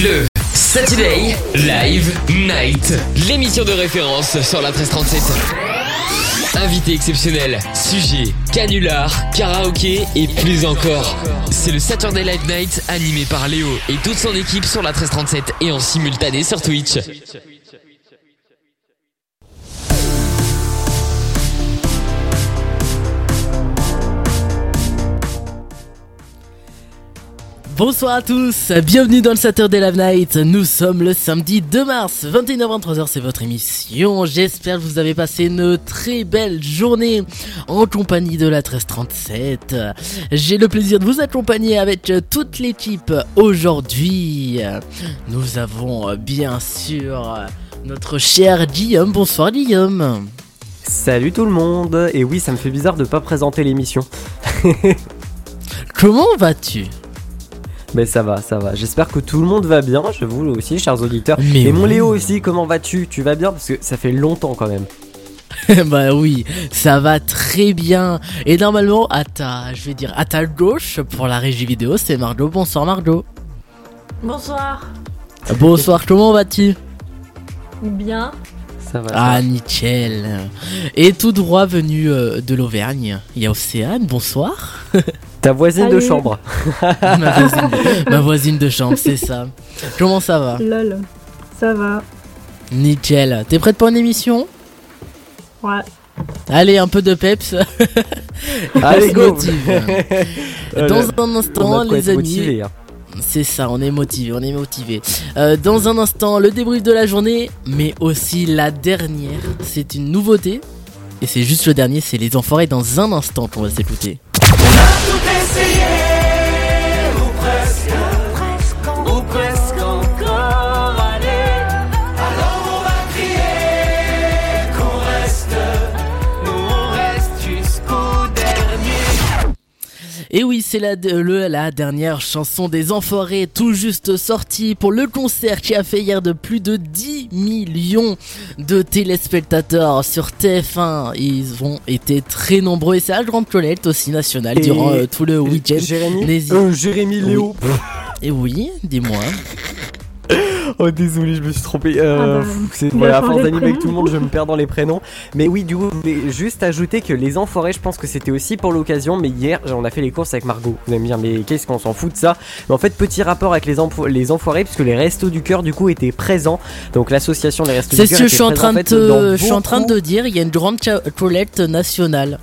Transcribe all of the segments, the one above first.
Le Saturday Live Night, l'émission de référence sur la 1337. Invité exceptionnel, sujet, canular, karaoké et plus encore. C'est le Saturday Live Night animé par Léo et toute son équipe sur la 1337 et en simultané sur Twitch. Bonsoir à tous, bienvenue dans le Saturday Live Night. Nous sommes le samedi 2 mars, 21h23h, c'est votre émission. J'espère que vous avez passé une très belle journée en compagnie de la 1337. J'ai le plaisir de vous accompagner avec toute l'équipe aujourd'hui. Nous avons bien sûr notre cher Guillaume. Bonsoir Guillaume. Salut tout le monde Et oui, ça me fait bizarre de pas présenter l'émission. Comment vas-tu? Mais ça va, ça va. J'espère que tout le monde va bien, je vous aussi, chers auditeurs. Mais Et mon oui. Léo aussi, comment vas-tu? Tu vas bien? Parce que ça fait longtemps quand même. bah oui, ça va très bien. Et normalement, à ta, je vais dire, à ta gauche, pour la régie vidéo, c'est Margot. Bonsoir Margot. Bonsoir. Bonsoir, comment vas-tu? Bien. Ça va. ça Ah, va. nickel. Et tout droit venu euh, de l'Auvergne, il y a Océane, bonsoir. Ta voisine de chambre. ma, voisine, ma voisine de chambre, c'est ça. Comment ça va? Lol. Ça va. Nickel. T'es prête pour une émission? Ouais. Allez, un peu de peps. Allez, On se go motive. Dans un on a instant, les amis. motivé, hein. C'est ça, on est motivé, on est motivé. Euh, dans un instant, le débrief de la journée, mais aussi la dernière. C'est une nouveauté. Et c'est juste le dernier, c'est les enfoirés dans un instant qu'on va s'écouter. Et oui, c'est la, le- la dernière chanson des Enfoirés, tout juste sortie pour le concert qui a fait hier de plus de 10 millions de téléspectateurs sur TF1. Ils ont été très nombreux et c'est à grande collecte aussi nationale Et- durant euh, tout le week-end. Jérémy Euh, Jérémy Léo. Et oui, dis-moi. Oh désolé, je me suis trompé. Euh, Ah bah, pff, c'est voilà, à force d'animer avec tout le monde, je me perds dans les prénoms. Mais oui, du coup, je voulais juste ajouter que les enfoirés, je pense que c'était aussi pour l'occasion. Mais hier, on a fait les courses avec Margot. Vous allez me dire, mais qu'est-ce qu'on s'en fout de ça? Mais en fait, petit rapport avec les, enfoirés, puisque les restos du cœur, du coup, étaient présents. Donc l'association des restos C'est du ce cœur. que je suis en train de je suis en train beaucoup- de dire. Il y a une grande collecte nationale.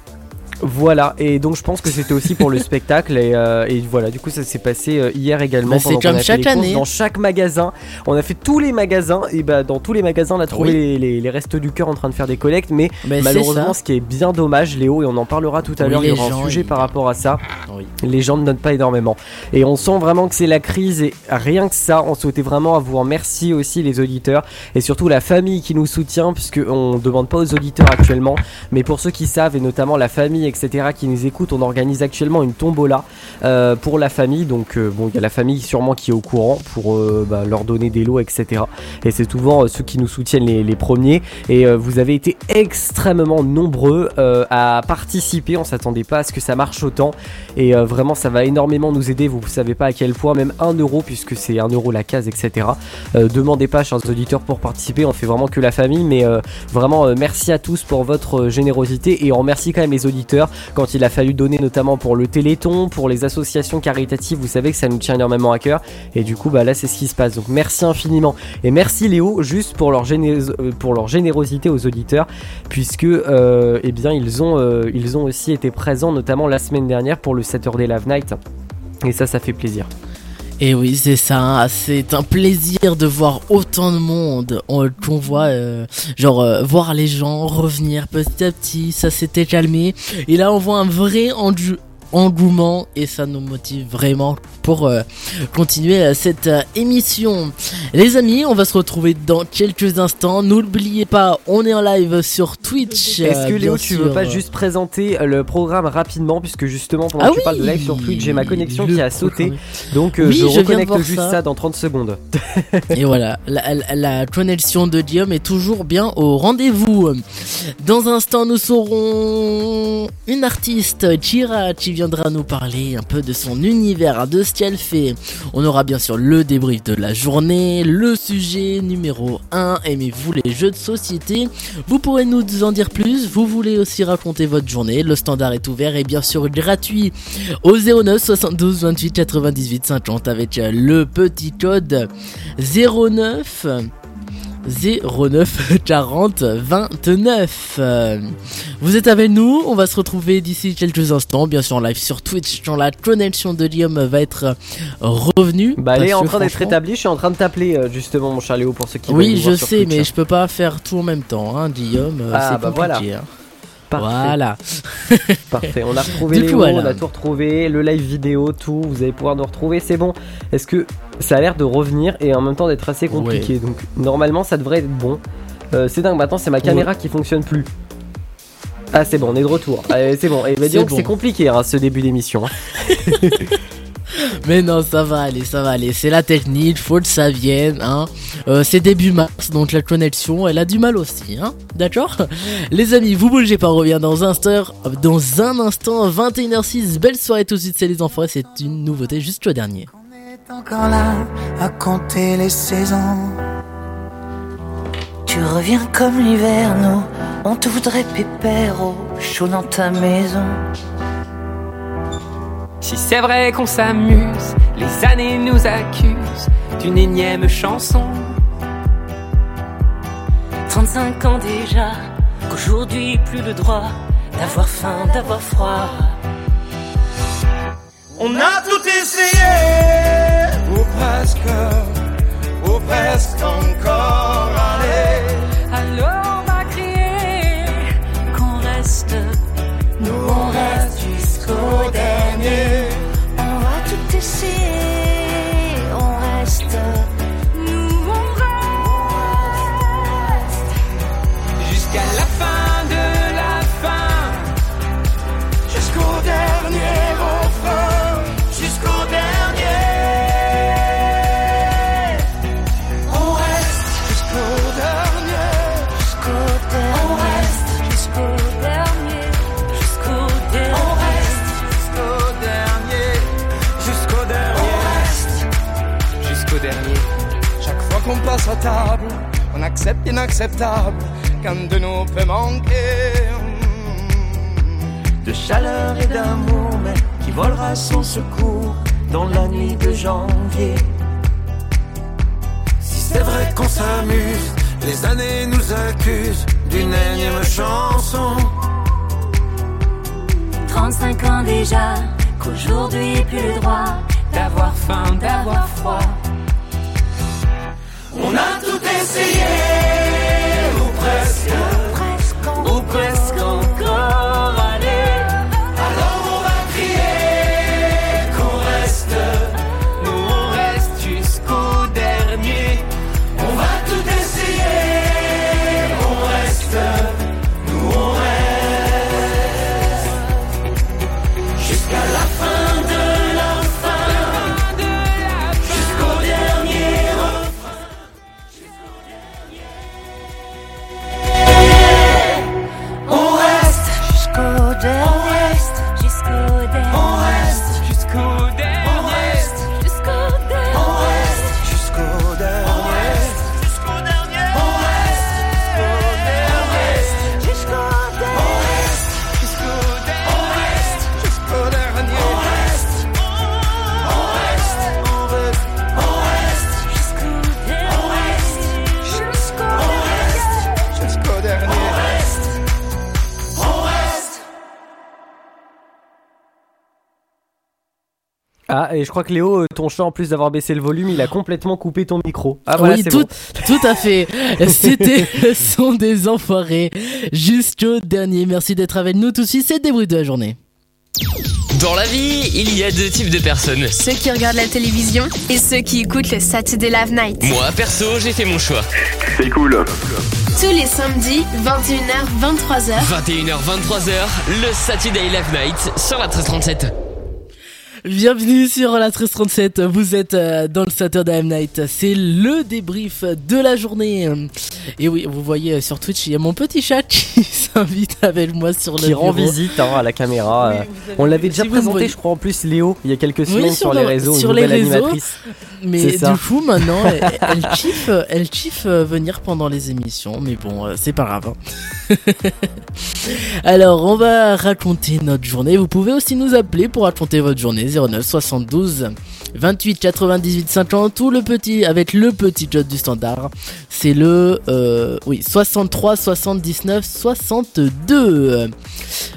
Voilà, et donc je pense que c'était aussi pour le spectacle. Et, euh, et voilà, du coup, ça s'est passé euh, hier également. Bah, c'est comme chaque année. Dans chaque magasin, on a fait tous les magasins. Et bah, dans tous les magasins, on a trouvé Oui. les, les, les restos du cœur en train de faire des collectes. Mais malheureusement, ce qui est bien dommage, Léo, et on en parlera tout à Oui, l'heure, il y aura un sujet ils- par rapport à ça. Oui. Les gens ne notent pas énormément. Et on sent vraiment que c'est la crise. Et rien que ça, on souhaitait vraiment vous en remercier aussi, les auditeurs. Et surtout la famille qui nous soutient, puisque on demande pas aux auditeurs actuellement. Mais pour ceux qui savent, et notamment la famille, etc., qui nous écoutent, on organise actuellement une tombola euh, pour la famille. Donc, euh, bon, il y a la famille sûrement qui est au courant pour euh, bah, leur donner des lots, etc. Et c'est souvent ceux qui nous soutiennent les, premiers. Et vous avez été extrêmement nombreux à participer. On s'attendait pas à ce que ça marche autant. Et vraiment, ça va énormément nous aider. Vous savez pas à quel point, même 1 euro, puisque c'est 1 euro la case, etc. Demandez pas, chers auditeurs, pour participer. On fait vraiment que la famille. Mais vraiment, merci à tous pour votre générosité. Et on remercie quand même les auditeurs quand il a fallu donner notamment pour le Téléthon, pour les associations caritatives. Vous savez que ça nous tient énormément à cœur. Et du coup, bah là, c'est ce qui se passe. Donc merci infiniment. Et merci Léo, juste pour leur, euh, générosité aux auditeurs, puisque euh, eh bien, ils, ont, euh, ils ont aussi été présents, notamment la semaine dernière pour le Saturday Live Night. Et ça, ça fait plaisir. Et oui, c'est ça. C'est un plaisir de voir autant de monde. On, qu'on voit, euh, genre, euh, voir les gens revenir petit à petit. Ça s'était calmé. Et là, on voit un vrai engouement. Et ça nous motive vraiment pour euh, continuer euh, cette euh, émission. Les amis, on va se retrouver dans quelques instants. N'oubliez pas, on est en live sur Twitch. Est-ce que Léo, tu veux pas juste présenter le programme rapidement, puisque justement, pendant Ah que tu parles de oui, live sur Twitch, j'ai ma connexion qui a sauté. Donc, Oui, je je viens de reconnecte juste ça. ça. dans 30 secondes. Et voilà, la, la- la connexion de Guillaume est toujours bien au rendez-vous. Dans un instant, nous saurons une artiste, Chira, qui vient viendra nous parler un peu de son univers, de ce qu'elle fait. On aura bien sûr le débrief de la journée, le sujet numéro 1, aimez-vous les jeux de société? Vous pourrez nous en dire plus, vous voulez aussi raconter votre journée, le standard est ouvert et bien sûr gratuit au 09 72 28 98 50 avec le petit code 09 09 40 29. Vous êtes avec nous, on va se retrouver d'ici quelques instants, bien sûr en live sur Twitch, quand la connexion de Liam va être revenue. Bah, elle est en train d'être franchement- établie. Je suis en train de t'appeler euh, justement, mon cher Léo, pour ceux qui Oui, je sais, mais je peux pas faire tout en même temps, hein, Guillaume. euh, Ah, c'est bah compliqué. hein. Parfait. Voilà. Parfait, on a retrouvé Léo, voilà. on a tout retrouvé, le live vidéo, tout, vous allez pouvoir nous retrouver, c'est bon. Est-ce que ça a l'air de revenir et en même temps d'être assez compliqué? Donc normalement ça devrait être bon. Euh, c'est dingue, maintenant c'est ma caméra qui fonctionne plus. Ah c'est bon, on est de retour. C'est bon. Et C'est que bon. c'est compliqué hein, ce début d'émission. Mais non, ça va aller, ça va aller. C'est la technique, faut que ça vienne. Hein. Euh, c'est début mars, donc la connexion, elle a du mal aussi. Hein. D'accord? Les amis, vous bougez pas, on revient dans un instant. Dans un instant, 21h06. Belle soirée tout de suite, c'est les enfants. C'est une nouveauté jusqu'au dernier. On est encore là à compter les saisons. Tu reviens comme l'hiver, on te voudrait pépère au chaud dans ta maison. Si c'est vrai qu'on s'amuse, les années nous accusent d'une énième chanson. 35 ans déjà, qu'aujourd'hui plus le droit d'avoir faim, d'avoir froid. On a tout essayé, ou presque, ou presque encore. À table, on accepte l'inacceptable quand de nous peut manquer. De chaleur et d'amour, mais qui volera sans secours dans la nuit de janvier. Si c'est vrai qu'on s'amuse, les années nous accusent d'une énième chanson. 35 ans déjà, qu'aujourd'hui plus le droit D'avoir faim, d'avoir froid. On a tout Ah, et je crois que Léo, euh, ton chat, en plus d'avoir baissé le volume, il a complètement coupé ton micro. Ah voilà, oui, c'est tout, bon. tout à fait. C'était le son des enfoirés jusqu'au dernier. Merci d'être avec nous tout de suite. C'est le débrief de la journée. Dans la vie, il y a deux types de personnes. Ceux qui regardent la télévision et ceux qui écoutent le Saturday Live Night. Moi, perso, j'ai fait mon choix. C'est cool. Tous les samedis, 21h, 23h. 21h, 23h, le Saturday Live Night sur la 1337. Bienvenue sur la 1337, vous êtes euh, dans le Saturday Night, c'est le débrief de la journée. Et oui, vous voyez euh, sur Twitch, il y a mon petit chat qui s'invite avec moi sur le Qui rend bureau. visite hein, à la caméra. Oui, euh. On l'avait déjà si présenté, je crois, en plus, Léo, il y a quelques Oui, semaines sur sur, les le- réseaux, sur les réseaux. animatrice. Mais du coup, maintenant, elle, elle kiffe, elle kiffe venir pendant les émissions, mais bon, c'est pas grave. hein. Alors, on va raconter notre journée. Vous pouvez aussi nous appeler pour raconter votre journée 09 72 28 98 50 ou le petit avec le petit jot du standard. C'est le euh, oui 63 79 62.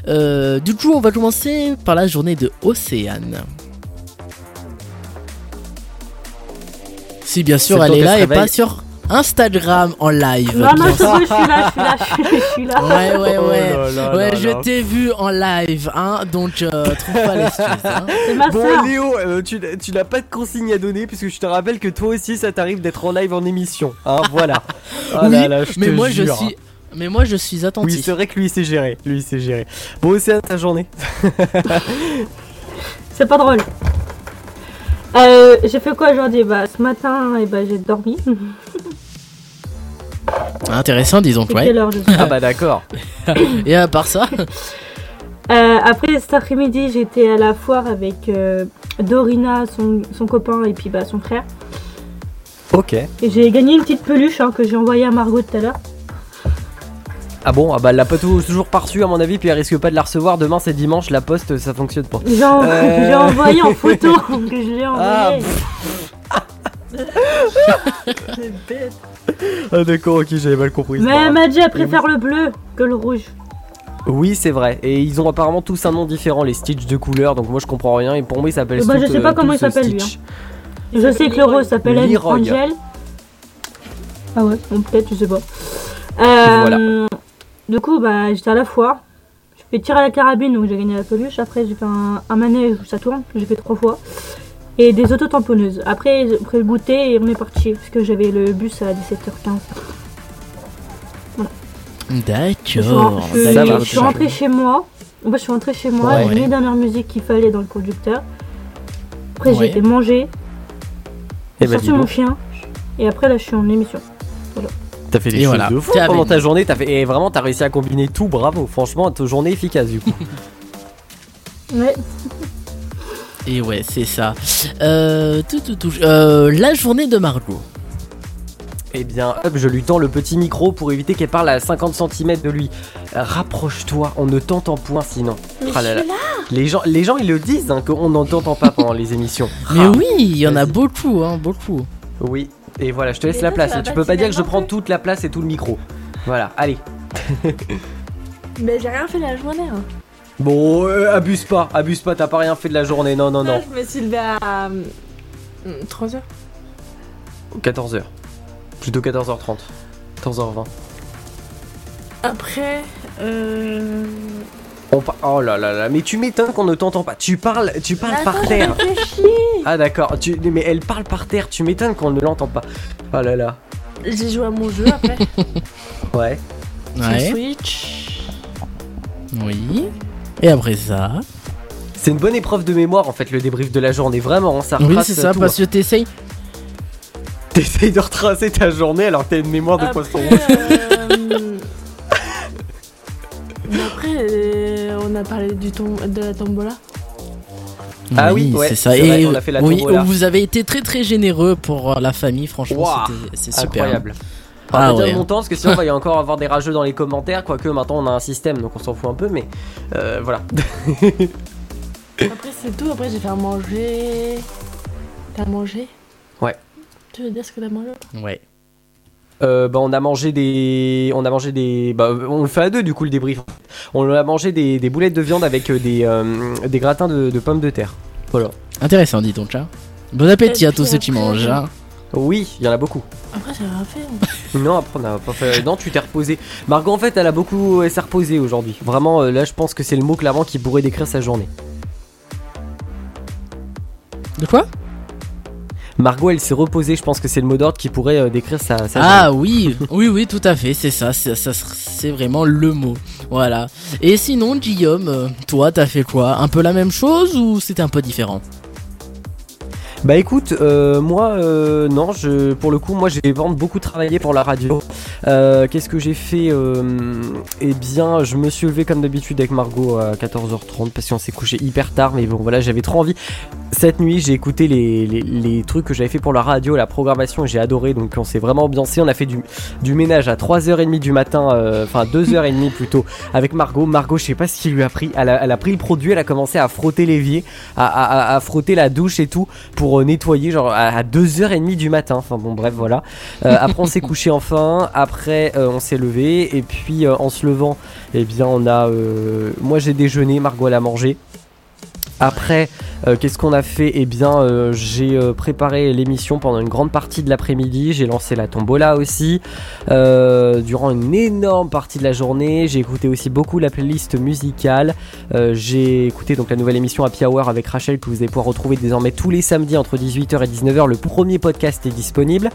Euh, du coup, on va commencer par la journée de Océane. Si bien sûr elle le est là et pas sur Instagram en live. Non, non, c'est je suis là, je suis là, je suis- je suis là. Ouais, ouais, Oh ouais. là là ouais, là je t'ai vu en live, hein, donc euh, trouve pas l'excuse. Hein. C'est ma Bon. Léo, euh, tu, tu n'as pas de consigne à donner puisque je te rappelle que toi aussi ça t'arrive d'être en live en émission. Hein, voilà. Ah oui, là là, je mais te moi je suis, mais moi je suis Oui, attentif. c'est vrai que lui il sait gérer. Lui sait gérer. Bon, c'est ta journée. C'est pas drôle. Euh, j'ai fait quoi aujourd'hui? Bah, ce matin, eh ben, j'ai dormi. Intéressant, disons. C'est Ouais. heure Ah bah d'accord. Et à part ça, Euh, Après, cet après-midi, j'étais à la foire avec euh, Dorina, son, son copain et puis bah, son frère. Ok. Et j'ai gagné une petite peluche hein, que j'ai envoyée à Margot tout à l'heure. Ah bon, ah bah elle l'a pas tout- toujours pas reçue à mon avis, puis elle risque pas de la recevoir. Demain c'est dimanche, la poste ça fonctionne pas. J'ai en- Euh. j'ai envoyé en photo que je lui ai Ah, envoyé. C'est bête. Ah d'accord, ok, j'avais mal compris. Mais pas elle grave. m'a dit elle préfère le bleu que le rouge. Oui, c'est vrai. Et ils ont apparemment tous un nom différent, les Stitch de couleur. Donc moi je comprends rien. Et pour moi ils s'appellent. Bah, je sais pas euh, comment tous, il s'appelle, lui, Stitch. Je sais que le rose s'appelle. Angel. Ah ouais, bon, peut-être, je sais pas. Euh, Voilà. Du coup, bah, j'étais à la foire. Je fais tirer à la carabine, donc j'ai gagné la peluche. Après, j'ai fait un, un manège où ça tourne, j'ai fait trois fois. Et des autotamponneuses. Après, j'ai pris le goûter et on est parti, parce que j'avais le bus à 17h15. Je suis, ren- d'accord. je suis- je rentrée chez moi. Fait, je suis rentrée chez moi, Ouais. j'ai mis les dernières musiques qu'il fallait dans le conducteur. Après, Ouais. j'ai été manger, Eh j'ai bah sorti dis mon chien. Et après, là, je suis en émission. T'as fait des choses voilà. de fou T'as pendant ta journée. T'as fait et vraiment t'as réussi à combiner tout. Bravo. Franchement, ta journée efficace du coup. Ouais. Et ouais, c'est ça. Euh, tout, tout, tout. Euh, la journée de Margot. Eh bien, hop, je lui tends le petit micro pour éviter qu'elle parle à 50 cm de lui. Rapproche-toi, on ne t'entend point sinon. Ah là là. Les gens, les gens ils le disent hein, qu'on ne t'entend pas pendant les émissions. Mais Ah. oui, il y en a beaucoup, hein, beaucoup. Oui. Et voilà, je te laisse Mais la place. tu peux pas dire que je prends toute la place et tout le micro. Voilà, allez. Mais j'ai rien fait la journée. Hein. Bon, euh, abuse pas, abuse pas, t'as pas rien fait de la journée. Non, non, non. Je me suis à 3h. 14h. Plutôt 14h30. 14h20. Après, euh... On par- Oh là là là, mais tu m'étonnes qu'on ne t'entend pas. Tu parles, tu parles Attends, par terre. Ah d'accord, tu... mais elle parle par terre, tu m'étonnes qu'on ne l'entend pas. Oh là là. J'ai joué à mon jeu après. Ouais. Sur Ouais. Switch. Oui. Et après ça. C'est une bonne épreuve de mémoire en fait le débrief de la journée, vraiment, hein, ça Oui, c'est ça, tout, parce hein. que t'essayes. T'essayes de retracer ta journée alors que t'as une mémoire de poisson Après, rouge. euh, mais après euh, on a parlé du tom- de la tombola. Ah oui, ouais, c'est ça. Et vrai, on a fait la oui, tombola. vous avez été très très généreux pour euh, la famille, franchement, c'était- c'est super. Incroyable. On va ouais. dire mon temps parce que sinon il va y encore avoir des rageux dans les commentaires, quoique maintenant on a un système donc on s'en fout un peu, mais euh, voilà. Après c'est tout, après j'ai fait à manger. T'as mangé? Ouais. Tu veux dire ce que t'as mangé? Ouais. Euh, bah, on a mangé des. On a mangé des. Bah, on le fait à deux du coup le débrief. On a mangé des, des boulettes de viande avec euh, des, euh, des gratins de, de pommes de terre. Voilà. Intéressant, dis donc, hein. Bon appétit à tous ceux qui mangent. hein. Oui, il y en a beaucoup. Après j'ai rien fait. hein. Non, après on a pas fait. Non, tu t'es reposé. Margot, en fait, elle a beaucoup. Elle s'est reposée aujourd'hui. Vraiment, euh, là, je pense que c'est le mot clairement qui pourrait décrire sa journée. De quoi? Margot, elle s'est reposée. Je pense que c'est le mot d'ordre qui pourrait euh, décrire sa, sa Ah oui, oui, oui, tout à fait, c'est ça, c'est ça, c'est vraiment le mot. Voilà. Et sinon, Guillaume, euh, toi, t'as fait quoi? Un peu la même chose ou c'était un peu différent? Bah écoute, euh, moi euh, non, je, pour le coup, moi j'ai vraiment beaucoup travaillé pour la radio. Euh, Qu'est-ce que j'ai fait Eh bien, je me suis levé comme d'habitude avec Margot à 14h30 parce qu'on s'est couché hyper tard, mais bon voilà, j'avais trop envie. Cette nuit, j'ai écouté les, les, trucs que j'avais fait pour la radio, la programmation, j'ai adoré. Donc on s'est vraiment ambiancé. On a fait du, du ménage à 3h30 du matin, enfin 2h30 plutôt, avec Margot. Margot, je sais pas ce qu'il lui a pris. Elle a, elle a pris le produit, elle a commencé à frotter l'évier, à, à, à- à frotter la douche et tout pour euh, nettoyer, genre à, à 2h30 du matin. Enfin bon, bref, voilà. Euh, après, on s'est couché enfin. Après, euh, on s'est levé. Et puis, euh, en se levant, eh bien, on a. moi, j'ai déjeuné, Margot, elle a mangé. Après, euh, qu'est-ce qu'on a fait? Eh bien, euh, j'ai euh, préparé l'émission pendant une grande partie de l'après-midi. J'ai lancé la tombola aussi. Durant une énorme partie de la journée, j'ai écouté aussi beaucoup la playlist musicale. J'ai écouté donc la nouvelle émission Happy Hour avec Rachel que vous allez pouvoir retrouver désormais tous les samedis entre 18h et 19h. Le premier podcast est disponible.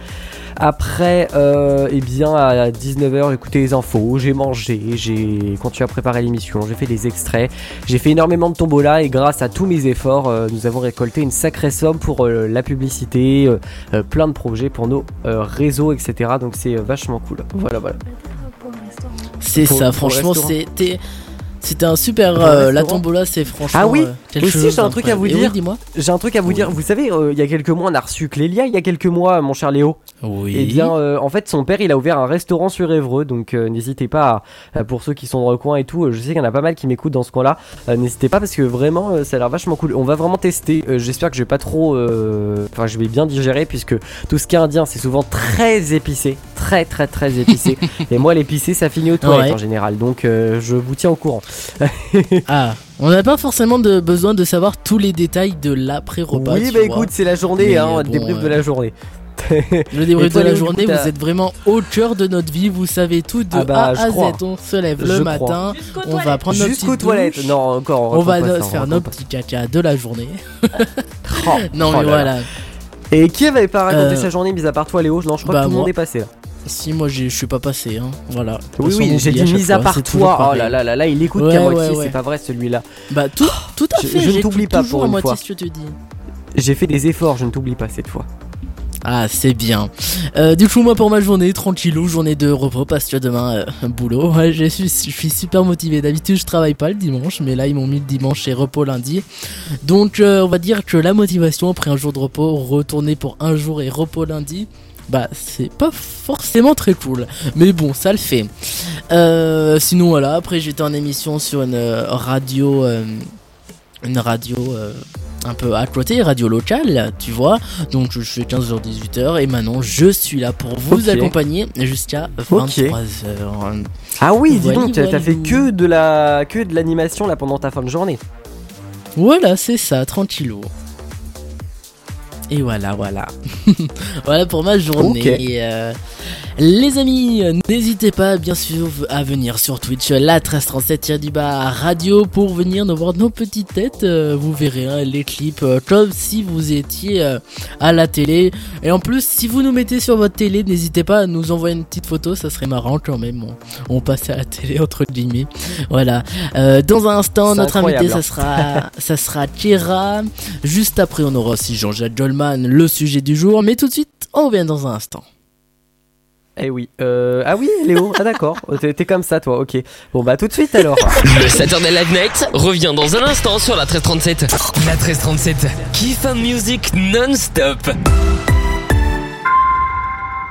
Après, euh, eh bien, à 19h, écouté les infos, j'ai mangé, j'ai continué à préparer l'émission, j'ai fait des extraits, j'ai fait énormément de tombola et grâce à tous mes efforts, euh, nous avons récolté une sacrée somme pour euh, la publicité, plein de projets pour nos réseaux, etc. Donc c'est vachement cool. Voilà, voilà. C'est ça, franchement, c'était. C'était un super. Euh, la tombola, c'est franchement. Ah oui, euh, quelque chose j'ai un truc à vous. Et oui, dire. J'ai un truc à vous Oui. dire. Vous savez, euh, il y a quelques mois, on a reçu Clélia. Il y a quelques mois, mon cher Léo. Oui. Eh bien, euh, en fait, son père, il a ouvert un restaurant sur Évreux, donc euh, n'hésitez pas, à- pour ceux qui sont dans le coin et tout, je sais qu'il y en a pas mal qui m'écoutent dans ce coin-là, n'hésitez pas parce que vraiment, ça a l'air vachement cool. On va vraiment tester, j'espère que je vais pas trop... Enfin, je vais bien digérer, puisque tout ce qui est indien, c'est souvent très épicé, très très très épicé, et moi, l'épicé, ça finit aux toilettes Ouais. en général, donc je vous tiens au courant. Ah, on n'a pas forcément de besoin de savoir tous les détails de l'après-repas. oui, bah vois. écoute, c'est la journée, Mais, hein, euh, le bon, débrief de euh, la journée. Le débrief de la journée, vous êtes vraiment au cœur de notre vie. Vous savez tout de Ah bah, A à Z. On se lève Je le matin. On va prendre notre Jusqu'aux toilettes. Non, encore. On va ça, faire nos petits caca de la journée. Oh, Non, oh mais là là. voilà. Et qui avait pas raconté Euh, sa journée, mis à part toi, Léo? Non, je crois bah, que tout le monde est passé là. Si, moi, je suis pas passé. Hein. Voilà. Oui, façon, oui, j'ai dit mis à part toi. Oh là là là là, il écoute Ouais, qu'à moitié, ouais. c'est pas vrai celui-là. Bah, tout, tout à Je- fait. je ne j'écoute t'oublie pas pour une moitié fois. tu dis. J'ai fait des efforts, je ne t'oublie pas cette fois. Ah, c'est bien. Euh, du coup, moi, pour ma journée, tranquillou, journée de repos, parce que demain, euh, boulot. Ouais, je suis, je suis super motivé. D'habitude, je travaille pas le dimanche, mais là, ils m'ont mis le dimanche et repos lundi. Donc, euh, on va dire que la motivation, après un jour de repos, retourner pour un jour et repos lundi, bah, c'est pas forcément très cool. Mais bon, ça le fait. Euh, sinon, voilà, après, j'étais en émission sur une euh, radio, euh, une radio, euh, un peu à côté, radio locale, tu vois. Donc je fais 15h-18h et maintenant je suis là pour vous accompagner jusqu'à 23h. Ah oui, dis donc, t'as t'as fait que de la que de l'animation là pendant ta fin de journée. Voilà, c'est ça, tranquillou. Et voilà, voilà. voilà pour ma journée. Euh, les amis, n'hésitez pas bien sûr à venir sur Twitch, la 1337 du bas radio pour venir nous voir nos petites têtes. Euh, vous verrez hein, les clips euh, comme si vous étiez à la télé. Et en plus, si vous nous mettez sur votre télé, n'hésitez pas à nous envoyer une petite photo, ça serait marrant quand même. On, on passe à la télé entre guillemets. Voilà. Euh, dans un instant, notre invité, ça sera, ça sera Kira. Juste après, on aura aussi Jean-Jacques Goldman, le sujet du jour. Mais tout de suite, on revient dans un instant. Eh oui. Euh... Ah oui, Léo. Ah d'accord. T'es comme ça, toi. Ok. Bon bah tout de suite alors. Le Saturday Live Night revient dans un instant sur la 1337. La 1337, Kiff and Music non-stop.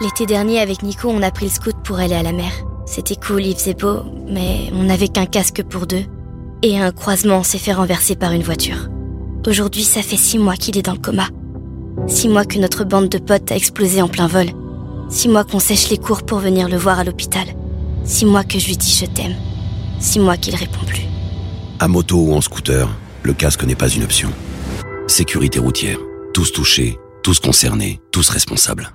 L'été dernier, avec Nico, on a pris le scoot pour aller à la mer. C'était cool, il faisait beau, mais on n'avait qu'un casque pour deux. Et un croisement s'est fait renverser par une voiture. Aujourd'hui, ça fait six mois qu'il est dans le coma. Six mois que notre bande de potes a explosé en plein vol. Six mois qu'on sèche les cours pour venir le voir à l'hôpital. Six mois que je lui dis je t'aime. Six mois qu'il répond plus. À moto ou en scooter, le casque n'est pas une option. Sécurité routière. Tous touchés, tous concernés, tous responsables.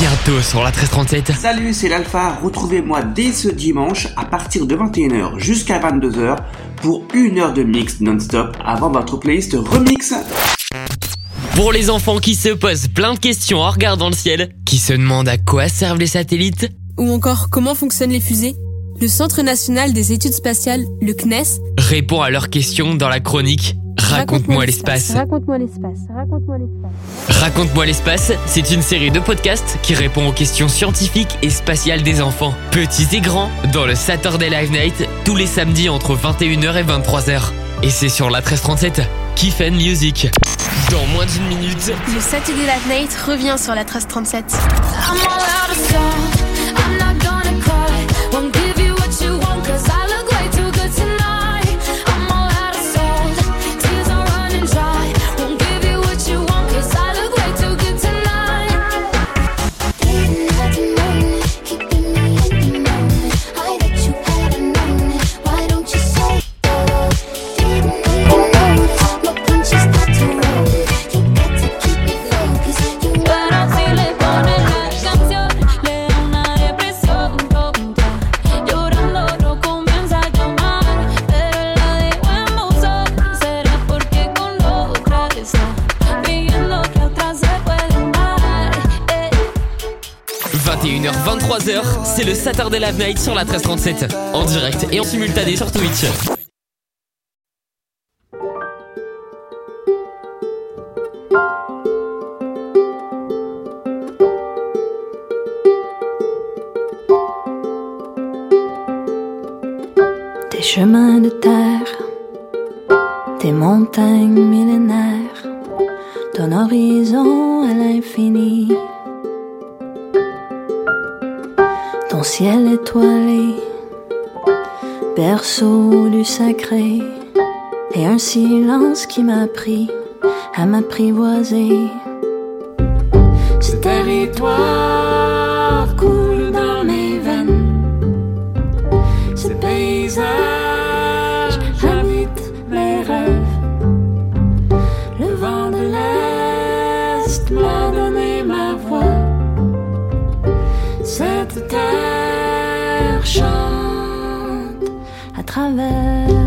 Bientôt sur la 1337. Salut, c'est l'Alpha. Retrouvez-moi dès ce dimanche à partir de 21h jusqu'à 22h pour une heure de mix non-stop avant votre playlist remix. Pour les enfants qui se posent plein de questions en regardant le ciel, qui se demandent à quoi servent les satellites, Ou encore comment fonctionnent les fusées le Centre national des études spatiales, le CNES, Réponds à leurs questions dans la chronique Raconte-moi l'espace. Raconte-moi l'espace. Raconte-moi l'espace. Raconte-moi l'espace, c'est une série de podcasts qui répond aux questions scientifiques et spatiales des enfants, petits et grands, dans le Saturday Live Night, tous les samedis entre 21h et 23h. Et c'est sur la 1337, Kiff and Music. Dans moins d'une minute, Le Saturday Night Night revient sur la 1337. I'm all out of song. I'm 23h, c'est le Saturday Live Night sur la 1337, en direct et en simultané sur Twitch. Des chemins de terre, des montagnes millénaires, d'un horizon à l'infini. Ciel étoilé, berceau du sacré, et un silence qui m'a pris à m'apprivoiser. Ce territoire travers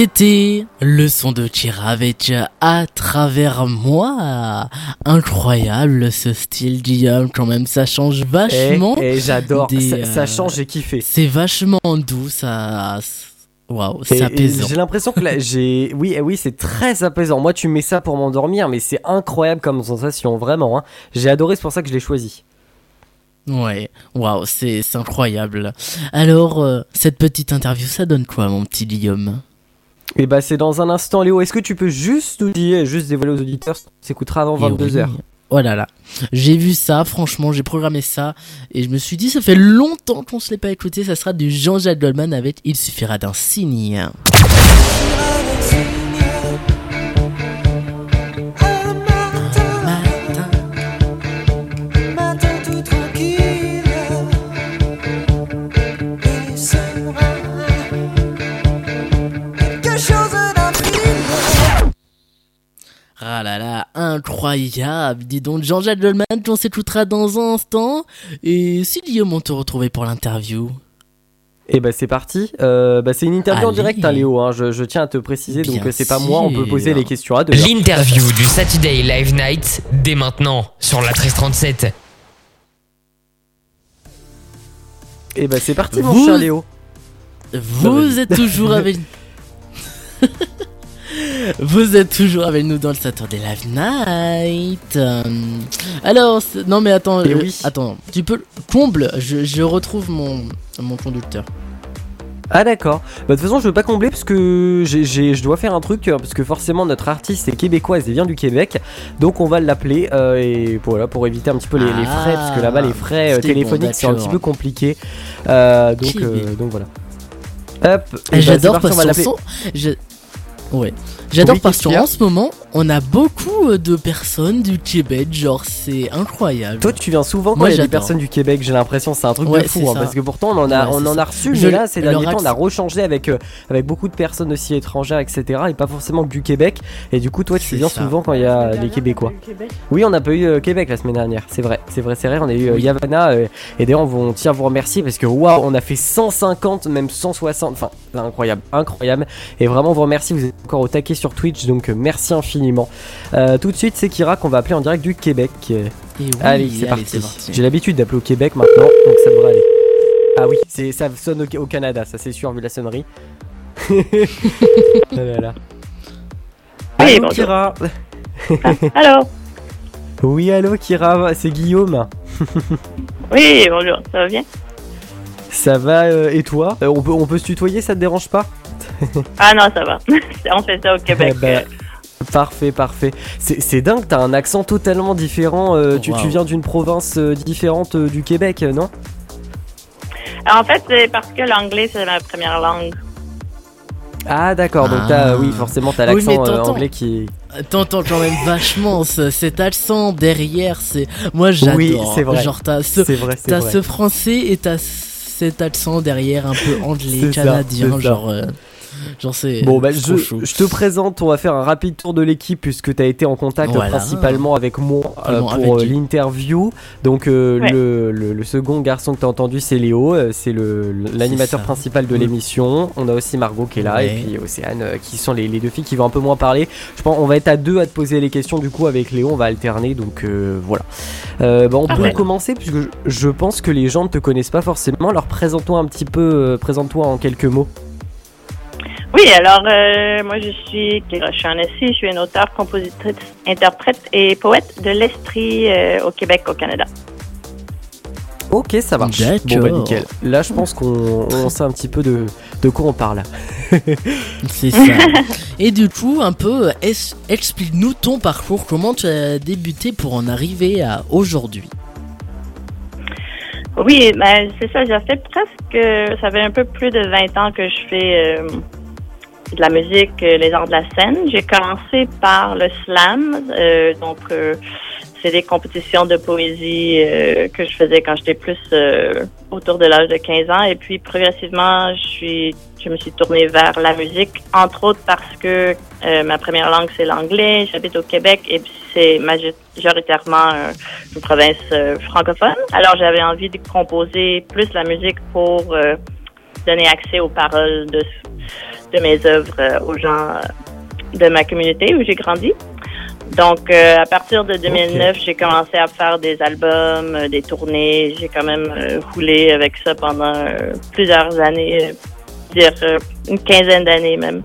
C'était le son de Chiravech à travers moi. Incroyable ce style Guillaume, quand même, ça change vachement. Et, j'adore, des, ça, euh, ça change, j'ai kiffé. C'est vachement doux, ça. Waouh, c'est apaisant. J'ai l'impression que là, j'ai. Oui, eh oui, c'est très apaisant. Moi, tu mets ça pour m'endormir, mais c'est incroyable comme sensation, vraiment. hein. J'ai adoré, c'est pour ça que je l'ai choisi. Ouais, waouh, c'est c'est incroyable. Alors, euh, cette petite interview, ça donne quoi, mon petit Guillaume? Et bah, c'est dans un instant, Léo. Est-ce que tu peux juste nous dire, juste dévoiler aux auditeurs, s'écoutera avant Et 22h oui. Oh là là, j'ai vu ça, franchement, j'ai programmé ça et je me suis dit, ça fait longtemps qu'on se l'est pas écouté, ça sera du Jean-Jacques Goldman avec Il suffira d'un signe. Ah là là, incroyable Dis donc, Jean-Jacques Goldman, qu'on s'écoutera dans un instant. Et si Guillaume, on te retrouvait pour l'interview Et bah, c'est parti. Euh, bah, c'est une interview en direct, hein, Léo. hein. Je, je tiens à te préciser, donc Bien c'est pas moi, on peut poser les questions à deux. L'interview du Saturday Live Night dès maintenant sur la 1337. Et bah, c'est parti, mon Vous- cher Léo. Vous êtes toujours avec... Vous êtes toujours avec nous dans le Saturday Live Night. Euh, alors, non mais attends, Eh oui. attends, tu peux comble. Je, je retrouve mon mon conducteur. Ah d'accord. Bah, de toute façon, je veux pas combler parce que je dois faire un truc euh, parce que forcément notre artiste est québécoise et vient du Québec, donc on va l'appeler euh, et voilà pour éviter un petit peu les, les frais parce que là-bas les frais euh, c'est bon, téléphoniques c'est un petit peu compliqué. Donc donc voilà. Hop. bah, Et J'adore parti, parce on va l'appeler. Ouais. J'adore Oui, parce qu'en ce moment, on a beaucoup euh, de personnes du Québec, genre c'est incroyable. Toi, tu viens souvent quand il y a des personnes du Québec, j'ai l'impression, c'est un truc Ouais, de fou, hein, parce que pourtant on en a, Ouais, on en a reçu, mais là ces derniers temps on a rechangé avec, euh, avec beaucoup de personnes aussi étrangères, etc. Et pas forcément du Québec. Et du coup, toi, tu viens ça. souvent quand il y a des Québécois. Oui, on n'a pas eu euh, Québec la semaine dernière, c'est vrai, c'est vrai, c'est vrai. On a eu euh, Yavana et d'ailleurs on, va- on tient à vous remercier parce que waouh, on a fait 150, même 160, enfin incroyable, incroyable. Et vraiment on vous remercie, vous êtes encore au taquet sur Twitch, donc euh, merci infiniment. Euh, tout de suite, c'est Kira qu'on va appeler en direct du Québec. Et oui, allez, c'est parti. J'ai l'habitude d'appeler au Québec maintenant, donc ça devrait aller. Ah oui, c'est ça sonne au, au Canada, ça c'est sûr vu la sonnerie. Ah là là. Oui, Allô bonjour. Kira. Alors, Oui, allô Kira, c'est Guillaume. oui, bonjour, ça va bien? Ça va euh, et toi Euh, on, peut, on peut se tutoyer, ça te dérange pas Ah non, ça va. On fait ça au Québec. Eh ben, Parfait, parfait. C'est c'est dingue, t'as un accent totalement différent. euh, tu, tu Wow. viens d'une province euh, différente euh, du Québec, euh, non En fait, c'est parce que l'anglais, c'est ma première langue. Ah d'accord, donc t'as, Ah. oui, forcément t'as Oui, mais l'accent euh, t'entends. anglais qui... T'entends quand même vachement ce- cet accent derrière, c'est moi j'adore. Oui, c'est vrai. Genre t'as ce, C'est vrai, c'est t'as vrai. ce français et t'as cet accent derrière un peu anglais, canadien, genre, genre c'est. Bon bah je, trop chaud. je te présente, on va faire un rapide tour de l'équipe puisque tu as été en contact Voilà. principalement avec moi euh, pour avec euh, l'interview. Donc euh, Ouais. le, le- le second garçon que tu as entendu c'est Léo, c'est le- l'animateur principal de Mm. l'émission. On a aussi Margot qui est là Ouais. et puis Océane euh, qui sont les, les deux filles qui vont un peu moins parler. Je pense on va être à deux à te poser les questions du coup avec Léo, on va alterner donc euh, voilà. Euh, bah, on peut Parfait. commencer puisque je, je pense que les gens ne te connaissent pas forcément. Alors présente-toi un petit peu, euh, présente-toi en quelques mots. Oui, alors, euh, moi, je suis Kira Shaughnessy, je suis une auteure, compositrice, interprète et poète de l'Estrie euh, au Québec, au Canada. Ok, ça marche. Bon bah nickel. Là, je pense qu'on on sait un petit peu de, de quoi on parle. C'est ça. et du coup, un peu, es- explique-nous ton parcours, comment tu as débuté pour en arriver à aujourd'hui? Oui, ben, c'est ça, j'ai fait presque, ça fait un peu plus de 20 ans que je fais euh, de la musique, euh, les arts de la scène. J'ai commencé par le slam, euh, donc euh, c'est des compétitions de poésie euh, que je faisais quand j'étais plus euh, autour de l'âge de 15 ans. Et puis progressivement, je suis, je me suis tournée vers la musique, entre autres parce que euh, ma première langue c'est l'anglais. J'habite au Québec et puis c'est majoritairement une province francophone. Alors j'avais envie de composer plus la musique pour donner accès aux paroles de de mes œuvres euh, aux gens euh, de ma communauté où j'ai grandi. Donc, euh, à partir de 2009, j'ai commencé à faire des albums, euh, des tournées. J'ai quand même euh, roulé avec ça pendant euh, plusieurs années, euh, dire euh, une quinzaine d'années même.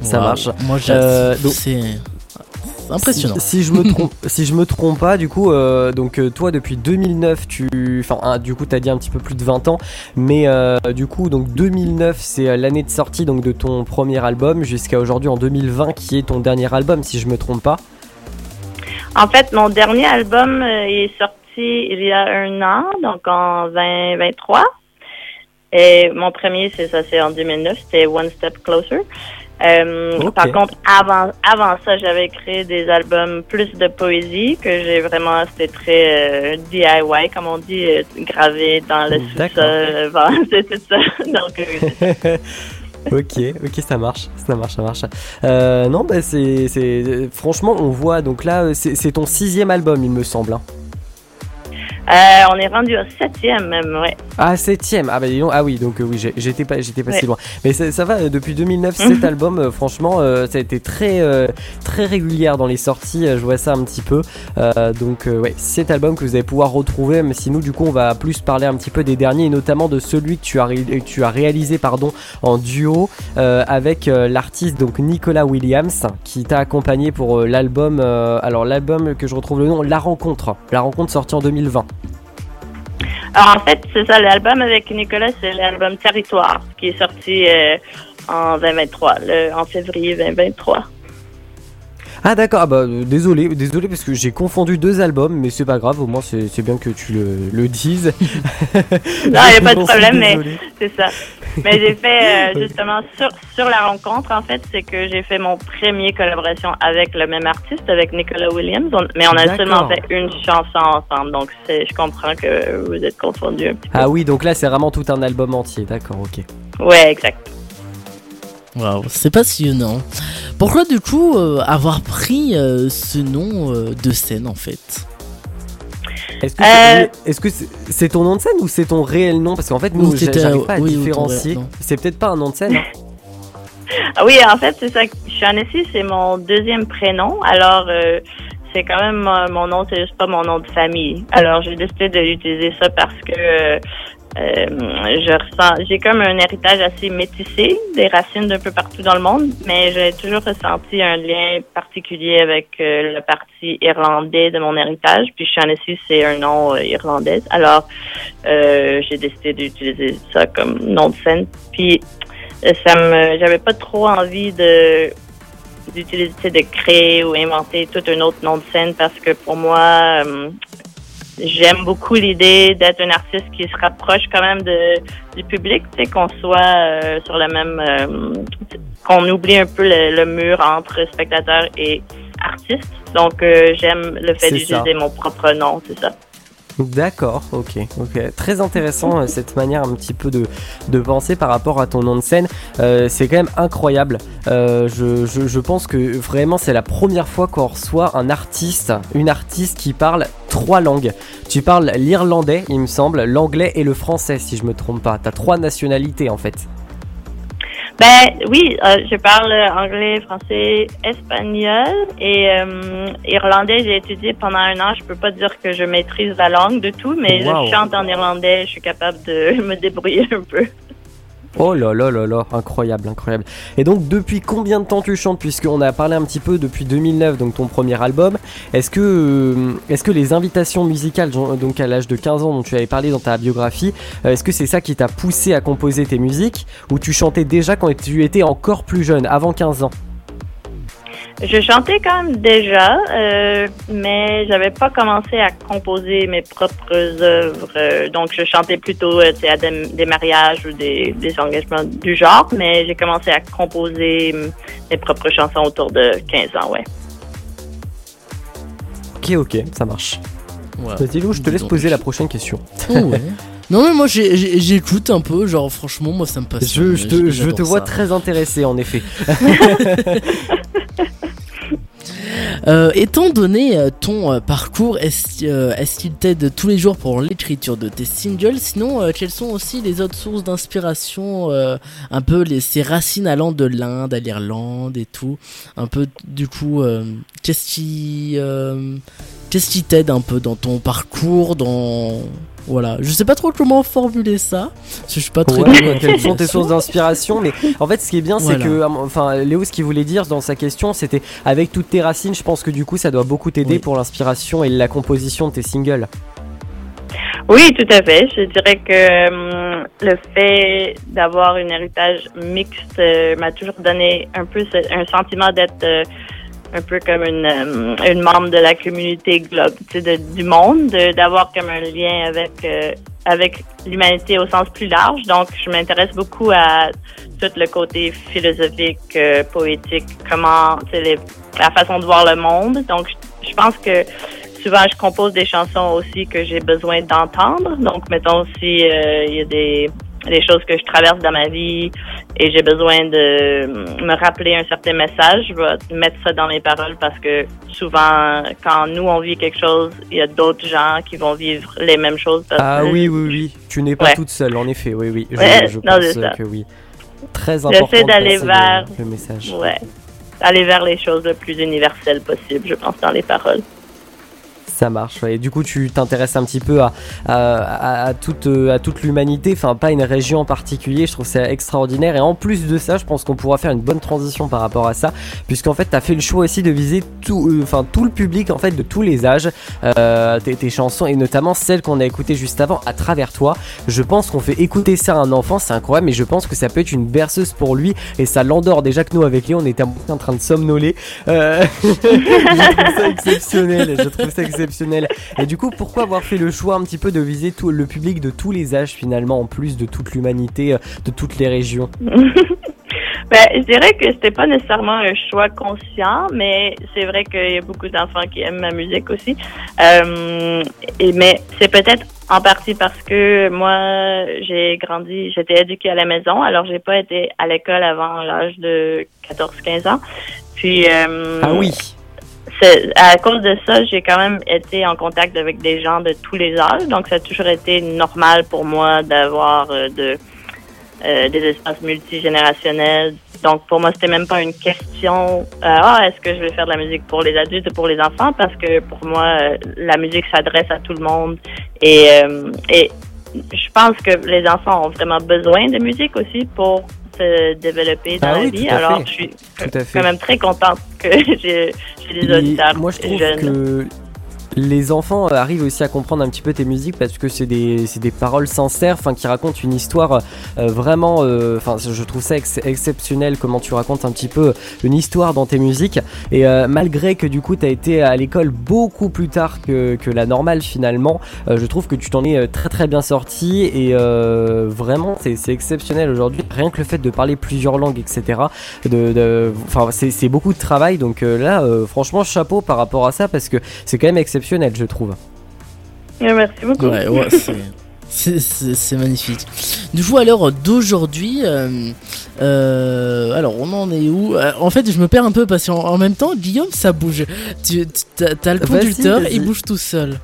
Ça marche. Moi, j'ai- Euh, impressionnant. Si, si je me trompe, si je me trompe pas, du coup, euh, donc euh, toi depuis 2009, tu, enfin, du coup, t'as dit un petit peu plus de 20 ans, mais euh, du coup, donc 2009, c'est l'année de sortie donc de ton premier album jusqu'à aujourd'hui en 2020, qui est ton dernier album, si je me trompe pas. En fait, mon dernier album est sorti il y a un an, donc en 2023. Et mon premier, c'est ça, c'est en 2009, c'était One Step Closer. Euh. Par contre, avant, avant ça, j'avais créé des albums plus de poésie que j'ai vraiment, c'était très euh, DIY, comme on dit, euh, gravé dans le sous-sol, tout ça. Donc, euh, ok, ok, ça marche, ça marche, ça marche. Non, bah c'est, c'est, franchement, on voit. Donc là, c'est, c'est ton sixième album, il me semble. hein. Euh, on est rendu au septième même, ouais. Ah, septième. Ah, bah dis donc. Ah oui, donc euh, oui, j'étais pas, j'étais pas si loin. Mais ça, ça va, euh, depuis 2009, Mhm. cet album, euh, franchement, ça a été très, très régulière dans les sorties. je vois ça un petit peu. Donc, ouais, cet album que vous allez pouvoir retrouver, même si nous, du coup, on va plus parler un petit peu des derniers, et notamment de celui que tu as, tu as réalisé, pardon, en duo avec l'artiste donc Nicolas Williams, qui t'a accompagné pour l'album. alors, l'album que je retrouve le nom, La Rencontre. La Rencontre sortie en 2020. Alors, en fait, c'est ça, l'album avec Nicolas, c'est l'album Territoire, qui est sorti euh, en 2023, le, en février 2023. Ah d'accord, ah bah euh, désolé, désolé parce que j'ai confondu deux albums, mais c'est pas grave, au moins c'est c'est bien que tu le, le dises. Non, il n'y a pas de problème, mais c'est ça. Mais j'ai fait, euh, justement, sur, sur la rencontre, en fait, c'est que j'ai fait mon premier collaboration avec le même artiste, avec Nicolas Williams, On- mais on a seulement fait une chanson ensemble, donc je comprends que vous êtes confondus un petit Ah oui, donc là c'est vraiment tout un album entier, d'accord, ok. peu. Ouais, exact. Waouh, c'est passionnant. Pourquoi du coup euh, avoir pris euh, ce nom euh, de scène en fait? Est-ce que Euh, c'est ton nom de scène ou c'est ton réel nom? Parce qu'en fait, nous, j'arrive pas à oui, différencier. C'est peut-être pas un nom de scène. hein. Ah oui, en fait, c'est ça. Shaughnessy, c'est mon deuxième prénom. Alors, euh, c'est quand même mon nom, c'est juste pas mon nom de famille. Alors, j'ai décidé de l'utiliser ça parce que euh, euh, je ressens, j'ai comme un héritage assez métissé, des racines d'un peu partout dans le monde, mais j'ai toujours ressenti un lien particulier avec euh, le parti irlandais de mon héritage. Puis Shaughnessy, c'est un nom euh, irlandais. Alors, euh, j'ai décidé d'utiliser ça comme nom de scène. Puis ça me j'avais pas trop envie de d'utiliser de créer ou inventer tout un autre nom de scène parce que pour moi j'aime beaucoup l'idée d'être un artiste qui se rapproche quand même de du public tu sais qu'on soit euh, sur le même euh, qu'on oublie un peu le, le mur entre spectateur et artiste donc euh, j'aime le fait d'utiliser mon propre nom c'est ça D'accord, ok, ok. Très intéressant euh, cette manière un petit peu de, de penser par rapport à ton nom de scène. Euh, c'est quand même incroyable. Euh, je, je, je pense que vraiment c'est la première fois qu'on reçoit un artiste, une artiste qui parle trois langues. Tu parles l'irlandais, il me semble, l'anglais et le français si je me trompe pas. T'as trois nationalités en fait. Ben oui, euh, je parle anglais, français, espagnol et euh, irlandais. J'ai étudié pendant un an. Je peux pas dire que je maîtrise la langue de tout, mais Wow. je chante en irlandais. Je suis capable de me débrouiller un peu. Oh là là là là, incroyable, incroyable. Et donc depuis combien de temps tu chantes? Puisqu'on a parlé un petit peu depuis 2009, donc ton premier album. Est-ce que, euh, les invitations musicales, donc à l'âge de 15 ans dont tu avais parlé dans ta biographie, euh, est-ce que c'est ça qui t'a poussé à composer tes musiques? Ou tu chantais déjà quand tu étais encore plus jeune, avant 15 ans? Je chantais quand même déjà, euh, mais j'avais pas commencé à composer mes propres œuvres. Euh, donc, je chantais plutôt euh, à des, des mariages ou des, des engagements du genre, mais j'ai commencé à composer mes propres chansons autour de 15 ans, ouais. Ok, ok, ça marche. Ouais. Vas-y Lou, je te laisse poser la prochaine question. Oh, ouais. Non mais moi j'écoute un peu, genre franchement moi ça me passe. Je, je te, je te vois très intéressé en effet. Euh, étant donné euh, ton euh, parcours, est-ce euh, est-ce qu'il t'aide tous les jours pour l'écriture de tes singles? Sinon, quelles sont aussi les autres sources d'inspiration Un peu les, ces racines allant de l'Inde à l'Irlande et tout? Un peu, du coup, qu'est-ce qui, qu'est-ce qui t'aide un peu dans ton parcours, dans voilà, je sais pas trop comment formuler ça, parce que je suis pas très. Ouais, doué quelles sont tes sources d'inspiration Mais en fait, ce qui est bien, c'est Voilà. que, enfin, Léo, ce qu'il voulait dire dans sa question, c'était avec toutes tes racines, je pense que du coup, ça doit beaucoup t'aider pour l'inspiration et la composition de tes singles. Oui, tout à fait. Je dirais que hum, le fait d'avoir un héritage mixte euh, m'a toujours donné un peu un sentiment d'être euh, un peu comme une, hum, une membre de la communauté globe, de- du monde, de- d'avoir comme un lien avec euh, avec l'humanité au sens plus large. Donc, je m'intéresse beaucoup à tout le côté philosophique, euh, poétique, comment, les- la façon de voir le monde. Donc, je, je pense que souvent je compose des chansons aussi que j'ai besoin d'entendre. Donc, mettons si euh, il y a des, des choses que je traverse dans ma vie et j'ai besoin de me rappeler un certain message, je vais mettre ça dans mes paroles parce que souvent, quand nous on vit quelque chose, il y a d'autres gens qui vont vivre les mêmes choses. Ah que- oui, oui, oui. Tu n'es pas Ouais. toute seule, en effet. Oui, oui. Je, Ouais, je non, pense ça. que oui. Très important. J'essaie d'aller vers le, le message. Ouais. Aller vers les choses le plus universelles possible, je pense, dans les paroles. Ça marche. Et du coup, tu t'intéresses un petit peu euh, à toute l'humanité, enfin pas une région en particulier. Je trouve ça extraordinaire. Et en plus de ça, je pense qu'on pourra faire une bonne transition par rapport à ça, puisqu'en fait, tu as fait le choix aussi de viser tout, euh, tout le public en fait de tous les âges. Euh, tes, chansons et notamment celles qu'on a écoutées juste avant, à travers toi. Je pense qu'on fait écouter ça à un enfant, c'est incroyable. Mais je pense que ça peut être une berceuse pour lui et ça l'endort. Déjà que nous avec lui, on était en train de somnoler. Je trouve ça exceptionnel. Je trouve ça exceptionnel. Et du coup, pourquoi avoir fait le choix un petit peu de viser tout le public de tous les âges finalement, en plus de toute l'humanité, euh, de toutes les régions? Ben, je dirais que c'était pas nécessairement un choix conscient, mais c'est vrai qu'il y a beaucoup d'enfants qui aiment ma musique aussi. Euh, et, mais c'est peut-être en partie parce que moi, j'ai grandi, j'étais éduquée à la maison, alors j'ai pas été à l'école avant l'âge de 14-15 ans. Puis, euh, Ah oui. À cause de ça, j'ai quand même été en contact avec des gens de tous les âges, donc ça a toujours été normal pour moi d'avoir euh, de euh, des espaces multigénérationnels. Donc pour moi, c'était même pas une question. euh, ah, est-ce que je vais faire de la musique pour les adultes ou pour les enfants Parce que pour moi, euh, la musique s'adresse à tout le monde et et je pense que les enfants ont vraiment besoin de musique aussi pour se développer dans Ah la oui, vie. Alors, fait. je suis Tout quand même très contente que j'ai des auditeurs moi je trouve jeunes. que les enfants euh, arrivent aussi à comprendre un petit peu tes musiques parce que c'est des, des paroles sincères enfin qui racontent une histoire euh, vraiment euh, enfin je trouve ça ex- exceptionnel comment tu racontes un petit peu une histoire dans tes musiques. Et euh, malgré que du coup tu as été à l'école beaucoup plus tard que, que la normale finalement euh, je trouve que tu t'en es très très bien sorti et vraiment c'est exceptionnel aujourd'hui. Rien que le fait de parler plusieurs langues etc de, de- c'est beaucoup de travail. Donc là franchement chapeau par rapport à ça parce que c'est quand même exceptionnel je trouve Ouais, Merci beaucoup. Ouais, ouais, c'est- c'est- c'est c'est magnifique. Du coup, à l'heure d'aujourd'hui, euh, euh, alors on en est où? Euh, En fait, je me perds un peu parce qu'en en même temps, Guillaume, ça bouge. Tu t'as t'as le conducteur, vas-y. il bouge tout seul.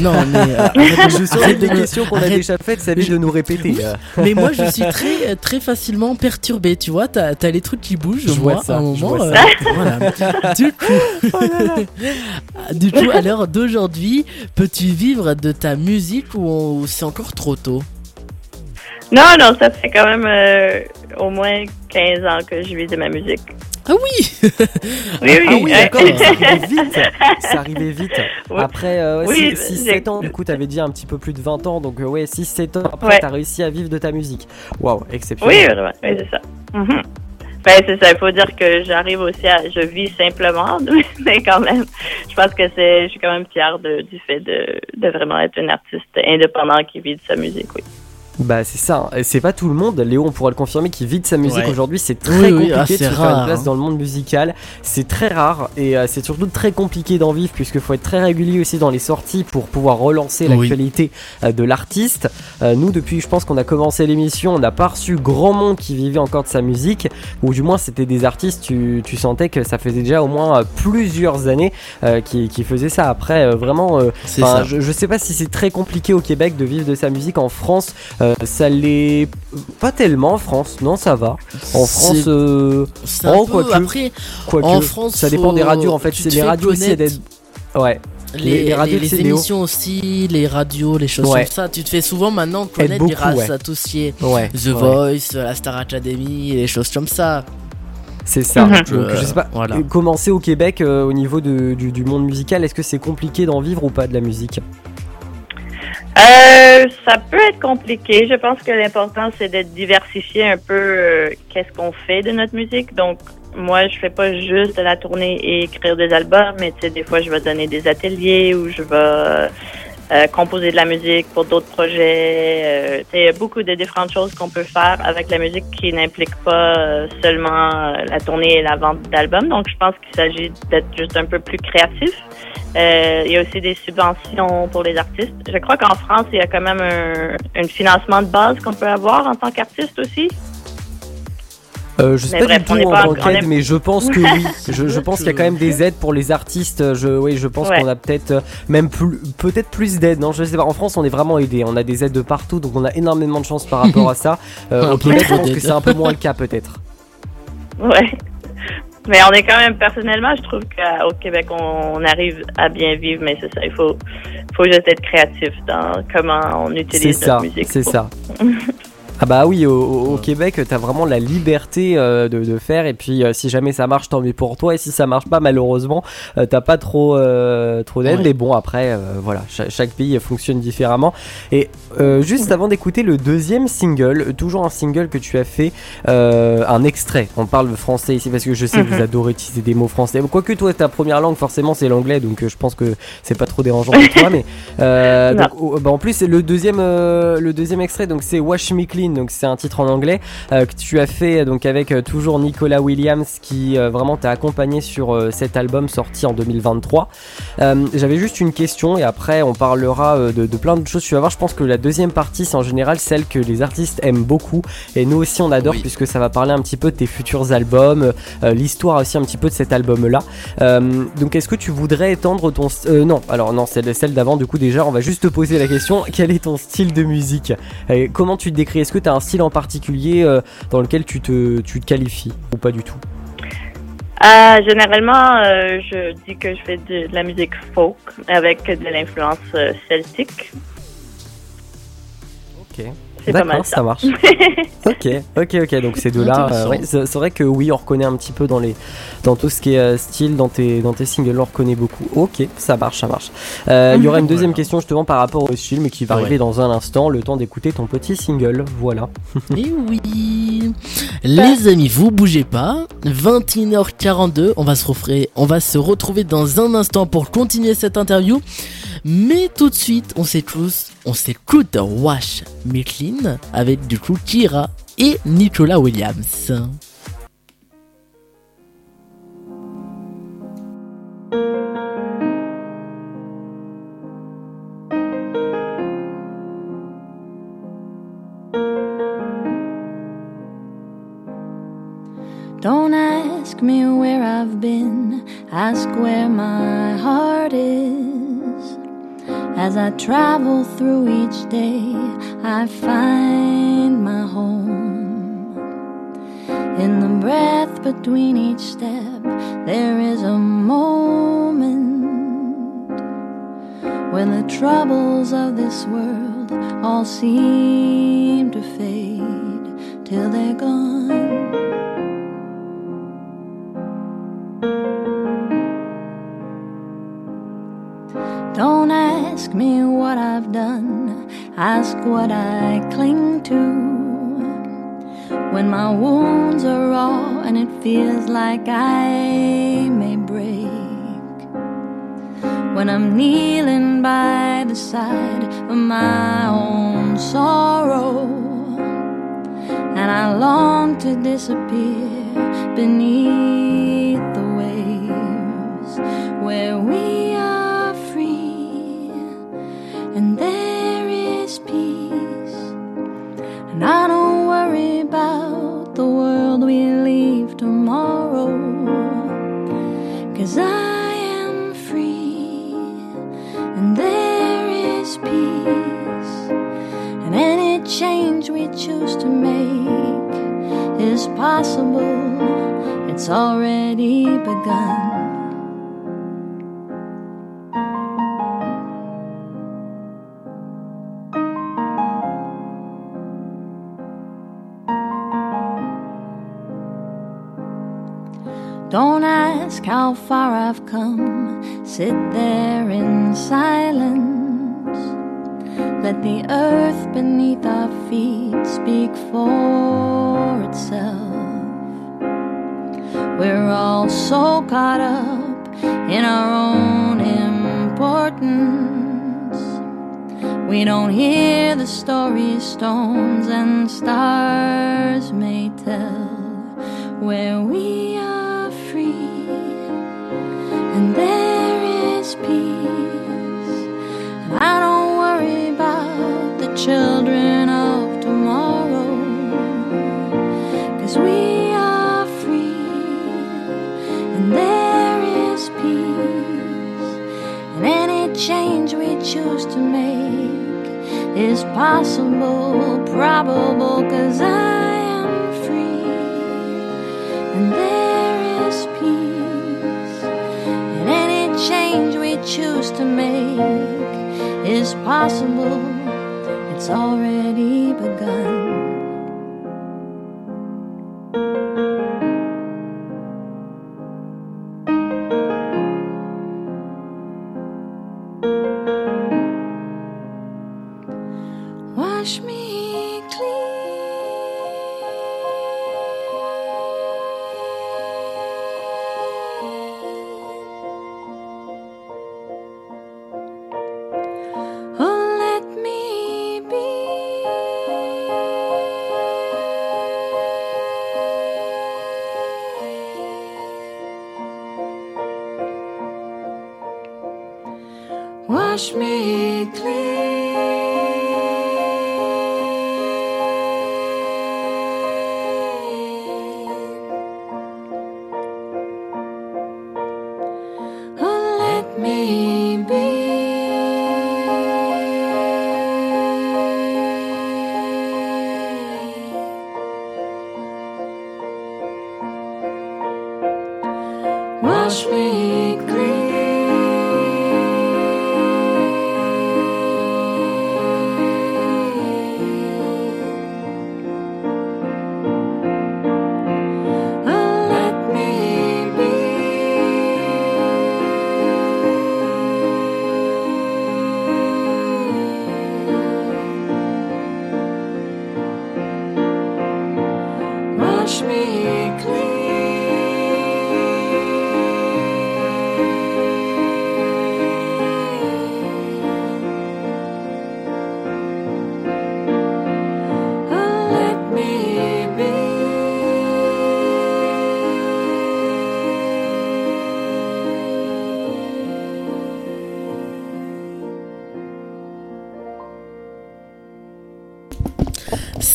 Non, mais euh, arrête, je suis des questions qu'on a déjà faites ça vient de nous répéter Oui, euh. mais moi je suis très très facilement perturbé, tu vois, t'as as les trucs qui bougent, Je vois moi ça, à un je moment, vois euh, ça. voilà. Du coup, du coup, à l'heure d'aujourd'hui, peux-tu vivre de ta musique ou, ou c'est encore trop tôt? Non, non, ça fait quand même euh, au moins 15 ans que je vis de ma musique. Ah oui Oui, oui, ah oui d'accord ça arrivait vite ça arrivait vite Oui. après euh, Oui, 6-7 j'ai- ans du coup t'avais dit un petit peu plus de 20 ans donc euh, ouais 6-7 ans après Ouais. t'as réussi à vivre de ta musique waouh exceptionnel Oui, vraiment, oui, c'est ça. Mhm. Ben, c'est ça. Il faut dire que j'arrive aussi à. Je vis simplement, mais quand même, je pense que c'est. Je suis quand même fière de, du fait de, de vraiment être une artiste indépendante qui vit de sa musique, oui. Bah c'est ça, hein. C'est pas tout le monde, Léo on pourra le confirmer, qui vit de sa musique Ouais. aujourd'hui, c'est très Oui, oui, compliqué ah, de se faire rare, une place hein. dans le monde musical, c'est très rare et euh, c'est surtout très compliqué d'en vivre puisque faut être très régulier aussi dans les sorties pour pouvoir relancer Oui. l'actualité euh, de l'artiste. Euh, nous depuis je pense qu'on a commencé l'émission, on n'a pas reçu grand monde qui vivait encore de sa musique, ou du moins c'était des artistes, tu, tu sentais que ça faisait déjà au moins euh, plusieurs années euh, qui, qui faisaient ça. Après euh, vraiment, euh, ça. je, je sais pas si c'est très compliqué au Québec de vivre de sa musique. En France, euh, ça l'est pas tellement. En France, non, ça va. En C'est- France, euh, c'est un oh, peu- après, quoique, en France, ça dépend des faut- radios. En fait, tu c'est les fais radios elles- Ouais. Les, les, radios les émissions aussi, les radios, les choses Ouais. comme ça. Tu te fais souvent maintenant connaître beaucoup, grâce ouais. à tout ce qui est Ouais, The ouais. Voice, la Star Academy, les choses comme ça. C'est ça. Mhm. Donc, Euh, je sais pas. voilà. euh, Commencer au Québec euh, au niveau de- du, du monde musical, est-ce que c'est compliqué d'en vivre ou pas de la musique? Euh, ça peut être compliqué. Je pense que l'important, c'est d'être diversifié un peu euh, qu'est-ce qu'on fait de notre musique. Donc, moi, je fais pas juste de la tournée et écrire des albums, mais tu sais, des fois, je vais donner des ateliers ou je vais euh, composer de la musique pour d'autres projets. Euh, il y a beaucoup de différentes choses qu'on peut faire avec la musique qui n'impliquent pas euh, seulement euh, la tournée et la vente d'albums. Donc, je pense qu'il s'agit d'être juste un peu plus créatif. Il y a aussi des subventions pour les artistes. Je crois qu'en France, il y a quand même un, un financement de base qu'on peut avoir en tant qu'artiste aussi. Euh, je sais Mais pas bref, du tout en tant on qu'aide, est- mais je pense que oui. Je, je pense qu'il y a quand même des aides pour les artistes. Je, oui, je pense Ouais. qu'on a peut-être euh, même plus, peut-être plus d'aides. Non, je sais pas. En France, on est vraiment aidé. On a des aides de partout, donc on a énormément de chance par rapport à ça. Euh, au Québec, je pense que c'est un peu moins le cas, peut-être. Ouais. Mais on est quand même, personnellement, je trouve qu'au Québec, on, on arrive à bien vivre, mais c'est ça, il faut, faut juste être créatif dans comment on utilise ça. notre musique. C'est pour- ça. Ah bah oui, au, Québec, t'as vraiment la liberté euh, de, de faire et puis euh, si jamais ça marche, tant mieux pour toi et si ça marche pas, malheureusement, euh, t'as pas trop trop d'aide. Ouais. Mais bon, après, voilà, cha- chaque pays fonctionne différemment. Et juste avant d'écouter le deuxième single, toujours un single que tu as fait, un extrait. On parle français ici parce que je sais que vous Mhm. adorez utiliser des mots français. Quoique toi, ta première langue forcément c'est l'anglais, donc je pense que c'est pas trop dérangeant pour toi. Mais donc, oh, bah, en plus, c'est le deuxième, le deuxième extrait, donc c'est Wash Me Clean, donc c'est un titre en anglais euh, que tu as fait donc avec euh, toujours Nicolas Williams qui euh, vraiment t'a accompagné sur cet album sorti en 2023. Euh, J'avais juste une question et après on parlera de, de plein de choses. Tu vas voir, je pense que la deuxième partie c'est en général celle que les artistes aiment beaucoup et nous aussi on adore Oui. puisque ça va parler un petit peu de tes futurs albums, l'histoire aussi un petit peu de cet album là. donc est-ce que tu voudrais étendre ton... non, alors non, c'est celle d'avant du coup déjà on va juste te poser la question, quel est ton style de musique? Comment tu te décris? Est-ce que tu as un style en particulier euh, dans lequel tu te, tu te qualifies ou pas du tout? Euh, généralement, euh, je dis que je fais de, de la musique folk avec de l'influence celtique. Ok. C'est pas mal ça. ça marche. ok, ok, ok. Donc ces deux-là, euh, ouais, c'est vrai que oui, on reconnaît un petit peu dans les, dans tout ce qui est euh, style, dans tes, dans tes singles, on reconnaît beaucoup. Ok, ça marche, ça marche. Euh, Il y aura une deuxième question justement par rapport au style, mais qui va Ouais. arriver dans un instant, le temps d'écouter ton petit single. Voilà. Et oui. Les amis, vous bougez pas. 21h42, on va se retrouver, on va se retrouver dans un instant pour continuer cette interview. Mais tout de suite, on s'écoute, on s'écoute Wash Micklin avec du coup Kira et Nicolas Williams. Don't ask me where I've been, ask where my heart is. As I travel through each day, I find my home. In the breath between each step, there is a moment when the troubles of this world all seem to fade till they're gone. Me what I've done, ask what I cling to. When my wounds are raw and it feels like I may break. When I'm kneeling by the side of my own sorrow, and I long to disappear beneath the waves where we possible, it's already begun. Don't ask how far I've come. Sit there in silence. Let the earth beneath our feet speak for itself. We're all so caught up in our own importance. We don't hear the stories stones and stars may tell where we are free and there is peace. I don't children of tomorrow, cause we are free and there is peace. And any change we choose to make is possible, probable, cause I am free and there is peace. And any change we choose to make is possible, it's already begun.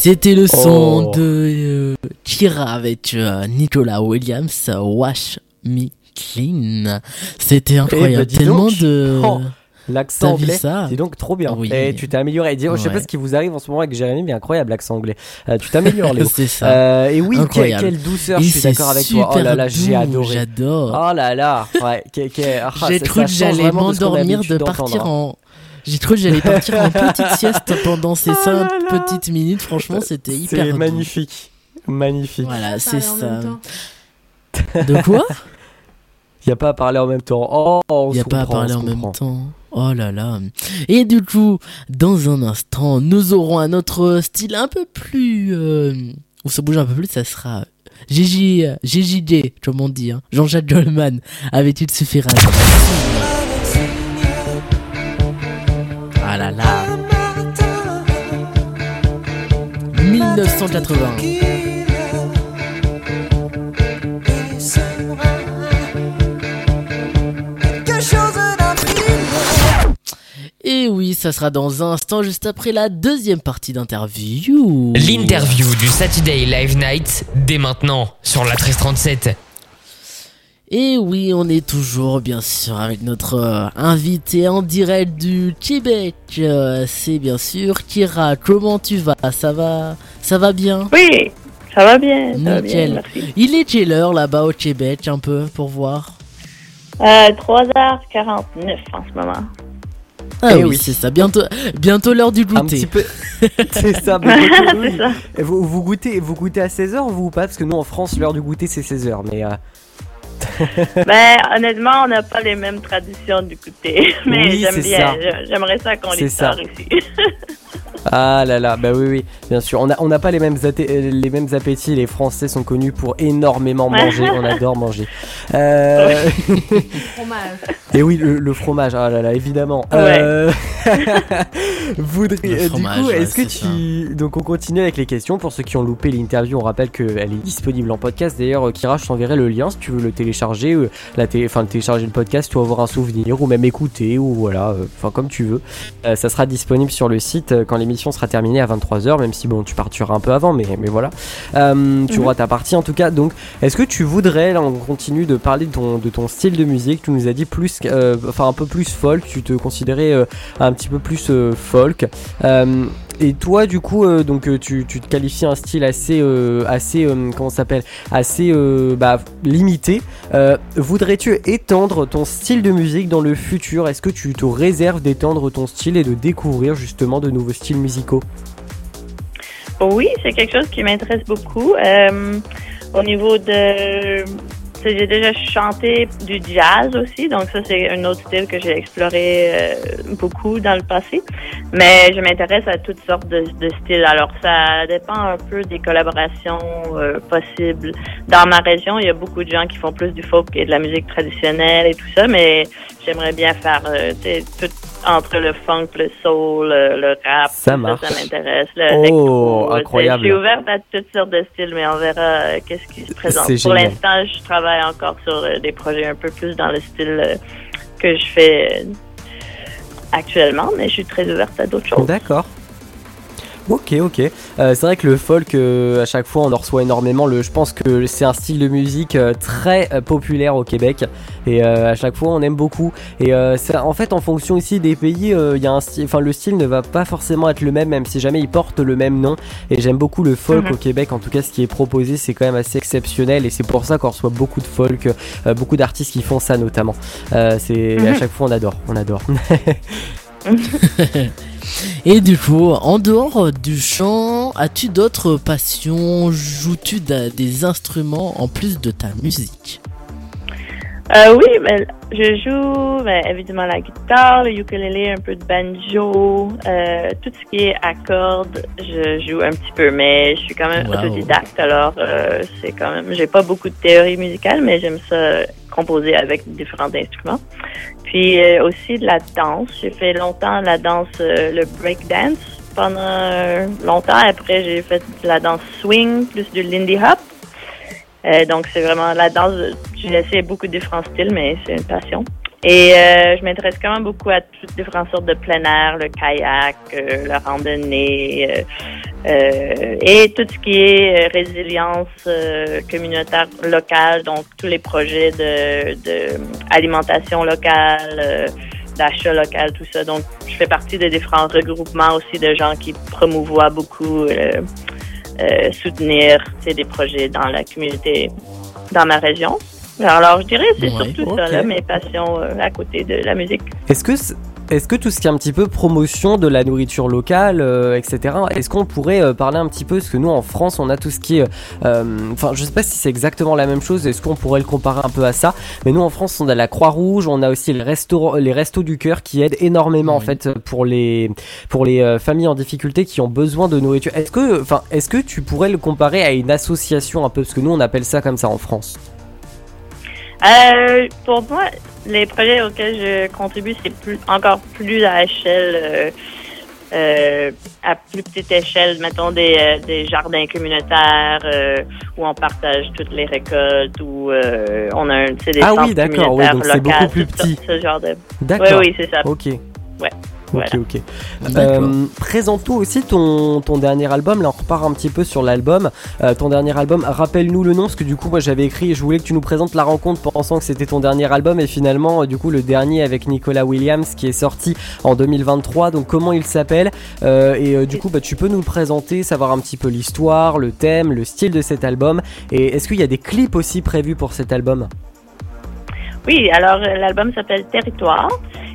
C'était le son Oh. de euh, Kira avec euh, Nicolas Williams, Wash Me Clean. C'était incroyable. Eh ben, dis Tellement donc. de. Oh, L'accent anglais, c'est donc trop bien. Oui. Et tu t'es amélioré. Oh, Je sais pas ce qui vous arrive en ce moment avec Jérémy, mais incroyable l'accent anglais. Euh, tu t'améliores, Léo. C'est ça. Euh, et oui, quelle, Incroyable. quelle douceur, Et je suis d'accord avec toi. Oh là là, j'ai adoré. J'adore. Oh là là, ouais. ah, J'ai cru que j'allais m'endormir de partir d'entendre. en. J'ai cru que j'allais partir en petite sieste pendant ces Oh 5 là là. petites minutes. Franchement, c'était hyper. C'est magnifique. Magnifique. Voilà, c'est ça. même temps. De quoi Il n'y a pas à parler en même temps. Oh, on Il n'y a se pas à parler on en se même temps. Oh là là. Et du coup, dans un instant, nous aurons un autre style un peu plus... euh, où ça bouge un peu plus, ça sera... Gigi, euh, GJJ, comme on dit, hein. Jean-Jacques Goldman, avec Il suffira. Ah là là. 1980. Quelque chose d'infiniment. Et oui, ça sera dans un instant, juste après la deuxième partie d'interview. L'interview du Saturday Live Night, dès maintenant, sur la 1337. Et oui, on est toujours bien sûr avec notre euh, invité en direct du Québec. Euh, C'est bien sûr Kira. Comment tu vas? Ça va Ça va bien? Oui, ça va bien. Ça va bien, Nickel. merci. Il est quelle heure là-bas au Québec un peu pour voir? Euh, 3h49 en ce moment. Ah Eh oui, oui. c'est ça. Bientôt, bientôt l'heure du goûter. Un petit peu. c'est ça, mais oui. Ça. Vous goûtez, vous goûtez à 16h vous ou pas? Parce que nous en France, l'heure du goûter c'est 16h. Mais euh, Ben, honnêtement, on n'a pas les mêmes traditions du goûter. Mais Oui, j'aime bien. J'aimerais ça qu'on les ça. sort ici. Ah là là, bah oui, oui, bien sûr. On n'a on n'a pas les mêmes, euh, les mêmes appétits. Les Français sont connus pour énormément manger. on adore manger. Euh... Fromage. Et oui, le, le fromage, ah là là, évidemment. Ouais. Euh, Voudrais, Le euh, fromage, du coup, ouais, est-ce que tu. Donc, on continue avec les questions. Pour ceux qui ont loupé l'interview, on rappelle qu'elle est disponible en podcast. D'ailleurs, Kira, je t'enverrai le lien si tu veux le télécharger. euh, la télé... Enfin, le télécharger le podcast, tu vas avoir un souvenir ou même écouter ou voilà. euh, Enfin, comme tu veux. Euh, ça sera disponible sur le site quand l'émission sera terminée à 23h, même si bon, tu partiras un peu avant, mais, mais voilà. Euh, tu Mhm. auras ta partie en tout cas. Donc, est-ce que tu voudrais, là, on continue de parler de ton, de ton style de musique? Tu nous as dit plus, euh, enfin un peu plus folk. Tu te considérais euh, un petit peu plus folk. Et toi, du coup, euh, donc euh, tu, te qualifies un style assez, euh, assez, s'appelle, assez bah, limité. Voudrais-tu étendre ton style de musique dans le futur? Est-ce que tu te réserves d'étendre ton style et de découvrir justement de nouveaux styles musicaux? Oui, c'est quelque chose qui m'intéresse beaucoup. Au niveau de... J'ai déjà chanté du jazz aussi, donc ça c'est un autre style que j'ai exploré euh, beaucoup dans le passé. Mais je m'intéresse à toutes sortes de, styles. Alors ça dépend un peu des collaborations euh, possibles. Dans ma région, il y a beaucoup de gens qui font plus du folk et de la musique traditionnelle et tout ça, mais j'aimerais bien faire euh, tout entre le funk, le soul, le, le rap. Ça marche. Ça, m'intéresse. Oh, incroyable. Je suis ouverte à toutes sortes de styles, mais on verra euh, qu'est-ce qui se présente. Pour l'instant, je travaille encore sur euh, des projets un peu plus dans le style euh, que je fais actuellement, mais je suis très ouverte à d'autres choses. D'accord. Ok, ok. Euh, c'est vrai que le folk, euh, à chaque fois, on en reçoit énormément. Le, je pense que c'est un style de musique euh, très populaire au Québec. Et à chaque fois, on aime beaucoup. Et ça, en fait, en fonction ici des pays, il y a un style. Enfin, le style ne va pas forcément être le même, même si jamais il porte le même nom. Et j'aime beaucoup le folk Mhm. au Québec. En tout cas, ce qui est proposé, c'est quand même assez exceptionnel. Et c'est pour ça qu'on reçoit beaucoup de folk, beaucoup d'artistes qui font ça notamment. C'est à Mhm. chaque fois, on adore, on adore. Et du coup, en dehors du chant, as-tu d'autres passions? Joues-tu des instruments en plus de ta musique? Euh, oui, ben, je joue ben, évidemment la guitare, le ukulélé, un peu de banjo, euh, tout ce qui est à cordes, je joue un petit peu, mais je suis quand même Wow. autodidacte, alors euh, c'est quand même, j'ai pas beaucoup de théorie musicale, mais j'aime ça composer avec différents instruments. Puis euh, aussi de la danse, j'ai fait longtemps la danse, euh, le break dance pendant euh, longtemps. Après, j'ai fait de la danse swing, plus du lindy hop. Donc, c'est vraiment la danse. J'ai essayé beaucoup de différents styles, mais c'est une passion. Et euh, je m'intéresse quand même beaucoup à toutes différentes sortes de plein air, le kayak, euh, la randonnée, euh, euh, et tout ce qui est euh, résilience euh, communautaire locale, donc tous les projets de, de alimentation locale, d'achat local, tout ça. Donc, je fais partie de différents regroupements aussi de gens qui promouvoient beaucoup soutenir des projets dans la communauté, dans ma région. Alors, je dirais c'est Ouais, surtout ça, là, mes passions euh, à côté de la musique. Est-ce que, est-ce que tout ce qui est un petit peu promotion de la nourriture locale, euh, etc., est-ce qu'on pourrait euh, parler un petit peu, parce que nous en France on a tout ce qui est, euh, enfin je sais pas si c'est exactement la même chose, est-ce qu'on pourrait le comparer un peu à ça, mais nous en France on a la Croix-Rouge, on a aussi les restaurants, les restos du cœur qui aident énormément en fait pour les, pour les euh, familles en difficulté qui ont besoin de nourriture. Est-ce que, enfin, est-ce que tu pourrais le comparer à une association un peu, parce que nous on appelle ça comme ça en France. Euh, pour moi, les projets auxquels je contribue, c'est plus, encore plus à échelle euh, euh, à plus petite échelle, mettons des, des jardins communautaires où on partage toutes les récoltes, où on a un, des Ah oui, d'accord, oui, communautaires donc c'est beaucoup plus petit. Ce genre de. D'accord. Oui, oui, c'est ça. Ok. Ouais. Ok, Voilà. ok. D'accord. Euh, Présente-nous aussi ton, ton dernier album. Là, on repart un petit peu sur l'album. Euh, ton dernier album, rappelle-nous le nom, parce que du coup, moi j'avais écrit, je voulais que tu nous présentes la rencontre pensant que c'était ton dernier album, et finalement, euh, du coup, le dernier avec Nicolas Williams qui est sorti en 2023. Donc, comment il s'appelle? Euh, Et euh, du coup, bah, tu peux nous le présenter, savoir un petit peu l'histoire, le thème, le style de cet album. Et est-ce qu'il y a des clips aussi prévus pour cet album? Oui, alors euh, l'album s'appelle Territoire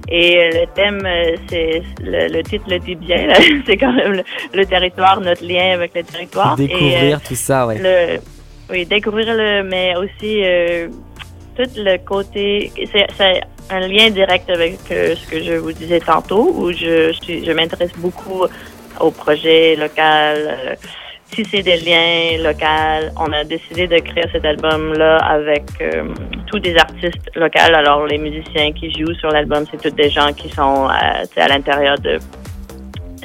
et euh, le thème, euh, c'est le, le titre le dit bien, c'est quand même le, le territoire, notre lien avec le territoire. Découvrir tout ça, ouais. le, oui, découvrir le, mais aussi euh, tout le côté, c'est c'est un lien direct avec euh, ce que je vous disais tantôt, où je suis, je m'intéresse beaucoup au projet local, euh, tisser des liens locaux. On a décidé de créer cet album-là avec euh, tous des artistes locaux. Alors, les musiciens qui jouent sur l'album, c'est tous des gens qui sont euh, tu sais, à l'intérieur de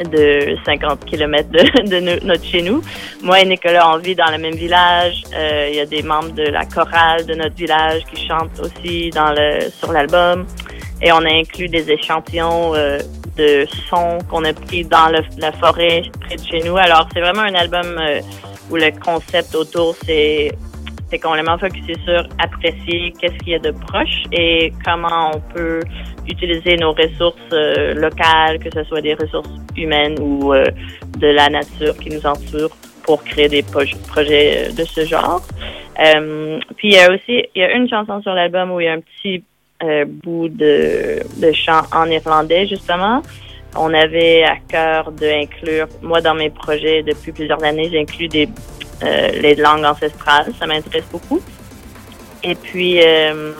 de 50 km de, de no- notre chez nous. Moi et Nicolas, on vit dans le même village. Euh, Il y a des membres de la chorale de notre village qui chantent aussi dans le sur l'album. Et on a inclus des échantillons euh, de sons qu'on a pris dans le- la forêt près de chez nous. Alors, c'est vraiment un album euh, où le concept autour, c'est c'est complètement focusé sur apprécier qu'est-ce qu'il y a de proche et comment on peut utiliser nos ressources euh, locales, que ce soit des ressources humaines ou euh, de la nature qui nous entoure pour créer des proj- projets euh, de ce genre. Euh, puis il y a aussi il y a une chanson sur l'album où il y a un petit euh, bout de, de chant en irlandais justement. On avait à cœur d'inclure, moi dans mes projets depuis plusieurs années, j'inclus des euh, les langues ancestrales, ça m'intéresse beaucoup. Et puis euh,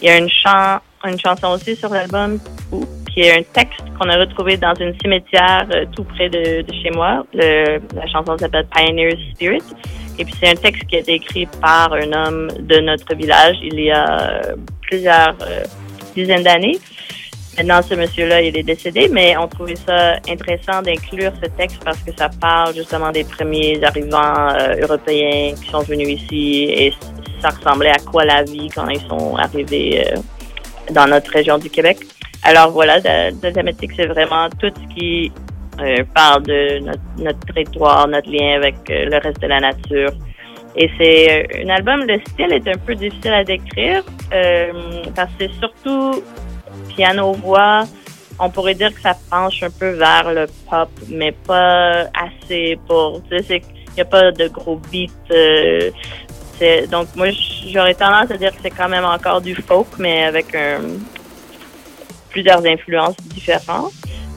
il y a une, chan une chanson aussi sur l'album qui est un texte qu'on a retrouvé dans une cimetière euh, tout près de, de chez moi. Le, la chanson s'appelle Pioneer's Spirit. Et puis c'est un texte qui a été écrit par un homme de notre village il y a euh, plusieurs euh, dizaines d'années. Maintenant, ce monsieur-là, il est décédé, mais on trouvait ça intéressant d'inclure ce texte parce que ça parle justement des premiers arrivants euh, européens qui sont venus ici et ça ressemblait à quoi la vie quand ils sont arrivés euh, dans notre région du Québec. Alors voilà, la, thématique, c'est vraiment tout ce qui parle de notre, territoire, notre lien avec le reste de la nature. Et c'est euh, un album, le style est un peu difficile à décrire euh, parce que c'est surtout piano-voix. On pourrait dire que ça penche un peu vers le pop, mais pas assez pour... Tu sais, il n'y a pas de gros beats. euh, donc moi, j'aurais tendance à dire que c'est quand même encore du folk, mais avec un, plusieurs influences différentes.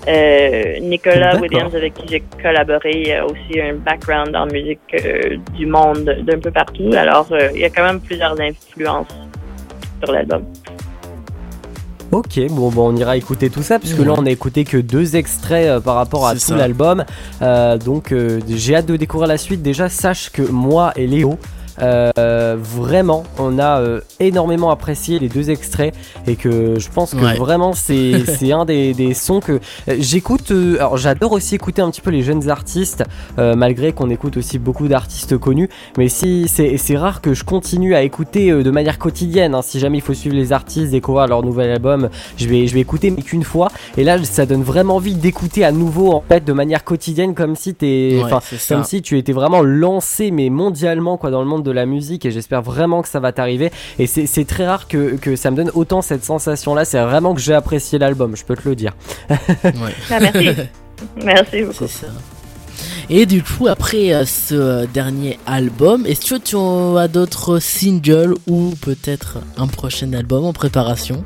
Euh, Nicolas. Williams, avec qui j'ai collaboré, a aussi un background en musique euh, du monde d'un peu partout. Alors, euh, il y a quand même plusieurs influences sur l'album. Ok, bon, bon, on ira écouter tout ça, puisque là on a écouté que deux extraits euh, par rapport à tout l'album. Euh, donc euh, j'ai hâte de découvrir la suite. Déjà, sache que moi et Léo, euh, vraiment, on a euh, énormément apprécié les deux extraits et que je pense que Ouais. vraiment c'est c'est un des, des sons que euh, j'écoute. euh, alors j'adore aussi écouter un petit peu les jeunes artistes, euh, malgré qu'on écoute aussi beaucoup d'artistes connus. Mais si c'est c'est rare que je continue à écouter euh, de manière quotidienne. hein. si jamais il faut suivre les artistes, découvrir leur nouvel album, je vais je vais écouter mais qu'une fois. Et là ça donne vraiment envie d'écouter à nouveau en fait de manière quotidienne comme si t'es, Ouais, comme si tu étais vraiment lancé mais mondialement quoi dans le monde de la musique et j'espère vraiment que ça va t'arriver et c'est très rare que, que ça me donne autant cette sensation là c'est vraiment que j'ai apprécié l'album je peux te le dire Ah, merci. merci beaucoup. C'est ça. Et du coup, après euh, ce dernier album, est-ce que tu as d'autres singles ou peut-être un prochain album en préparation?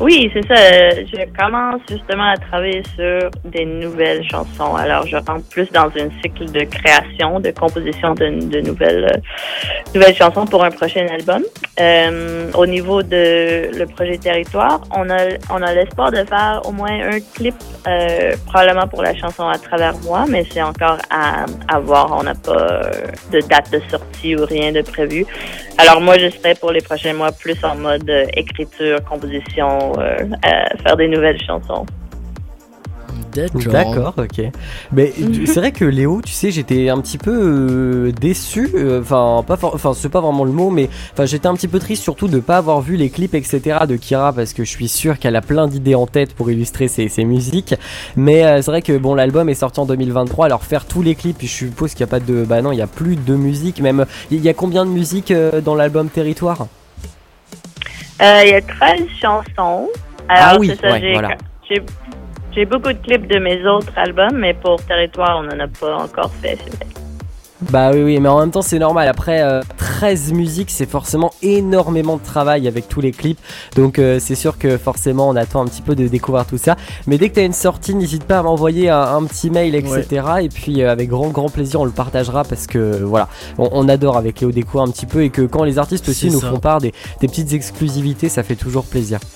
Oui, c'est ça. Je commence justement à travailler sur des nouvelles chansons. Alors, je rentre plus dans un cycle de création, de composition de, de nouvelles, euh, nouvelles chansons pour un prochain album. Euh, au niveau de le projet Territoire, on a, on a l'espoir de faire au moins un clip, euh, probablement pour la chanson à travers moi, mais c'est encore à, à voir. On n'a pas euh, de date de sortie ou rien de prévu. Alors moi, je serai pour les prochains mois plus en mode euh, écriture, composition, euh, à faire des nouvelles chansons. D'accord, ok. Mais c'est vrai que Léo, tu sais, j'étais un petit peu euh, déçu. euh, Enfin, pas, enfin, c'est pas vraiment le mot, mais enfin, j'étais un petit peu triste surtout de pas avoir vu les clips, etc. de Kira parce que je suis sûr qu'elle a plein d'idées en tête pour illustrer ses, ses musiques. Mais euh, c'est vrai que bon, l'album est sorti en 2023. Alors faire tous les clips, je suppose qu'il y a pas de, bah non, il y a plus de musique. Même, il y a combien de musique euh, dans l'album Territoire? Euh, Il y a 13 chansons. Alors, Ah oui, c'est ça, ouais, j'ai, voilà. j'ai, j'ai beaucoup de clips de mes autres albums, mais pour Territoire, on n'en a pas encore fait. Bah oui, oui, mais en même temps, c'est normal. Après euh, 13 musiques, c'est forcément énormément de travail avec tous les clips. Donc, euh, c'est sûr que forcément, on attend un petit peu de découvrir tout ça. Mais dès que tu as une sortie, n'hésite pas à m'envoyer un, un petit mail, etc. Et puis, euh, avec grand, grand plaisir, on le partagera parce que euh, voilà, on, on adore avec Léo découvrir un petit peu. Et que quand les artistes aussi nous ça. font part des, des petites exclusivités, ça fait toujours plaisir.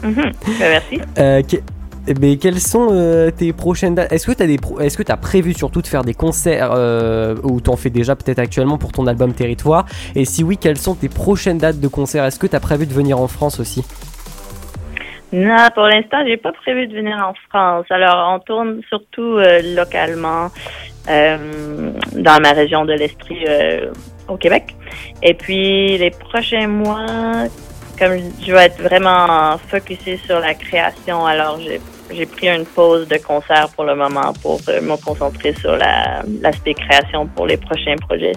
Mhm. Ben, merci. Euh, que- mais quelles sont euh, tes prochaines dates? Est-ce que tu as pro- tu as prévu surtout de faire des concerts euh, ou t'en fais déjà peut-être actuellement pour ton album Territoire? Et si oui, quelles sont tes prochaines dates de concerts Est-ce que tu as prévu de venir en France aussi? Non, pour l'instant, j'ai pas prévu de venir en France. Alors, on tourne surtout euh, localement euh, dans ma région de l'Estrie au Québec. Et puis, les prochains mois, comme je vais être vraiment focusée sur la création, alors j'ai j'ai pris une pause de concert pour le moment pour euh, me concentrer sur la- l'aspect création pour les prochains projets.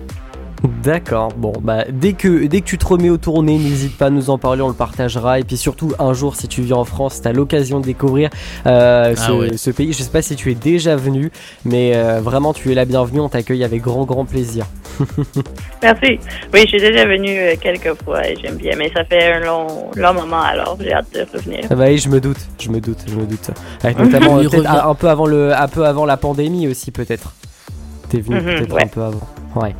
D'accord, bon bah dès que dès que tu te remets aux tournées, n'hésite pas à nous en parler, on le partagera. Et puis surtout un jour si tu viens en France, t'as l'occasion de découvrir euh, Ah ce, ouais. ce pays. Je sais pas si tu es déjà venu, mais euh, vraiment tu es la bienvenue, on t'accueille avec grand grand plaisir. Merci. Oui, je suis déjà venue euh, quelques fois et j'aime bien, mais ça fait un long, long moment, alors j'ai hâte de revenir. Ah bah oui, je me doute, je me doute, je me doute. Avec notamment euh, peut-être revient. un, un peu avant le, un peu avant la pandémie aussi peut-être. T'es venu Mhm, peut-être ouais. un peu avant. Ouais.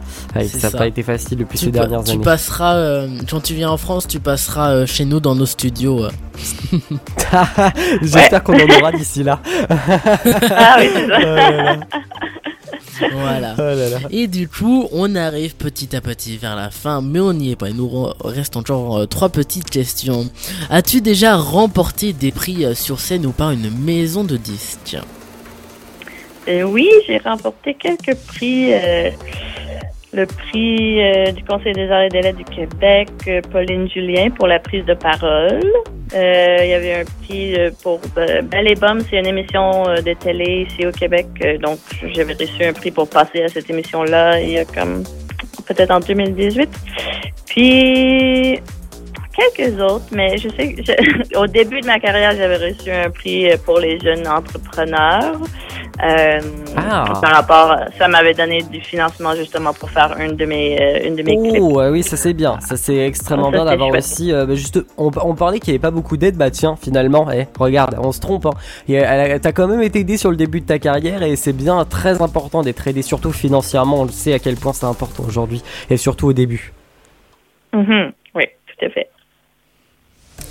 Ça n'a pas été facile depuis Tu, ces pa- dernières tu années. passeras euh, quand tu viens en France, tu passeras euh, chez nous dans nos studios. euh. J'espère qu'on en aura d'ici là. Ah oui, c'est ça. Oh là là. Voilà. Oh là là. Et du coup, on arrive petit à petit vers la fin, mais on n'y est pas. Il nous re- reste encore euh, trois petites questions. As-tu déjà remporté des prix euh, sur scène ou par une maison de disques? Euh, oui, j'ai remporté quelques prix. euh, le prix euh, du Conseil des arts et des lettres du Québec, euh, Pauline Julien pour la prise de parole. Il y avait un prix pour euh, Belle et Bomme, c'est une émission de télé ici au Québec. donc, j'avais reçu un prix pour passer à cette émission-là il y a comme peut-être en 2018. Puis quelques autres, mais je sais que je- au début de ma carrière, j'avais reçu un prix euh, pour les jeunes entrepreneurs. Euh, Ah. Par rapport, ça m'avait donné du financement justement pour faire une de mes, euh, une de mes clips. Oh oui, ça c'est bien. Ça c'est extrêmement Ça, bien d'avoir aussi. euh, bah, juste, on, on parlait qu'il n'y avait pas beaucoup d'aide. Bah tiens, finalement, eh, regarde, on se trompe. Hein. A- T'as quand même été aidé sur le début de ta carrière et c'est bien très important d'être aidé, surtout financièrement. On le sait à quel point c'est important aujourd'hui et surtout au début. Mhm. Oui, tout à fait.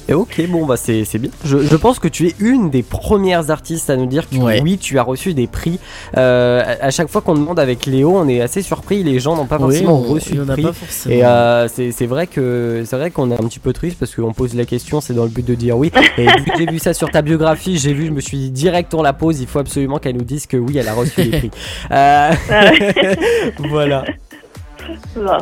Et ok, bon bah c'est c'est bien. Je, je pense que tu es une des premières artistes à nous dire que Ouais. oui, tu as reçu des prix. Euh, à, à chaque fois qu'on demande avec Léo, on est assez surpris. Les gens n'ont pas Oui, forcément on- reçu de en a prix. pas forcément. Et euh, c'est c'est vrai que c'est vrai qu'on est un petit peu triste parce qu'on pose la question, c'est dans le but de dire oui. Et j'ai vu ça sur ta biographie, j'ai vu, je me suis dit direct on la pose. Il faut absolument qu'elle nous dise que oui, elle a reçu des prix. Euh, voilà. Bon.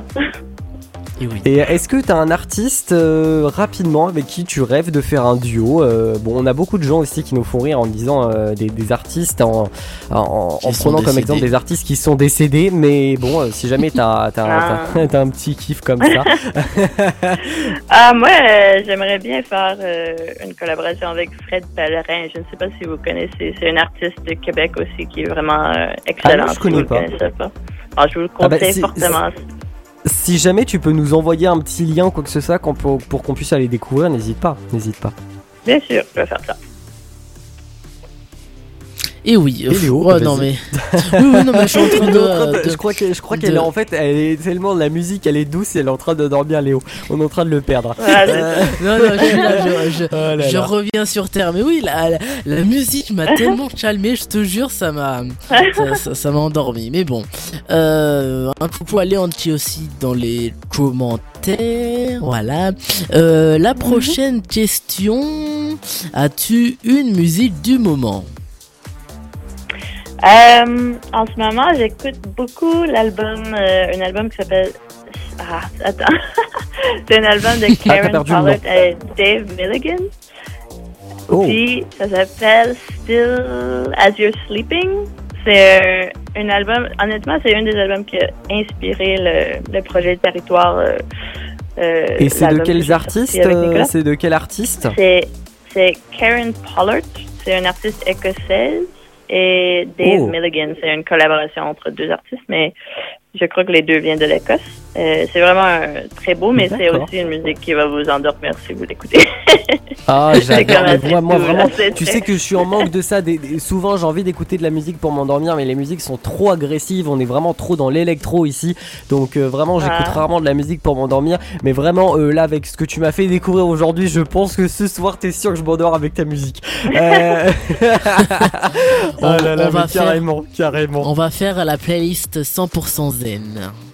Et oui. Et est-ce que tu as un artiste euh, rapidement avec qui tu rêves de faire un duo Euh, Bon, on a beaucoup de gens aussi qui nous font rire en disant euh, des, des artistes en, en, en prenant comme exemple des artistes qui sont décédés. Mais bon, euh, si jamais tu as, Ah. un petit kiff comme ça. Ah, moi, euh, j'aimerais bien faire euh, une collaboration avec Fred Pellerin. Je ne sais pas si vous connaissez. C'est un artiste de Québec aussi qui est vraiment euh, excellent. Ah non, je si connais vous pas. pas. Ah, je vous le Ah bah, conseille si- fortement. Si jamais tu peux nous envoyer un petit lien quoi que ce soit pour qu'on puisse aller découvrir, n'hésite pas. N'hésite pas. Bien sûr, je vais faire ça. Et oui. Et Léo, ouais, non mais. Oui, oui, non mais je suis en train de. je crois que je crois de- qu'elle est en fait elle est tellement la musique elle est douce et elle est en train de dormir Léo. On est en train de le perdre. Euh, Non, non, je, suis là, je, je- Oh là je là. reviens sur terre. Mais oui, la, la, la musique m'a tellement calmé, je te jure, ça m'a ça, ça- ça m'a endormi. Mais bon, euh, un coucou à Léanti aussi dans les commentaires. Voilà. Euh, la prochaine question As-tu une musique du moment? Euh, en ce moment, j'écoute beaucoup l'album, euh, un album qui s'appelle. Ah, attends. c'est un album de Ah, Karen. Pollard et Dave Milligan. Oh. Puis, ça s'appelle Still As You're Sleeping. C'est un, un album, honnêtement, c'est un des albums qui a inspiré le, le projet de territoire. euh, euh, Et c'est de que quels artistes euh. C'est de quel artiste? C'est c'est Karen Pollard, c'est une artiste écossaise, et Dave Oh. Milligan, c'est une collaboration entre deux artistes, mais je crois que les deux viennent de l'Écosse. Euh, c'est vraiment très beau, mais c'est aussi une musique qui va vous endormir si vous l'écoutez. Ah, j'adore. Moi, moi vraiment, tu sais que je suis en manque de ça. Des, des- souvent, j'ai envie d'écouter de la musique pour m'endormir, mais les musiques sont trop agressives. On est vraiment trop dans l'électro ici. Donc, euh, vraiment, j'écoute Ah. rarement de la musique pour m'endormir. Mais vraiment, euh, là, avec ce que tu m'as fait découvrir aujourd'hui, je pense que ce soir, t'es sûr que je m'endors avec ta musique. Euh... oh là là, on va faire- carrément, carrément. On va faire la playlist 100% Then.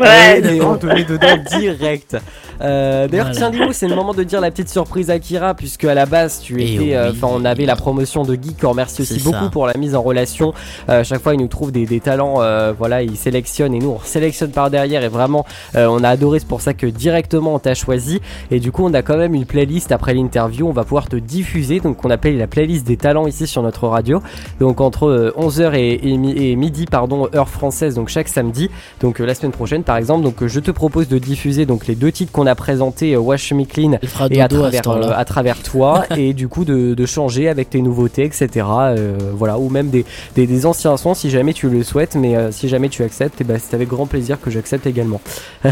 Ouais, on te met dedans direct. Euh, D'ailleurs, Voilà. tiens, Lilo, c'est le moment de dire la petite surprise à Kira, puisque à la base, tu Eh étais. euh, oui. Enfin, on avait la promotion de Geek. On remercie aussi beaucoup pour la mise en relation. Euh, chaque fois, il nous trouve des, des talents. euh, voilà, il sélectionne et nous, on sélectionne par derrière. Et vraiment, euh, on a adoré. C'est pour ça que directement, on t'a choisi. Et du coup, on a quand même une playlist après l'interview. On va pouvoir te diffuser. Donc, on appelle la playlist des talents ici sur notre radio. Donc, entre euh, 11h et, et mi- et midi, pardon, heure française. Donc, chaque samedi. Donc, euh, la semaine prochaine, par exemple. Donc, euh, je te propose de diffuser donc les deux titres qu'on a présentés, euh, Wash Me Clean et à travers, euh, à travers toi, et du coup de, de changer avec tes nouveautés, etc. euh, voilà, ou même des, des, des anciens sons si jamais tu le souhaites, mais euh, si jamais tu acceptes, et ben, c'est avec grand plaisir que j'accepte également.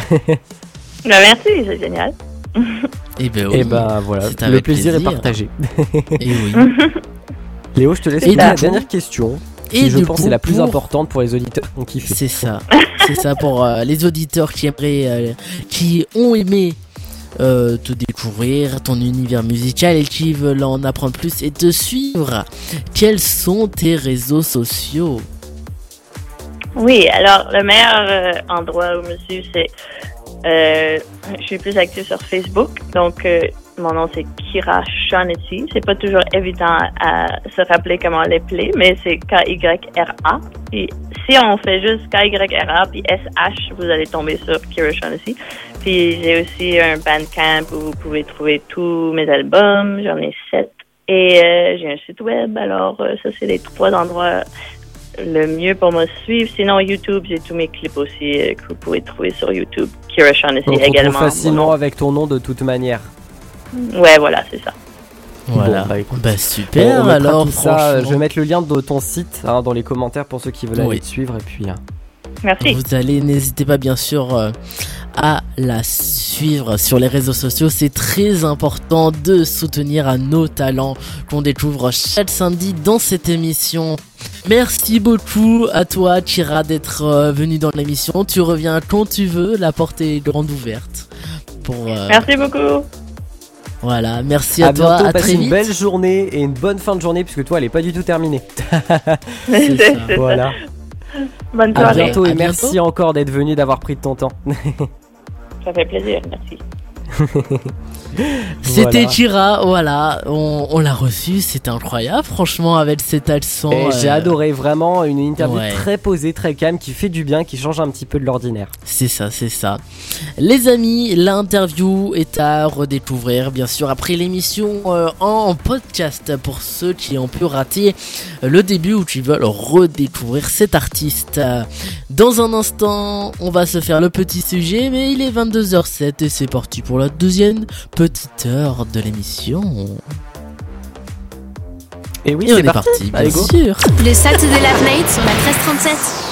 Ben, merci, c'est génial. Et ben, Et ben voilà, le avec plaisir, est plaisir. partagé. Et oui. Léo, je te laisse la dernière question. Et qui, je pense coup, est la plus pour- importante pour les auditeurs qui ont kiffé. C'est ça. C'est ça pour euh, les auditeurs qui aimeraient, euh, qui ont aimé euh, te découvrir, ton univers musical et qui veulent en apprendre plus et te suivre. Quels sont tes réseaux sociaux? Oui, alors le meilleur euh, endroit où me suivre, c'est. euh, je suis plus active sur Facebook. Donc, euh, mon nom, c'est Kira Shaughnessy. C'est pas toujours évident à se rappeler comment l'appeler, mais c'est K-Y-R-A. Puis, si on fait juste K-Y-R-A puis S-H, vous allez tomber sur Kira Shaughnessy. Puis, j'ai aussi un Bandcamp où vous pouvez trouver tous mes albums. J'en ai sept. Et euh, j'ai un site web. Alors, euh, ça, c'est les trois endroits le mieux pour me suivre. Sinon, YouTube, j'ai tous mes clips aussi euh, que vous pouvez trouver sur YouTube. Kira Shaughnessy On également. facilement avec ton nom de toute manière. Ouais, voilà, c'est ça. Voilà. Bon, bah, écoute. Bah, super, On alors, ça, je vais mettre le lien de ton site hein, dans les commentaires pour ceux qui veulent Oui. aller te suivre et puis. hein. Merci. Vous allez, n'hésitez pas bien sûr euh, à la suivre sur les réseaux sociaux. C'est très important de soutenir à nos talents qu'on découvre chaque samedi dans cette émission. Merci beaucoup à toi, Kira, d'être euh, venu dans l'émission. Tu reviens quand tu veux. La porte est grande ouverte. Pour, euh, Merci beaucoup. Voilà, merci à, à toi. bientôt, À très une vite. belle journée et une bonne fin de journée puisque toi elle est pas du tout terminée. C'est ça. voilà. Bonne À soirée. bientôt et À merci bientôt. encore d'être venu, d'avoir pris de ton temps. Ça fait plaisir, merci. C'était Voilà. Kira, voilà, on, on l'a reçu, c'était incroyable, franchement, avec cet accent. J'ai euh, adoré vraiment une interview ouais. très posée, très calme, qui fait du bien, qui change un petit peu de l'ordinaire. C'est ça, c'est ça. Les amis, l'interview est à redécouvrir, bien sûr, après l'émission euh, en podcast pour ceux qui ont pu rater le début ou qui veulent redécouvrir cet artiste. Dans un instant, on va se faire le petit sujet, mais il est 22h07 et c'est parti pour la deuxième petite heure de l'émission. Et oui, Et on c'est est parti. parti, bien sûr. Le Saturday Late Night sur la 1337.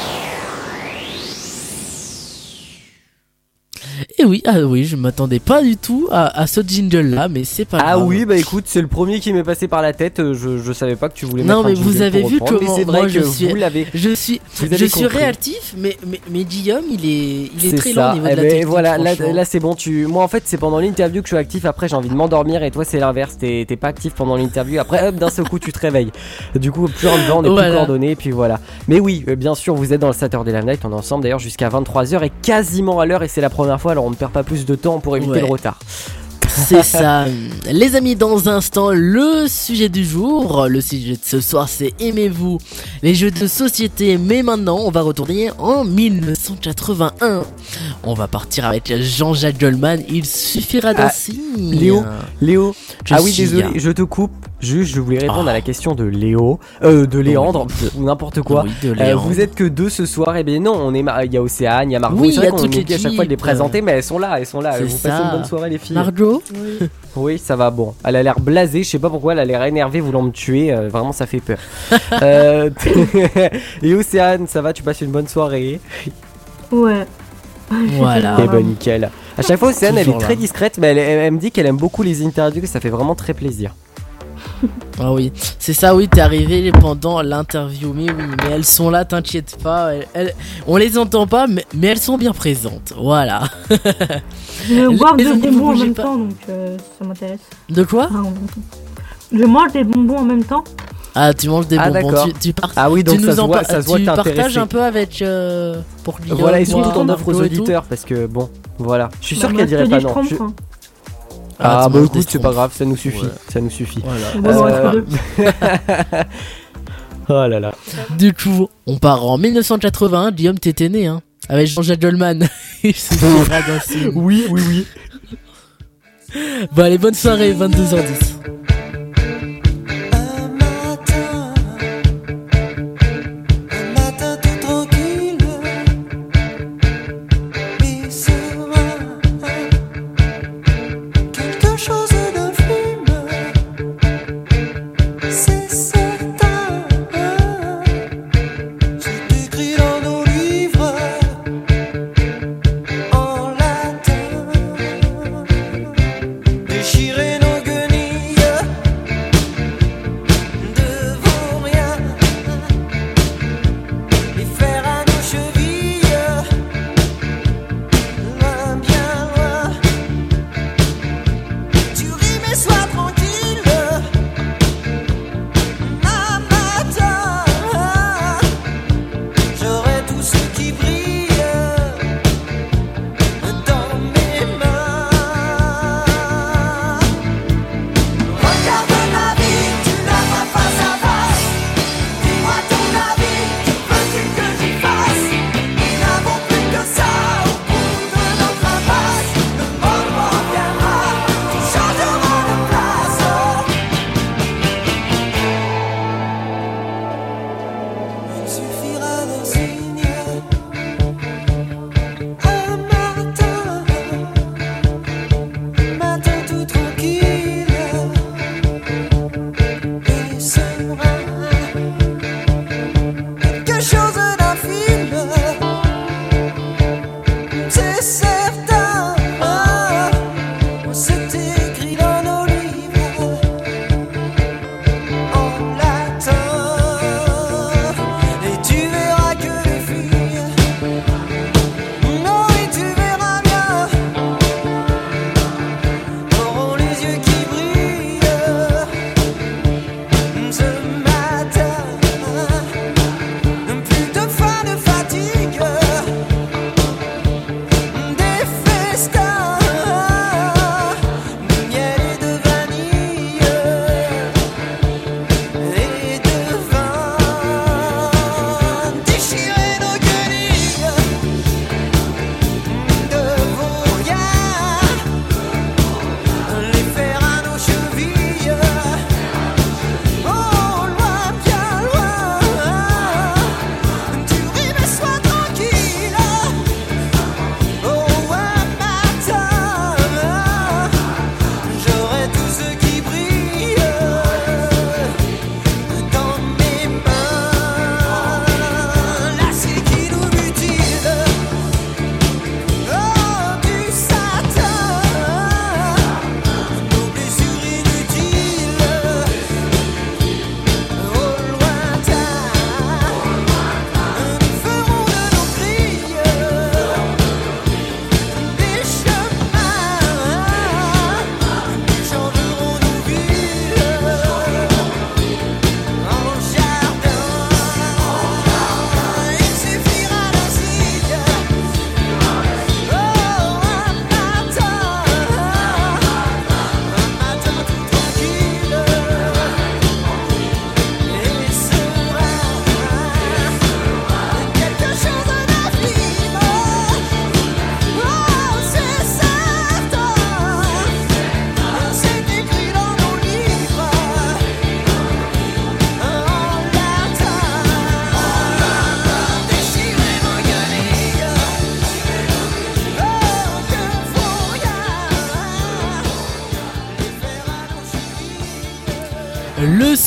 Et oui, ah oui, je m'attendais pas du tout à, à ce jingle là, mais c'est pas Ah grave. oui, bah écoute, c'est le premier qui m'est passé par la tête. euh, Je, je savais pas que tu voulais Non, mettre un mais vous jingle avez vu reprendre, comment mais vrai moi que je suis, vous l'avez. je suis, vous je suis réactif, mais, mais, mais Guillaume, il est, il est, très lent au niveau Eh de la ben, technique. voilà, là, c'est bon. Tu, moi en fait c'est pendant l'interview que je suis actif. Après j'ai envie de m'endormir et toi c'est l'inverse. T'es pas actif pendant l'interview. Après hop d'un seul coup tu te réveilles. Du coup plus en dedans, on est Voilà. plus coordonnés et puis voilà. Mais oui, euh, bien sûr vous êtes dans le Saturday Live Night. On est ensemble d'ailleurs jusqu'à 23h et quasiment à l'heure et c'est la première fois. Alors on ne perd pas plus de temps pour éviter Ouais. le retard. C'est ça. Les amis, dans un instant, le sujet du jour. Le sujet de ce soir, c'est Aimez-vous les jeux de société. Mais maintenant, on va retourner en 1981. On va partir avec Jean-Jacques Goldman. Il suffira d'un Ah, signe. Léo, Léo. Je ah oui, désolé, là. je te coupe. Juste, je voulais répondre Ah. à la question de Léo, euh, de Léandre, Oui, ou n'importe quoi. Oui, de Euh, Léandre. vous êtes que deux ce soir, et bien non, on est, il y a Océane, il y a Margot. Oui, c'est vrai a qu'on oublie à chaque fois de les présenter, mais elles sont là, elles sont là. C'est Vous passez ça. une bonne soirée, les filles. Margot Oui, ça va bon. Elle a l'air blasée, je sais pas pourquoi, elle a l'air énervée, voulant me tuer. euh, vraiment, ça fait peur. Euh, et Océane, ça va Tu passes une bonne soirée Ouais. Voilà. Eh ben nickel. À chaque fois, Océane, elle est très là. discrète, mais elle, elle- elle me dit qu'elle aime beaucoup les interviews, que ça fait vraiment très plaisir. Ah oui, c'est ça, oui, t'es arrivé pendant l'interview, mais oui, mais elles sont là, t'inquiète pas, elles- elles- on les entend pas, mais, mais elles sont bien présentes, voilà. Je Les des bonbons en même pas. temps, donc euh, ça m'intéresse. De quoi? Ah, Je mange des bonbons en même temps. Ah, tu manges des Ah, bonbons, tu, tu par- Ah oui, donc tu ça nous se en voit- ça se voit tu partages un peu avec euh, pour Guillaume, Voilà, et surtout t'en offres aux auditeurs, parce que bon, voilà. Je suis sûr Bah, qu'elle dirait pas non. Ah, tu bah écoute, c'est pas grave, ça nous suffit. Ouais. Ça nous suffit. Voilà. Euh, oh là là. Du coup, on part en 1981, Guillaume, t'étais né, hein, avec Jean-Jacques Goldman. Oui, oui, oui. Bon, allez, bonne soirée, 22h10.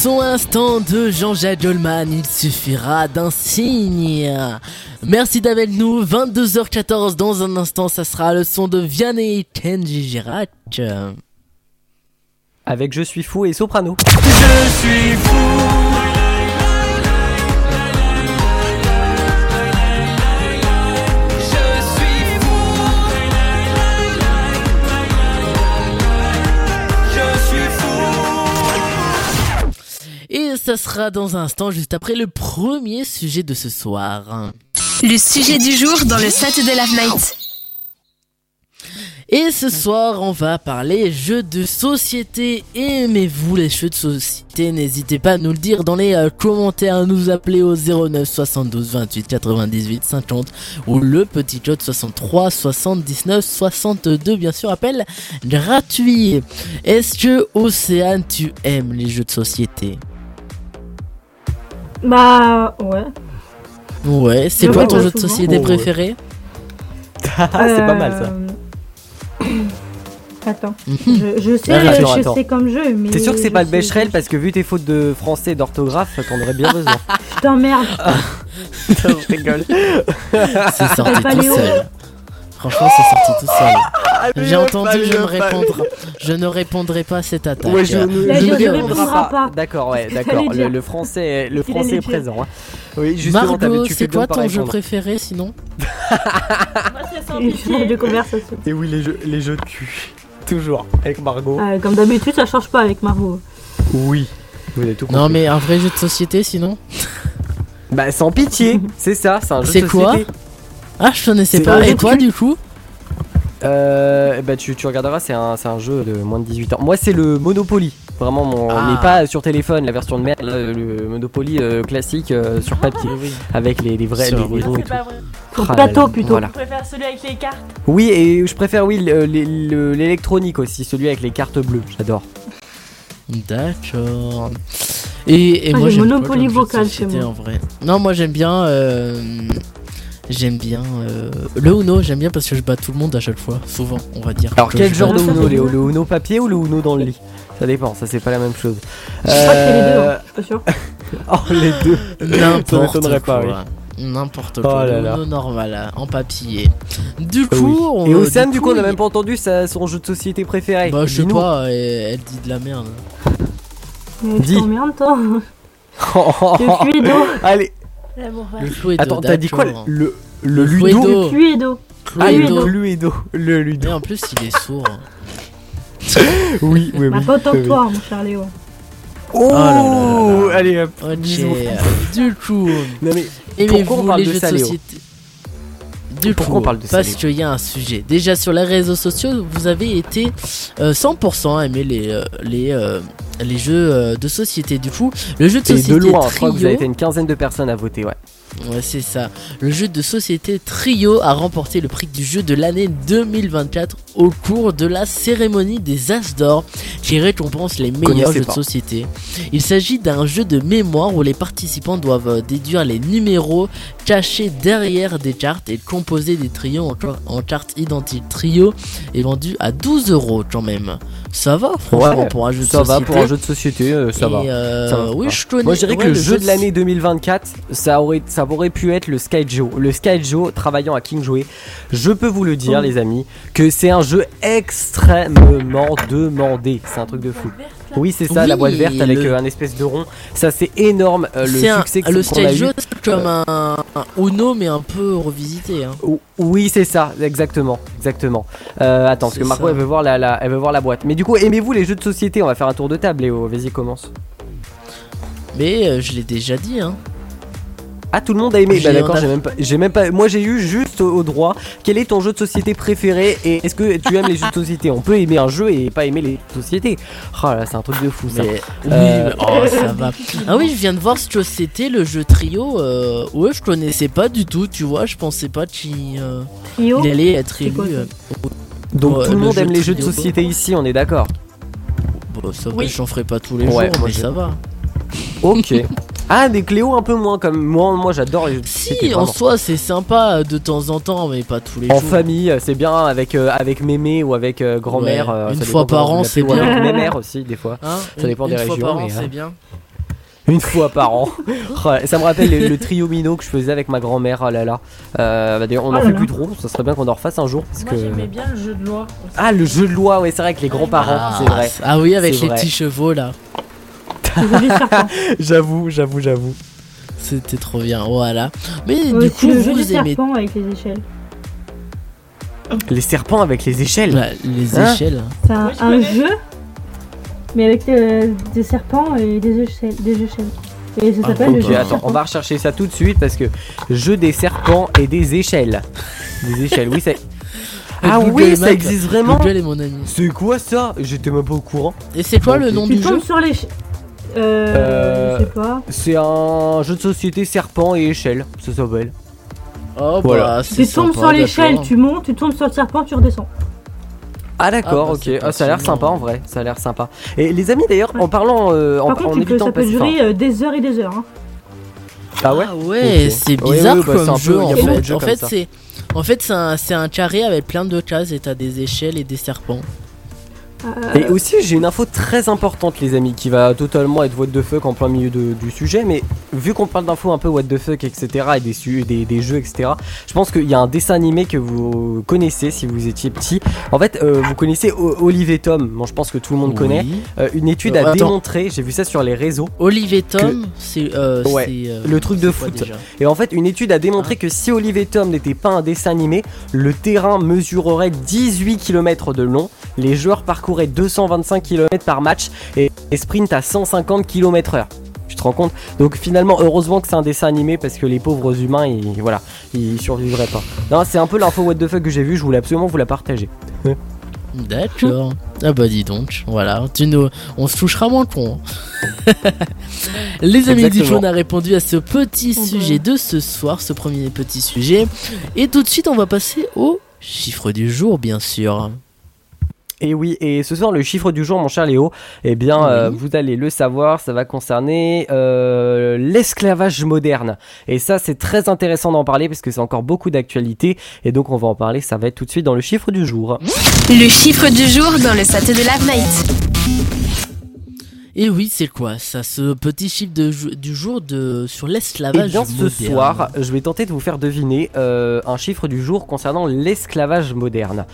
Son instant de Jean-Jacques Goldman, il suffira d'un signe. Merci d'être avec nous, 22h14 dans un instant, ça sera le son de Vianney Kenji Girac. Avec Je suis fou et Soprano. Je suis fou. Ça sera dans un instant, juste après le premier sujet de ce soir. Le sujet du jour dans le Saturday Live Night. Et ce soir, on va parler jeux de société. Aimez-vous les jeux de société? N'hésitez pas à nous le dire dans les euh, commentaires, à nous appeler au 09 72 28 98 50 ou le petit code 63 79 62, bien sûr, appel gratuit. Est-ce que Océane, tu aimes les jeux de société? Bah, ouais. Ouais, c'est quoi ton jeu de société Oh, ouais. préféré? Ah, c'est pas mal ça. Euh, Attends, Mhm. je, je sais, Attends, je attends. sais comme jeu, mais. T'es sûr que c'est pas le Becherel? parce que vu tes fautes de français et d'orthographe, t'en aurais bien besoin. Je t'emmerde. je rigole. C'est sorti pas tout seul. Franchement, c'est sorti tout seul. J'ai Léo, entendu, pas je je ne répondrai pas à cette attaque. Ouais, je ne, Là, je je ne ne répondrai répondra pas. pas. D'accord, ouais, C'est d'accord. Le, français, le français est présent. Hein. Oui, justement, t'avais- Margot, c'est quoi ton jeu préféré sinon Moi, c'est sans Une pitié. de conversation. Et oui, les jeux, les jeux de cul. Toujours, avec Margot. Euh, comme d'habitude, ça change pas avec Margot. Oui. Vous avez tout compris. Non, mais un vrai jeu de société sinon Bah, sans pitié, c'est ça, c'est un jeu C'est de quoi société. Ah, je connaissais pas. Et toi, du coup Euh, bah, tu, tu regarderas, c'est un, c'est un jeu de moins de 18 ans. Moi, c'est le Monopoly. Vraiment, mon, Ah. mais pas sur téléphone, la version de merde, le Monopoly euh, classique euh, sur papier. Avec les, les vrais Sur- les, oui. les ronds et C'est tout. pas vrai. Sur Ah là plateau là, plutôt. Voilà. Je préfère celui avec les cartes. Oui, et je préfère, oui, le- le- le- l'électronique aussi, celui avec les cartes bleues, j'adore. D'accord. Et, et Ah, moi j'ai j'aime Monopoly vocal chez moi. en vrai. Non, moi j'aime bien. Euh, J'aime bien euh, le Uno, j'aime bien parce que je bats tout le monde à chaque fois, souvent, on va dire. Alors, Que quel genre de Uno. Léo? Le Uno papier ou le Uno dans le lit? Ça dépend, ça c'est pas la même chose. Je crois que c'est les deux, Euh, hein, je suis pas sûr. Oh, les deux Ça N'importe pas, quoi. N'importe Oh quoi. là le. Uno normal, hein, en papier. Du oui. coup, on- Et Océane, du coup, on il- a même pas entendu sa- son jeu de société préféré. Bah, je sais pas, elle, elle dit de la merde. Mais Dis. je t'emmerde, toi. Le Cluedo. Allez. Le Cluedo, attends, t'as dit quoi d'accord. Le, le Le Ludo Cluedo. Le Cluedo. Ah, le Cluedo. Cluedo. Le Et Ludo. en plus, il est sourd. Oui, oui, Bah, oui. pas autant que toi, mon cher Léo. Oh, là là là là. Allez, hop. Ok, bisous. du coup, Non, mais aimez-vous pourquoi on parle les de jeux ça, de Léo société Du Pourquoi coup, on parle de parce qu'il y a un sujet. Déjà sur les réseaux sociaux, vous avez été euh, 100% à aimer les, euh, les, euh, les jeux euh, de société. Du coup, le jeu de Et de société loin, je crois que vous Trio, avez été une quinzaine de personnes à voter, ouais. ouais, c'est ça. Le jeu de société Trio a remporté le prix du jeu de l'année 2024 au cours de la cérémonie des As d'or qui récompense les meilleurs jeux de société. Il s'agit d'un jeu de mémoire où les participants doivent euh, déduire les numéros cachés derrière des cartes et composer des trios en, en cartes identiques. Trio est vendu à 12 euros quand même. Ça va, franchement, Ouais, pour un jeu de ça société. va pour un jeu de société, euh, ça Et, va. euh, Ça va, oui, ça je connais. Moi, je dirais que ouais, le jeu de de l'année 2024, ça aurait, ça aurait pu être le Sky Joe. Le Sky Joe, travaillant à King Jouet, je peux vous le dire, Oh. les amis, que c'est un jeu extrêmement demandé. C'est un truc de fou. Oui, c'est ça, la boîte verte avec le- euh, un espèce de rond. Ça, c'est énorme euh, le C'est un- succès que le qu'on a eu. Comme un, un Uno mais un peu revisité. Hein. Ou- Oui, c'est ça, exactement, exactement. Euh, attends, parce que Marco, ça. elle veut voir la, la- elle veut voir la boîte. Mais du coup, aimez-vous les jeux de société? On va faire un tour de table, Léo. Vas-y, commence. Mais euh, je l'ai déjà dit. Hein. Ah, tout le monde a aimé. Bah d'accord, j'ai même pas, j'ai même pas. Moi, j'ai eu juste au, droit. Quel est ton jeu de société préféré et est-ce que tu aimes les jeux de société? On peut aimer un jeu et pas aimer les jeux de société. Oh là, c'est un truc de fou ça. Mais oui, Euh, mais- oh, ça va. Ah oui, je viens de voir ce que c'était le jeu trio. euh, ouais, je connaissais pas du tout, tu vois. Je pensais pas qu'il euh, Trio. il allait être élu. euh, Donc Ouais, tout le le monde jeu aime les jeux de société ici, on est d'accord. bon, ça va, Oui. j'en ferai pas tous les Ouais, jours, mais je- ça va. Ok. Ah, des Cléo un peu moins comme moi. Moi, j'adore les. Si, en soi, c'est sympa de temps en temps, mais pas tous les En jours. famille, euh, c'est bien avec euh, avec mémé ou avec euh, grand-mère. Ouais, euh, une fois par an, c'est bien. avec mémère aussi des fois. Hein ça Une- dépend une des fois régions. par an, mais, c'est bien. Une fois par an. Ça me rappelle le, le trio Mino que je faisais avec ma grand-mère. Oh là là. Euh, bah, d'ailleurs, on Oh en là fait plus trop. Ça serait bien qu'on en refasse un jour. Parce Moi que... j'aimais bien le jeu de loi. aussi. Ah, le jeu de loi, ouais, c'est vrai, avec les grands-parents, Ah, c'est vrai. Ah oui, avec les vrai. petits chevaux là. J'avoue, j'avoue, j'avoue. C'était trop bien, voilà. Mais Ouais, du coup, le jeu vous aimez serpent avec les échelles. Les serpents avec les échelles. Bah, les Hein échelles. C'est un, un jeu, mais avec euh, des serpents et des échelles. Des échelles. Et ça s'appelle le jeu attends, on va rechercher ça tout de suite parce que jeu des serpents et des échelles. Des échelles, oui, c'est. Ah Google oui, ça existe vraiment. Google est mon ami. C'est quoi ça? J'étais même pas au courant. Et c'est quoi le nom Tu du jeu tombes sur les. Euh. Euh, Je sais pas. C'est un jeu de société serpent et échelle, ça s'appelle. Oh Voilà. bah, c'est Tu tombes sympa, sur l'échelle, d'accord. tu montes, tu tombes sur le serpent, tu redescends. Ah d'accord, Ah, bah, ok. c'est Ah, ça a l'air sympa en vrai, ça a l'air sympa. Et les amis d'ailleurs, en parlant, euh, en, Par contre, en tu peux- évitant ça de peut passer- durer euh, des heures et des heures. hein. Ah ouais Ah Ok. c'est Oui, bizarre bah, c'est un comme peu- jeu il y a en beaucoup de fait. jeux En comme fait, ça. c'est en fait c'est un, c'est un carré avec plein de cases et t'as des échelles et des serpents. Et aussi, j'ai une info très importante, les amis, qui va totalement être what the fuck en plein milieu de- du sujet. Mais vu qu'on parle d'infos un peu what the fuck, etc., et des, des, des jeux, etc., je pense qu'il y a un dessin animé que vous connaissez si vous étiez petit. En fait, euh, vous connaissez O- Olive et Tom. Bon, je pense que tout le monde Oui. connaît. Euh, une étude Euh, a attends. démontré, j'ai vu ça sur les réseaux. Olive et Tom, c'est euh, Ouais, euh, le truc de foot. Et en fait, une étude a démontré que si Olive et Tom n'était pas un dessin animé, le terrain mesurerait 18 km de long, les joueurs parcouraient 225 km par match et, et sprint à 150 km/h. Tu te rends compte? Donc finalement, heureusement que c'est un dessin animé parce que les pauvres humains, ils, voilà, ils survivraient pas. Non, c'est un peu l'info what the fuck que j'ai vu. Je voulais absolument vous la partager. D'accord. Ah bah dis donc, voilà, tu nous... on se touchera moins con. Les amis jaune a répondu à ce petit sujet de ce soir, ce premier petit sujet. Et tout de suite, on va passer au chiffre du jour, bien sûr. Et oui, et ce soir, le chiffre du jour, mon cher Léo, eh bien, euh, vous allez le savoir, ça va concerner euh, l'esclavage moderne. Et ça, c'est très intéressant d'en parler parce que c'est encore beaucoup d'actualité. Et donc, on va en parler, ça va être tout de suite dans le chiffre du jour. Le chiffre du jour dans le Saturday Live Night. Et oui, c'est quoi ça, ce petit chiffre de du jour de sur l'esclavage bien, ce moderne soir, je vais tenter de vous faire deviner euh, un chiffre du jour concernant l'esclavage moderne.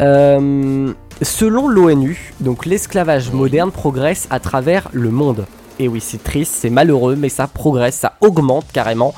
Euh, selon l'ONU, donc l'esclavage moderne progresse à travers le monde. Et oui, c'est triste, c'est malheureux, mais ça progresse, ça augmente carrément.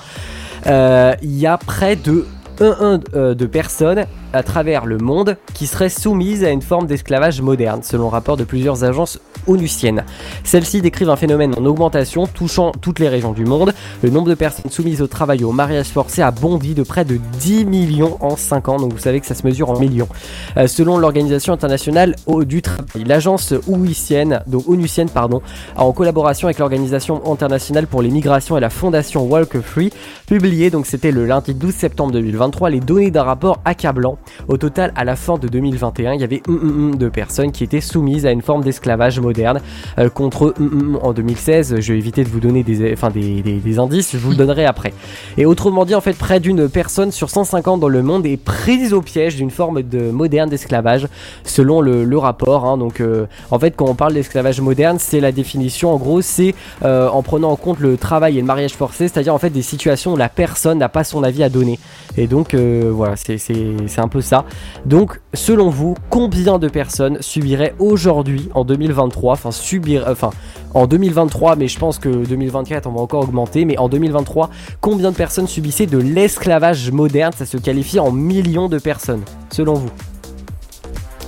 Euh, Il y a près de 1 de personnes à travers le monde qui seraient soumises à une forme d'esclavage moderne, selon rapport de plusieurs agences onusiennes. Celles-ci décrivent un phénomène en augmentation touchant toutes les régions du monde. Le nombre de personnes soumises au travail et au mariage forcé a bondi de près de 10 millions en 5 ans, donc vous savez que ça se mesure en millions. Euh, selon l'Organisation internationale du travail, l'agence onusienne, donc pardon, a en collaboration avec l'Organisation internationale pour les migrations et la fondation Walk Free, publié donc c'était le lundi 12 septembre 2023 les données d'un rapport accablant. Au total, à la fin de 2021, il y avait de personnes qui étaient soumises à une forme d'esclavage moderne euh, contre en 2016. Je vais éviter de vous donner des, indices, je vous le donnerai après. Et autrement dit, en fait, près d'une personne sur 150 dans le monde est prise au piège d'une forme de moderne d'esclavage, selon le, rapport. hein. Donc, euh, en fait, quand on parle d'esclavage moderne, c'est la définition. En gros, c'est euh, en prenant en compte le travail et le mariage forcé, c'est-à-dire en fait des situations où la personne n'a pas son avis à donner. Et donc, euh, voilà, c'est un peu ça. Donc, selon vous, combien de personnes subiraient aujourd'hui, en 2023, enfin, subir, enfin, en 2023, mais je pense que 2024, on va encore augmenter, mais en 2023, combien de personnes subissaient de l'esclavage moderne? Ça se qualifie en millions de personnes, selon vous.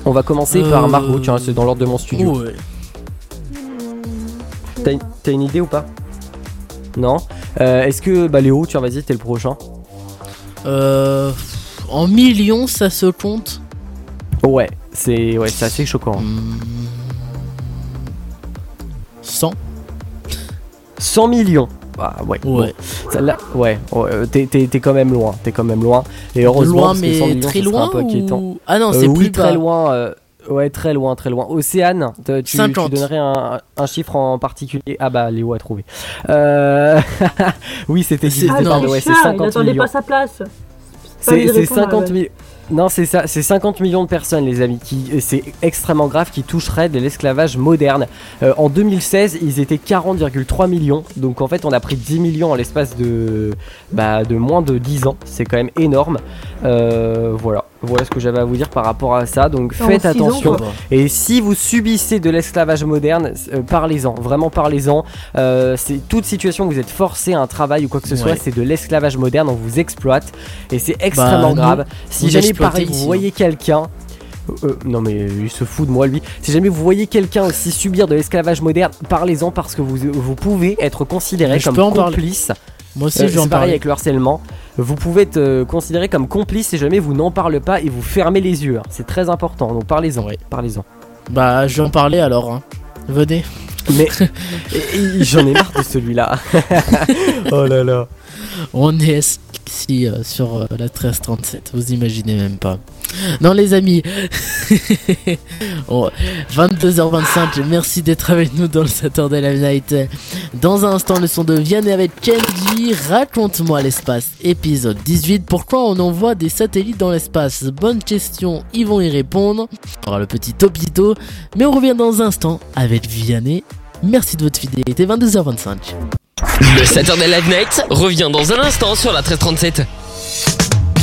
On va commencer par Euh, Margot, tiens, c'est dans l'ordre de mon studio. Ouais. T'as une- idée ou pas? Non? Euh, Est-ce que, bah Léo, tiens, vas-y, t'es le prochain. Euh, en millions, ça se compte Ouais, c'est ouais, c'est assez choquant. Hmm. 100 100 millions. Ah ouais. Ouais. Bon, ouais, ouais, euh, t'es, t'es- t'es quand même loin, t'es quand même loin. Et heureusement, Loin, parce que mais 100 millions, très loin un peu inquiétant. ou- Ah non, Euh, c'est oui, plus très bas. loin. euh, Ouais, très loin, très loin. Océane, tu, tu 50. donnerais un, un chiffre en particulier Ah bah, Léo a trouvé. Euh... oui, c'était Ah, ouais, c'est c'est chat, il 50 attendait millions. pas sa place. C'est pas lui C'est de c'est répondre, 50 ouais. millions. Non, c'est ça, c'est 50 millions de personnes, les amis, qui c'est extrêmement grave, qui toucheraient de l'esclavage moderne. Euh, en 2016, ils étaient 40,3 millions, donc en fait, on a pris 10 millions en l'espace de, bah, de moins de 10 ans. C'est quand même énorme. Euh, voilà, voilà ce que j'avais à vous dire par rapport à ça. Donc faites attention. Et si vous subissez de l'esclavage moderne, euh, parlez-en, vraiment parlez-en. Euh, c'est toute situation où vous êtes forcé à un travail ou quoi que ce soit, c'est de l'esclavage moderne, on vous exploite et c'est extrêmement nous, grave. Si jamais pareil, vous ici, voyez quelqu'un. euh, non mais il se fout de moi lui. Si jamais vous voyez quelqu'un aussi subir de l'esclavage moderne, parlez-en parce que vous, vous pouvez être considéré Mais je comme peux en parler. Moi aussi, Euh, je vais en c'est pareil parler. avec le harcèlement. Vous pouvez être euh, considéré comme complice si jamais vous n'en parlez pas et vous fermez les yeux. hein. C'est très important, donc parlez-en. Parlez-en. Bah, je vais en parler alors. hein. Venez. Mais et- et j'en ai marre de celui-là. oh là là. On est ici euh, sur euh, la 1337, vous imaginez même pas. Non les amis, Oh, 22h25, merci d'être avec nous dans le Saturday Live Night. Dans un instant, le son de Vianney avec Kenji, raconte-moi l'espace, épisode 18, pourquoi on envoie des satellites dans l'espace? Bonne question, ils vont y répondre. On aura le petit topito, mais on revient dans un instant avec Vianney. Merci de votre fidélité, 22h25. Le Saturday Live Night revient dans un instant sur la 1337.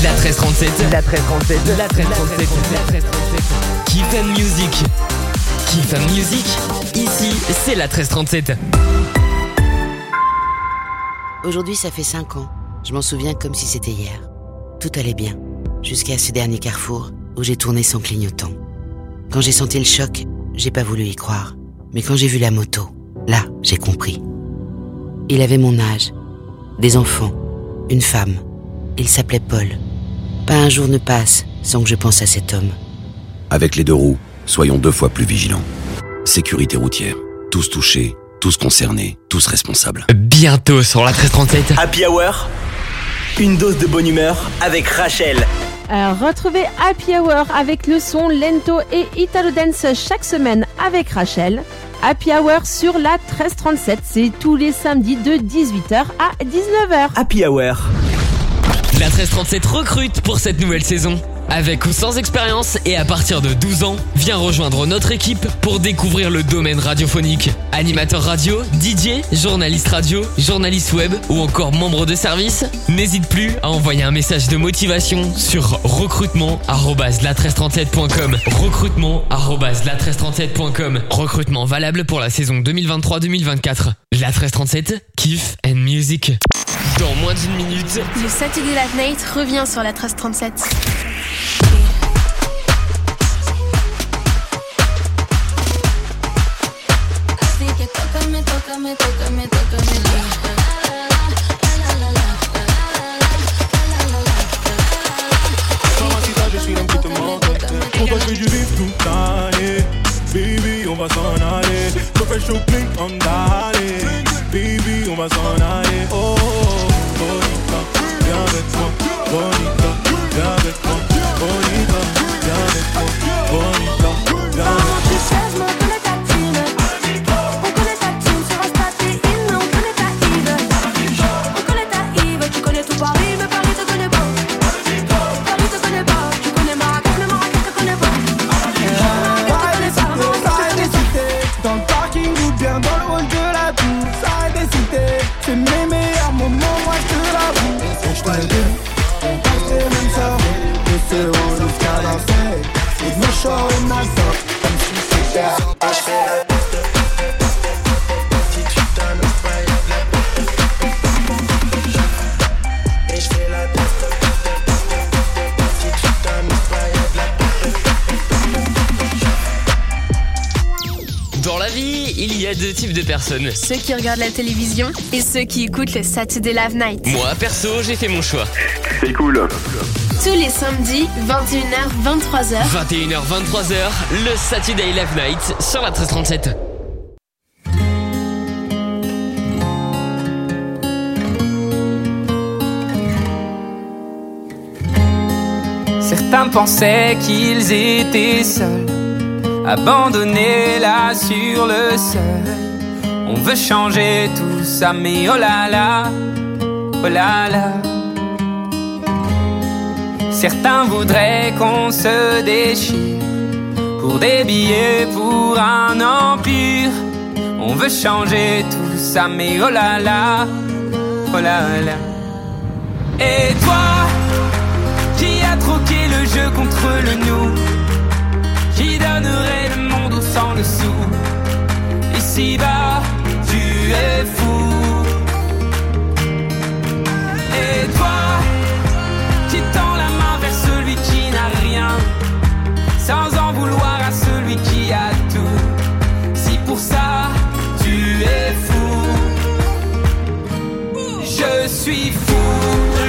La 1337. La 1337. La 1337. La 1337. Keep and Music. Keep and Music. Ici, c'est la 1337. Aujourd'hui, ça fait 5 ans. Je m'en souviens comme si c'était hier. Tout allait bien, jusqu'à ce dernier carrefour où j'ai tourné sans clignotant. Quand j'ai senti le choc, j'ai pas voulu y croire. Mais quand j'ai vu la moto, là, j'ai compris. Il avait mon âge, des enfants, une femme. Il s'appelait Paul. Pas un jour ne passe sans que je pense à cet homme. Avec les deux roues, soyons deux fois plus vigilants. Sécurité routière. Tous touchés, tous concernés, tous responsables. Bientôt sur la 1337. Happy Hour, une dose de bonne humeur avec Rachel. Euh, retrouvez Happy Hour avec le son Lento et Italo Dance chaque semaine avec Rachel. Happy Hour sur la 1337, c'est tous les samedis de 18h à 19h. Happy Hour. La 1337 recrute pour cette nouvelle saison. Avec ou sans expérience et à partir de 12 ans, viens rejoindre notre équipe pour découvrir le domaine radiophonique. Animateur radio, DJ, journaliste radio, journaliste web ou encore membre de service, n'hésite plus à envoyer un message de motivation sur recrutement@la1337.com. Recrutement@la1337.com. Recrutement valable pour la saison 2023-2024. La 1337, kiff and music. Dans moins d'une minute, Le Saturday Night revient sur la 1337. Tócame, tócame, tócame, tócame. Mamacita, je suis l'homme qui te manque. Pour toi, je fais du vif toute l'année. Baby, on va s'en aller. Je fais shopping en d'aller. Baby, on va s'en aller. Oh, oh, oh, bonita, viens avec moi. Bonita, viens avec moi. Bonita, viens avec moi. Bonita, deux types de personnes. Ceux qui regardent la télévision et ceux qui écoutent le Saturday Live Night. Moi, perso, j'ai fait mon choix. C'est cool. Tous les samedis, 21h, 23h. 21h, 23h, le Saturday Live Night sur la 1337. Certains pensaient qu'ils étaient seuls, abandonné là sur le seuil. On veut changer tout ça, mais oh là là, oh là là. Certains voudraient qu'on se déchire pour des billets, pour un empire. On veut changer tout ça, mais oh là là, oh là là. Et toi, qui a troqué le jeu contre le nous, qui donnerait le monde au sang dessous. Ici-bas, tu es fou. Et toi, qui tend la main vers celui qui n'a rien, sans en vouloir à celui qui a tout. Si pour ça, tu es fou, je suis fou.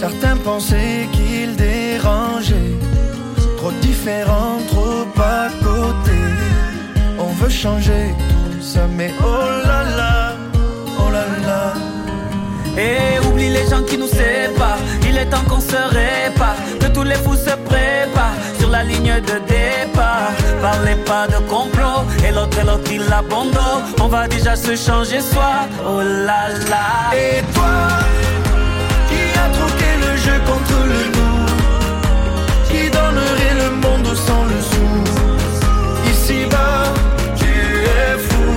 Certains pensaient qu'il dérangeait. Trop différent, trop à côté. On veut changer tout ça, mais oh là là, oh là là. Et oublie les gens qui nous séparent. Il est temps qu'on se répare. Que tous les fous se préparent sur la ligne de Parlez pas de complot. Et l'autre, et l'autre, il abandonne. On va déjà se changer soi. Oh là là. Et toi, qui a troqué le jeu contre le nous, qui donnerait le monde sans le sou? Ici-bas, tu es fou.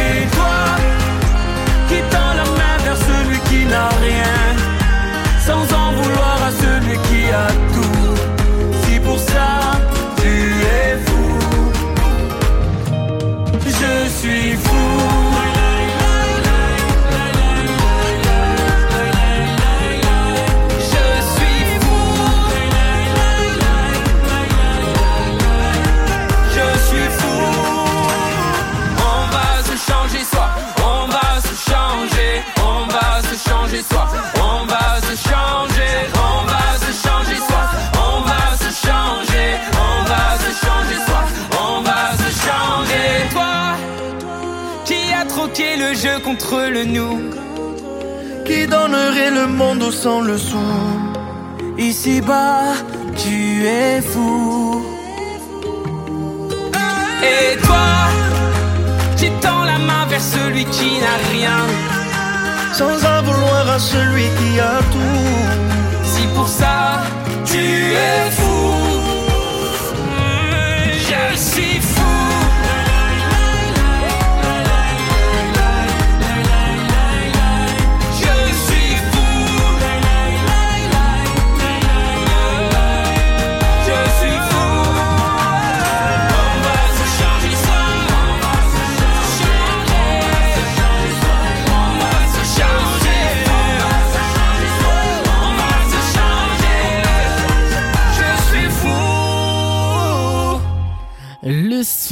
Et toi, qui tend la main vers celui qui n'a rien, sans en vouloir à celui qui a suis fou. Qui donnerait le monde sans le sou. Ici-bas, tu es fou. Et toi, qui tends la main vers celui qui n'a rien, Sans en vouloir à celui qui a tout. si pour ça tu es fou,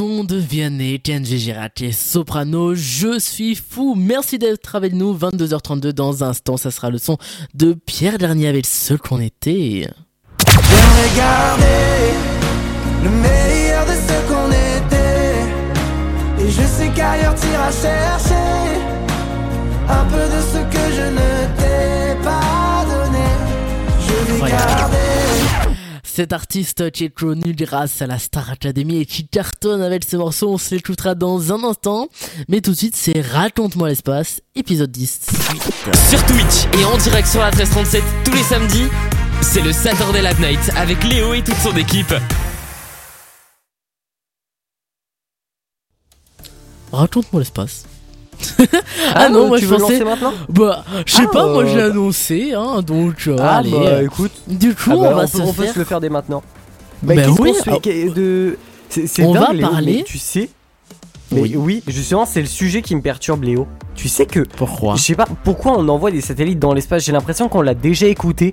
son de Vianney, TNG Girati, Soprano, je suis fou. Merci d'être avec nous. 22h32 dans un instant, ça sera le son de Pierre Dernier avec ce qu'on était. Regardez le meilleur de ce qu'on était. Et je sais qu'ailleurs t'iras chercher un peu de ce que je ne t'ai pas donné. Je vais garder. Cet artiste qui est connu grâce à la Star Academy et qui cartonne avec ses morceaux, on se l'écoutera dans un instant. Mais tout de suite, c'est Raconte-moi l'espace, épisode 10. Sur Twitch et en direct sur la 1337 tous les samedis, c'est le Saturday Late Night avec Léo et toute son équipe. Raconte-moi l'espace. Ah, non, euh, moi tu je veux pensais. lancer maintenant? Bah, je sais Ah, pas, moi euh, j'ai annoncé, hein, donc euh, Ah allez. bah euh, écoute. Du coup, Ah bah, on va peut, se on peut se le faire dès maintenant. Bah qu'est-ce oui, fait ah. de... C'est On dingue, va parler- tu sais. Mais oui. justement, c'est le sujet qui me perturbe, Léo. Tu sais que. Pourquoi? Je sais pas pourquoi on envoie des satellites dans l'espace? J'ai l'impression qu'on l'a déjà écouté.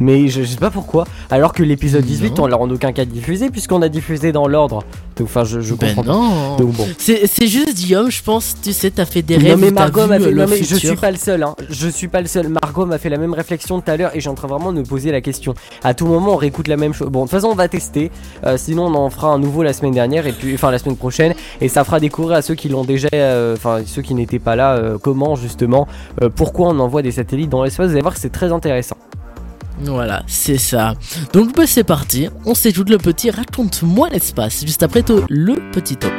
Mais je, je sais pas pourquoi. Alors que l'épisode 18, Non. on l'a en aucun cas diffusé, puisqu'on a diffusé dans l'ordre. Donc, Enfin, je, je Ben comprends non. pas. Donc bon. C'est c'est juste Guillaume, je pense, tu sais, t'as fait des non rêves. mais où t'as Margot m'a fait. Non mais je suis pas le seul. Hein. Je suis pas le seul. Margot m'a fait la même réflexion tout à l'heure et j'ai en train vraiment de me poser la question. À tout moment, on réécoute la même chose. Bon, de toute façon, on va tester. Euh, sinon, on en fera un nouveau la semaine dernière et puis, enfin, la semaine prochaine. Et ça fera découvrir à ceux qui l'ont déjà, euh, enfin, ceux qui n'étaient pas là, euh, comment justement, pourquoi on envoie des satellites dans l'espace. Vous allez voir que c'est très intéressant. Voilà, c'est ça. Donc bah, c'est parti, on s'écoute le petit Raconte-moi l'espace, juste après toi, le petit top.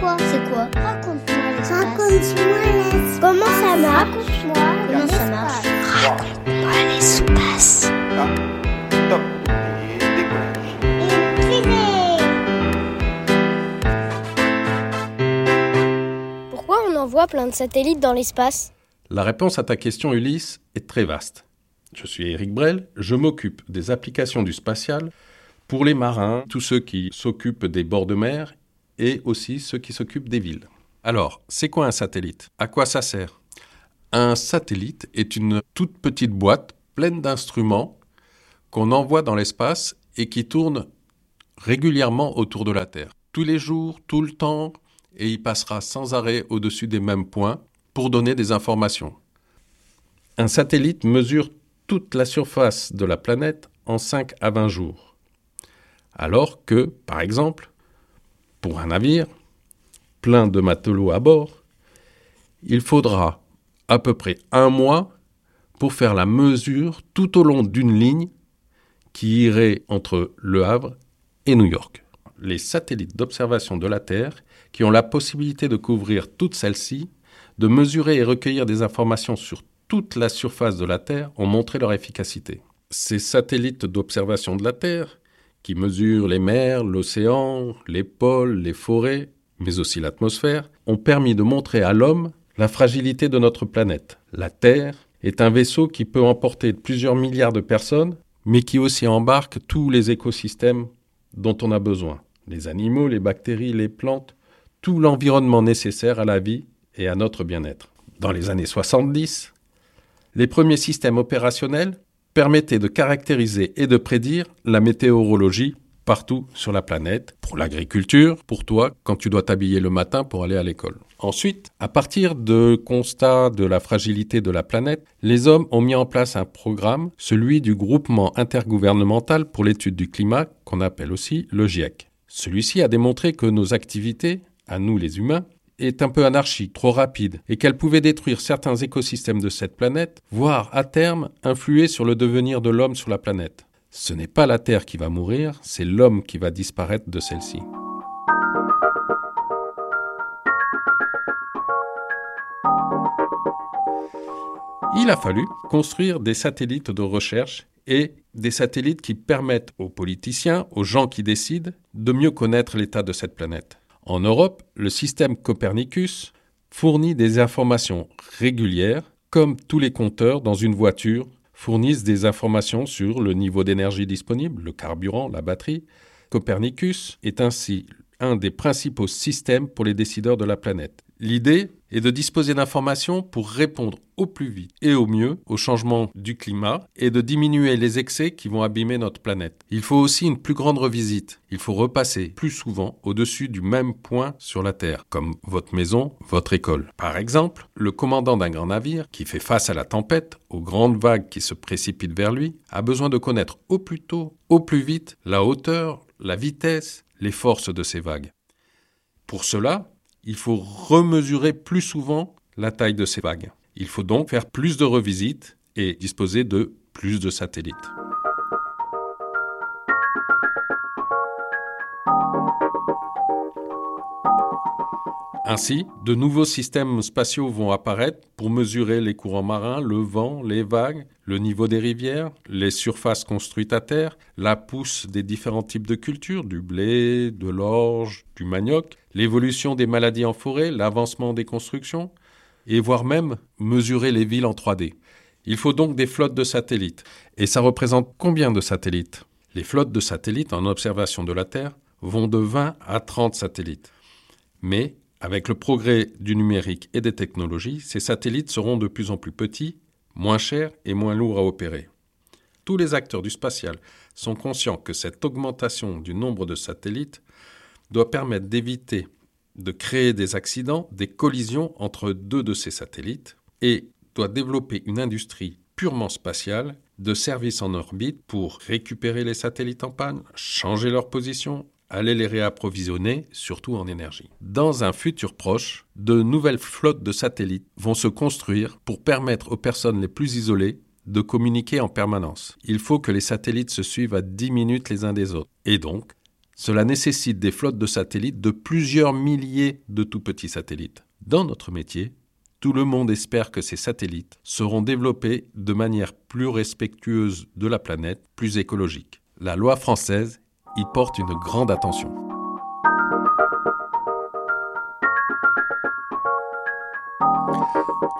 Quoi C'est quoi? Raconte-moi l'espace. Raconte-moi l'espace. Comment ça marche? Raconte-moi. Comment ça marche? Raconte-moi l'espace. Pourquoi on envoie plein de satellites dans l'espace? La réponse à ta question, Ulysse, est très vaste. Je suis Eric Brel, je m'occupe des applications du spatial pour les marins, tous ceux qui s'occupent des bords de mer et aussi ceux qui s'occupent des villes. Alors, c'est quoi un satellite? À quoi ça sert? Un satellite est une toute petite boîte pleine d'instruments qu'on envoie dans l'espace et qui tourne régulièrement autour de la Terre. Tous les jours, tout le temps, et il passera sans arrêt au-dessus des mêmes points pour donner des informations. Un satellite mesure toute la surface de la planète en 5 à 20 jours. Alors que, par exemple, pour un navire plein de matelots à bord, il faudra à peu près un mois pour faire la mesure tout au long d'une ligne qui irait entre Le Havre et New York. Les satellites d'observation de la Terre, qui ont la possibilité de couvrir toute celle-ci, de mesurer et recueillir des informations sur toute la surface de la Terre, ont montré leur efficacité. Ces satellites d'observation de la Terre, qui mesurent les mers, l'océan, les pôles, les forêts, mais aussi l'atmosphère, ont permis de montrer à l'homme la fragilité de notre planète. La Terre est un vaisseau qui peut emporter plusieurs milliards de personnes, mais qui aussi embarque tous les écosystèmes dont on a besoin. Les animaux, les bactéries, les plantes, tout l'environnement nécessaire à la vie et à notre bien-être. Dans les années 70, les premiers systèmes opérationnels permettaient de caractériser et de prédire la météorologie partout sur la planète, pour l'agriculture, pour toi quand tu dois t'habiller le matin pour aller à l'école. Ensuite, à partir de constats de la fragilité de la planète, les hommes ont mis en place un programme, celui du groupement intergouvernemental pour l'étude du climat, qu'on appelle aussi le GIEC. Celui-ci a démontré que nos activités, à nous les humains, est un peu anarchique, trop rapide, et qu'elle pouvait détruire certains écosystèmes de cette planète, voire à terme influer sur le devenir de l'homme sur la planète. Ce n'est pas la Terre qui va mourir, c'est l'homme qui va disparaître de celle-ci. Il a fallu construire des satellites de recherche et des satellites qui permettent aux politiciens, aux gens qui décident, de mieux connaître l'état de cette planète. En Europe, le système Copernicus fournit des informations régulières, comme tous les compteurs dans une voiture fournissent des informations sur le niveau d'énergie disponible, le carburant, la batterie. Copernicus est ainsi un des principaux systèmes pour les décideurs de la planète. L'idée est de disposer d'informations pour répondre au plus vite et au mieux au changement du climat et de diminuer les excès qui vont abîmer notre planète. Il faut aussi une plus grande revisite. Il faut repasser plus souvent au-dessus du même point sur la Terre, comme votre maison, votre école. Par exemple, le commandant d'un grand navire qui fait face à la tempête, aux grandes vagues qui se précipitent vers lui, a besoin de connaître au plus tôt, au plus vite, la hauteur, la vitesse, les forces de ces vagues. Pour cela, il faut remesurer plus souvent la taille de ces vagues. Il faut donc faire plus de revisites et disposer de plus de satellites. Ainsi, de nouveaux systèmes spatiaux vont apparaître pour mesurer les courants marins, le vent, les vagues, le niveau des rivières, les surfaces construites à terre, la pousse des différents types de cultures, du blé, de l'orge, du manioc, l'évolution des maladies en forêt, l'avancement des constructions, et voire même mesurer les villes en 3D. Il faut donc des flottes de satellites. Et ça représente combien de satellites? Les flottes de satellites en observation de la Terre vont de 20 à 30 satellites. Mais avec le progrès du numérique et des technologies, ces satellites seront de plus en plus petits, moins chers et moins lourds à opérer. tous les acteurs du spatial sont conscients que cette augmentation du nombre de satellites doit permettre d'éviter de créer des accidents, des collisions entre deux de ces satellites et doit développer une industrie purement spatiale de services en orbite pour récupérer les satellites en panne, changer leur position, aller les réapprovisionner, surtout en énergie. Dans un futur proche, de nouvelles flottes de satellites vont se construire pour permettre aux personnes les plus isolées de communiquer en permanence. Il faut que les satellites se suivent à 10 minutes les uns des autres. Et donc, cela nécessite des flottes de satellites de plusieurs milliers de tout petits satellites. Dans notre métier, tout le monde espère que ces satellites seront développés de manière plus respectueuse de la planète, plus écologique. La loi française y porte une grande attention.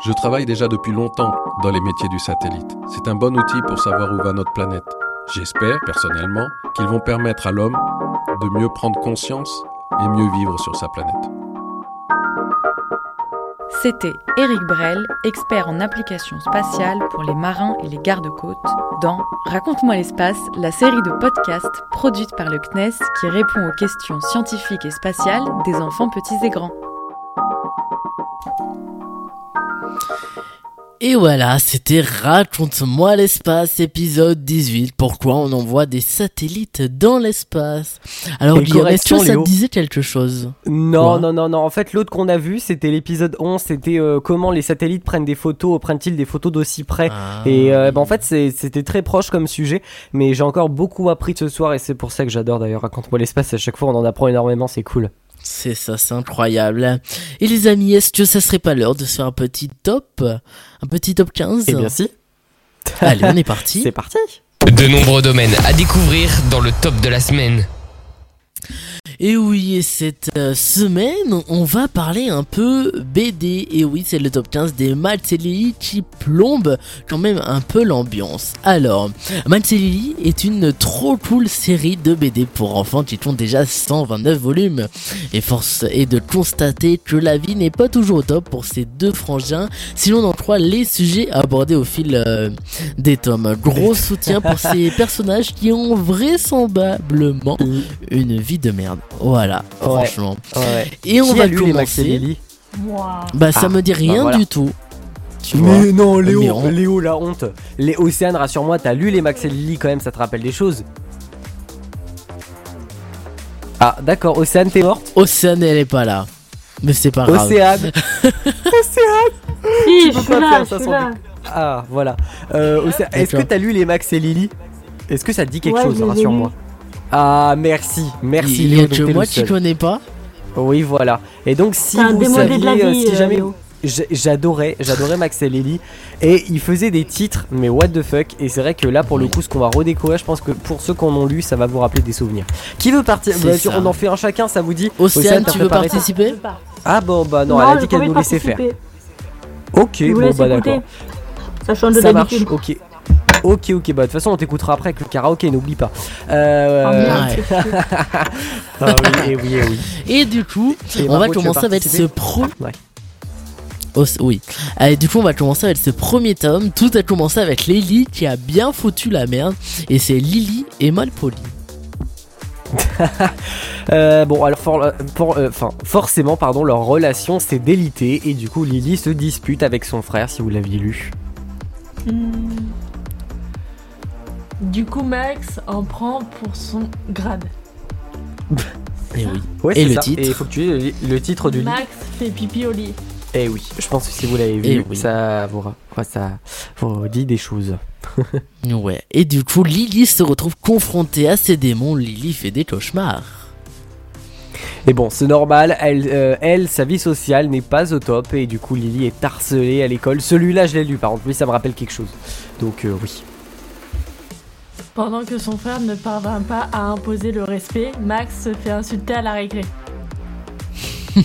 Je travaille déjà depuis longtemps dans les métiers du satellite. C'est un bon outil pour savoir où va notre planète. J'espère, personnellement, qu'ils vont permettre à l'homme de mieux prendre conscience et mieux vivre sur sa planète. C'était Eric Brel, expert en applications spatiales pour les marins et les gardes-côtes, dans Raconte-moi l'espace, la série de podcasts produite par le CNES qui répond aux questions scientifiques et spatiales des enfants petits et grands. Et voilà, c'était Raconte-moi l'espace, épisode 18. Pourquoi on envoie des satellites dans l'espace? Alors, Guillaume, est-ce que ça te disait quelque chose? Non, non, non, non. En fait, l'autre qu'on a vu, c'était l'épisode 11. C'était euh, comment les satellites prennent des photos, prennent-ils des photos d'aussi près? Ah, Et euh, bah, en fait, c'était très proche comme sujet. Mais j'ai encore beaucoup appris ce soir et c'est pour ça que j'adore d'ailleurs. Raconte-moi l'espace. À chaque fois, on en apprend énormément. C'est cool. C'est ça, c'est incroyable. Et les amis, est-ce que ça serait pas l'heure de se faire un petit top Un petit top 15 Eh bien, si. Allez, on est parti. C'est parti. De nombreux domaines à découvrir dans le top de la semaine. Et oui, et cette euh, semaine, on va parler un peu BD. Et oui, c'est le top 15 des Malcelli qui plombe quand même un peu l'ambiance. Alors, Malcelli est une trop cool série de BD pour enfants qui compte déjà 129 volumes. Et force est de constater que la vie n'est pas toujours au top pour ces deux frangins, si l'on en croit les sujets abordés au fil euh, des tomes. Gros soutien pour ces personnages qui ont vraisemblablement une vie de merde. Voilà, Ouais, franchement. ouais. Et on Qui va a lu les Max et commencer. Lily Moi. Bah ça Ah, me dit bah rien voilà. du tout. Tu vois. Mais non, Léo, Mais on- Léo, la honte. Les Océanes, rassure-moi, t'as lu les Max et Lily quand même, ça te rappelle des choses. Ah, d'accord, Océane, t'es morte? Océane, elle est pas là. Mais c'est pas grave. Océane Océane Si, Tu je peux pas là, faire je ça suis sans là. Ah, voilà. Euh, Océane, Est-ce que t'as lu les Max et Lily Est-ce que ça te dit quelque Ouais, chose, les rassure-moi? Ah, merci, merci Il y a que moi qui connais pas. Oui, voilà. Et donc, si vous saviez, de la euh, vie, si euh, jamais... J'adorais, j'adorais Max et Lily et il faisait des titres mais what the fuck et c'est vrai que là pour le coup ce qu'on va redécouvrir je pense que pour ceux qui en ont lu ça va vous rappeler des souvenirs. Qui veut partir? Bah. On en fait un chacun ça vous dit Océane, tu veux participer? Ah bon bah non, Non, elle a dit qu'elle nous laissait faire. Ok bon bah d'accord. Ça change de Ça marche, d'habitude. ok. Ok ok bah de toute façon on t'écoutera après avec le karaoké n'oublie pas. Euh... Ah, ah oui et oui et oui. Et du coup, Et on va commencer avec ce pro. Ouais. Oh, oui. Allez, du coup, on va commencer avec ce premier tome. Tout a commencé avec Lily qui a bien foutu la merde. Et c'est Lily et Malpoli. Euh, bon, alors for- euh, pour- euh, enfin, forcément, pardon, leur relation s'est délitée et du coup, Lily se dispute avec son frère, si vous l'aviez lu. Hmm. Du coup, Max en prend pour son grade. Et oui. Ouais, Et le ça. titre Et il faut que tu aies le, le titre du livre. Max fait pipi au lit. Eh oui, je pense que si vous l'avez Eh vu, oui. ça vous, ça vous dit des choses. Ouais. Et du coup, Lily se retrouve confrontée à ses démons. Lily fait des cauchemars. Mais bon, c'est normal, elle, euh, elle, sa vie sociale n'est pas au top et du coup, Lily est harcelée à l'école. Celui-là, je l'ai lu par contre, lui, ça me rappelle quelque chose. Donc, euh, oui. Pendant que son frère ne parvint pas à imposer le respect, Max se fait insulter à la récré.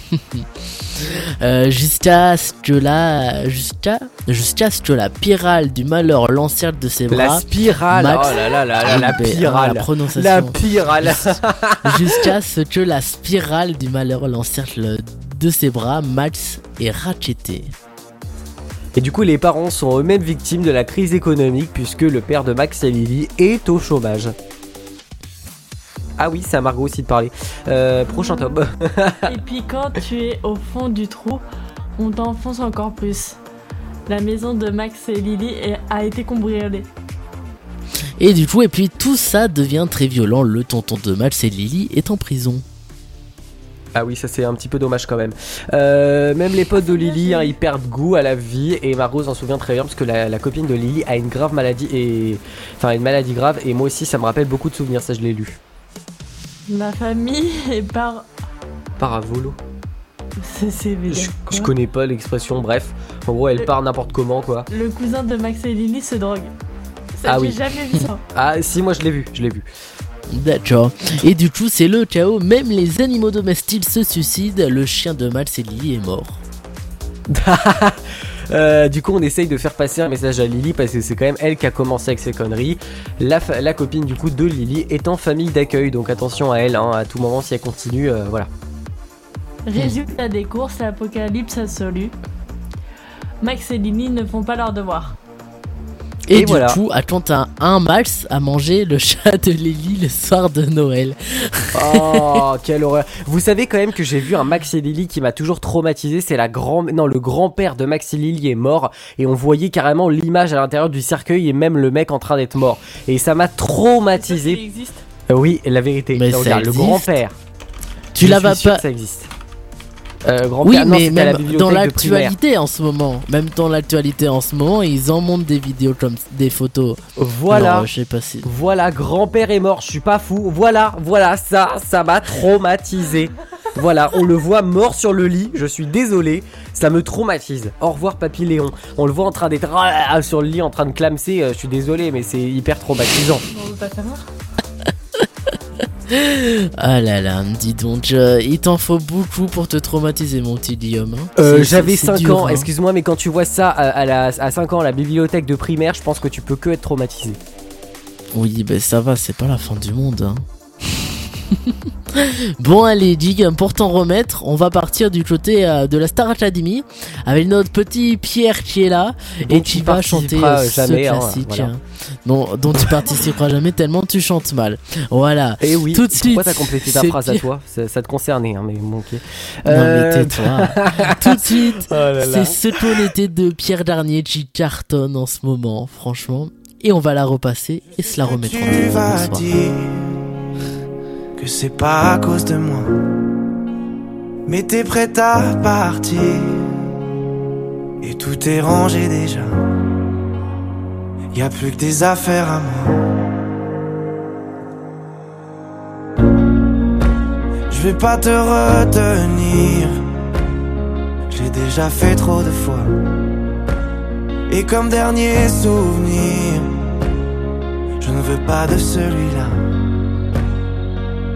Euh, jusqu'à ce que la jusqu'à jusqu'à ce que la spirale du malheur l'encercle de ses bras. La spirale, Max- oh là là là là, la Ah, ben, spirale. la prononciation. La spirale. jusqu'à ce que la spirale du malheur l'encercle de ses bras. Max est racheté. Et du coup, les parents sont eux-mêmes victimes de la crise économique puisque le père de Max et Lily est au chômage. Ah oui, c'est à Margot aussi de parler. Euh, prochain top. Et puis quand tu es au fond du trou, on t'enfonce encore plus. La maison de Max et Lily a été cambriolée. Et du coup, et puis tout ça devient très violent. Le tonton de Max et Lily est en prison. Ah oui, ça c'est un petit peu dommage quand même. Euh, même les potes de Lily, hein, ils perdent goût à la vie et Margot s'en souvient très bien parce que la, la copine de Lily a une grave maladie et enfin une maladie grave et moi aussi ça me rappelle beaucoup de souvenirs. Ça je l'ai lu. La famille est par. Paravolo. C'est Je, je connais pas l'expression. Bref, en gros elle Le- part n'importe comment quoi. Le cousin de Max et Lily se drogue. Ça, Ah oui. jamais vu ça. Ah si, moi je l'ai vu, je l'ai vu. D'accord. Et du coup, c'est le chaos. Même les animaux domestiques se suicident. Le chien de Max et Lily est mort. Euh, du coup, on essaye de faire passer un message à Lily parce que c'est quand même elle qui a commencé avec ces conneries. La, copine du coup de Lily est en famille d'accueil, donc attention à elle. hein, à tout moment, si elle continue, euh, voilà. Résultat des courses, l'apocalypse absolu. Max et Lily ne font pas leur devoir. Et, Et du voilà. coup, attends un, un Max à manger le chat de Lily le soir de Noël. Oh, quelle horreur. Vous savez quand même que j'ai vu un Max et Lily qui m'a toujours traumatisé. C'est la grand, non, le grand-père de Max et Lily est mort et on voyait carrément l'image à l'intérieur du cercueil et même le mec en train d'être mort. Et ça m'a Ça traumatisé. existe? Euh, oui, la vérité. Mais ça Regarde, le existe. grand-père. Tu Je la suis vas sûr pas. que Ça existe. Euh, Oui, grand-père, non, mais la même dans l'actualité en ce moment, même dans l'actualité en ce moment, ils en montrent des vidéos comme des photos. Voilà. Alors, je sais pas si. Voilà, grand-père est mort, je suis pas fou. Voilà, voilà, ça, ça m'a traumatisé. Voilà, on le voit mort sur le lit, je suis désolé, ça me traumatise. Au revoir Papy Léon. On le voit en train d'être ah, sur le lit en train de clamser, euh, je suis désolé mais c'est hyper traumatisant. On veut pas savoir. Ah là là, dis donc, euh, il t'en faut beaucoup pour te traumatiser, mon petit Guillaume. hein. Euh, C'est- J'avais c'est 5 dur, ans, hein. excuse-moi mais quand tu vois ça à, à la, à 5 ans à la bibliothèque de primaire, je pense que tu peux que être traumatisé. Oui, ben ça va, c'est pas la fin du monde. Hein. bon, allez, Dig, pour t'en remettre, on va partir du côté euh, de la Star Academy avec notre petit Pierre qui est là Dont et tu qui va chanter euh, jamais, ce hein, voilà. hein, dont, dont tu participeras jamais tellement tu chantes mal. Voilà. Et oui, Tout de suite. pourquoi t'as complété ta c'est phrase à Pierre- toi? Ça, ça te concernait, hein, mais bon, ok. Non, Euh, mais tais-toi. Tout de suite, Oh c'est ce qu'on était de Pierre Darnier qui cartonne en ce moment, franchement. Et on va la repasser et se la remettre en Tu tête. vas Bonsoir. dire que c'est pas à cause de moi. Mais t'es prête à partir. Et tout est rangé déjà. Y a plus que des affaires à moi. Je vais pas te retenir. J'ai déjà fait trop de fois. Et comme dernier souvenir, je ne veux pas de celui-là.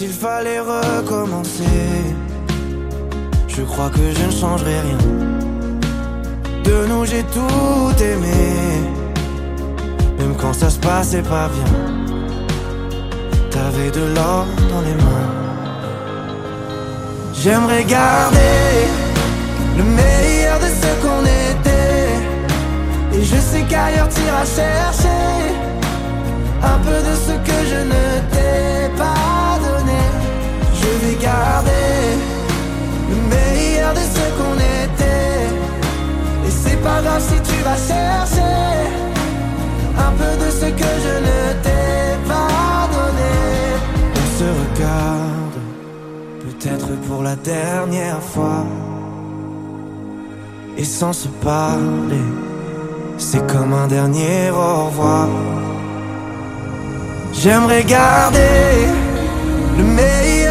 S'il fallait recommencer, je crois que je ne changerai rien. De nous j'ai tout aimé, même quand ça se passait pas bien. T'avais de l'or dans les mains. J'aimerais garder le meilleur de ce qu'on était. Et je sais qu'ailleurs t'iras chercher un peu de ce que je ne t'ai. Je vais garder le meilleur de ce qu'on était. Et c'est pas grave si tu vas chercher un peu de ce que je ne t'ai pas donné. On se regarde, peut-être pour la dernière fois. Et sans se parler, c'est comme un dernier au revoir. J'aimerais garder le meilleur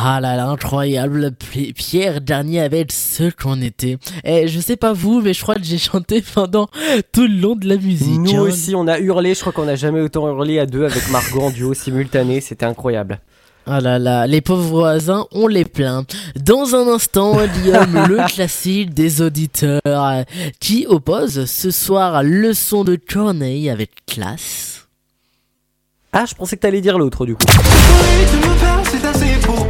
Ah là là, incroyable. Pi- Pierre Dernier avec ce qu'on était. Et je sais pas vous, mais je crois que j'ai chanté pendant tout le long de la musique. Nous hein. aussi, on a hurlé. Je crois qu'on a jamais autant hurlé à deux avec Margot en duo simultané. C'était incroyable. Ah là là, les pauvres voisins, on les plaint. Dans un instant, Guillaume, le classique des auditeurs, qui oppose ce soir leçon de Corneille avec classe. Ah, je pensais que t'allais dire l'autre du coup. Oui, tu me parles, c'est assez pour perdre ma tête.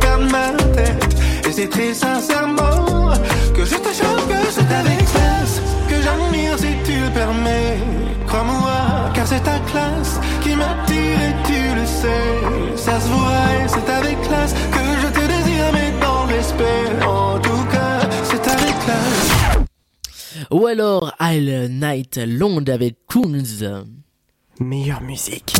Et c'est très sincèrement que je te chante, que c'est avec classe. Que j'admire si tu le permets. Crois-moi, car c'est ta classe qui m'attire et tu le sais. Ça se voit et c'est avec classe que je te désire, mais dans le respect. En tout cas, c'est avec classe. Ou alors All Night Long avec Coons. Meilleure musique.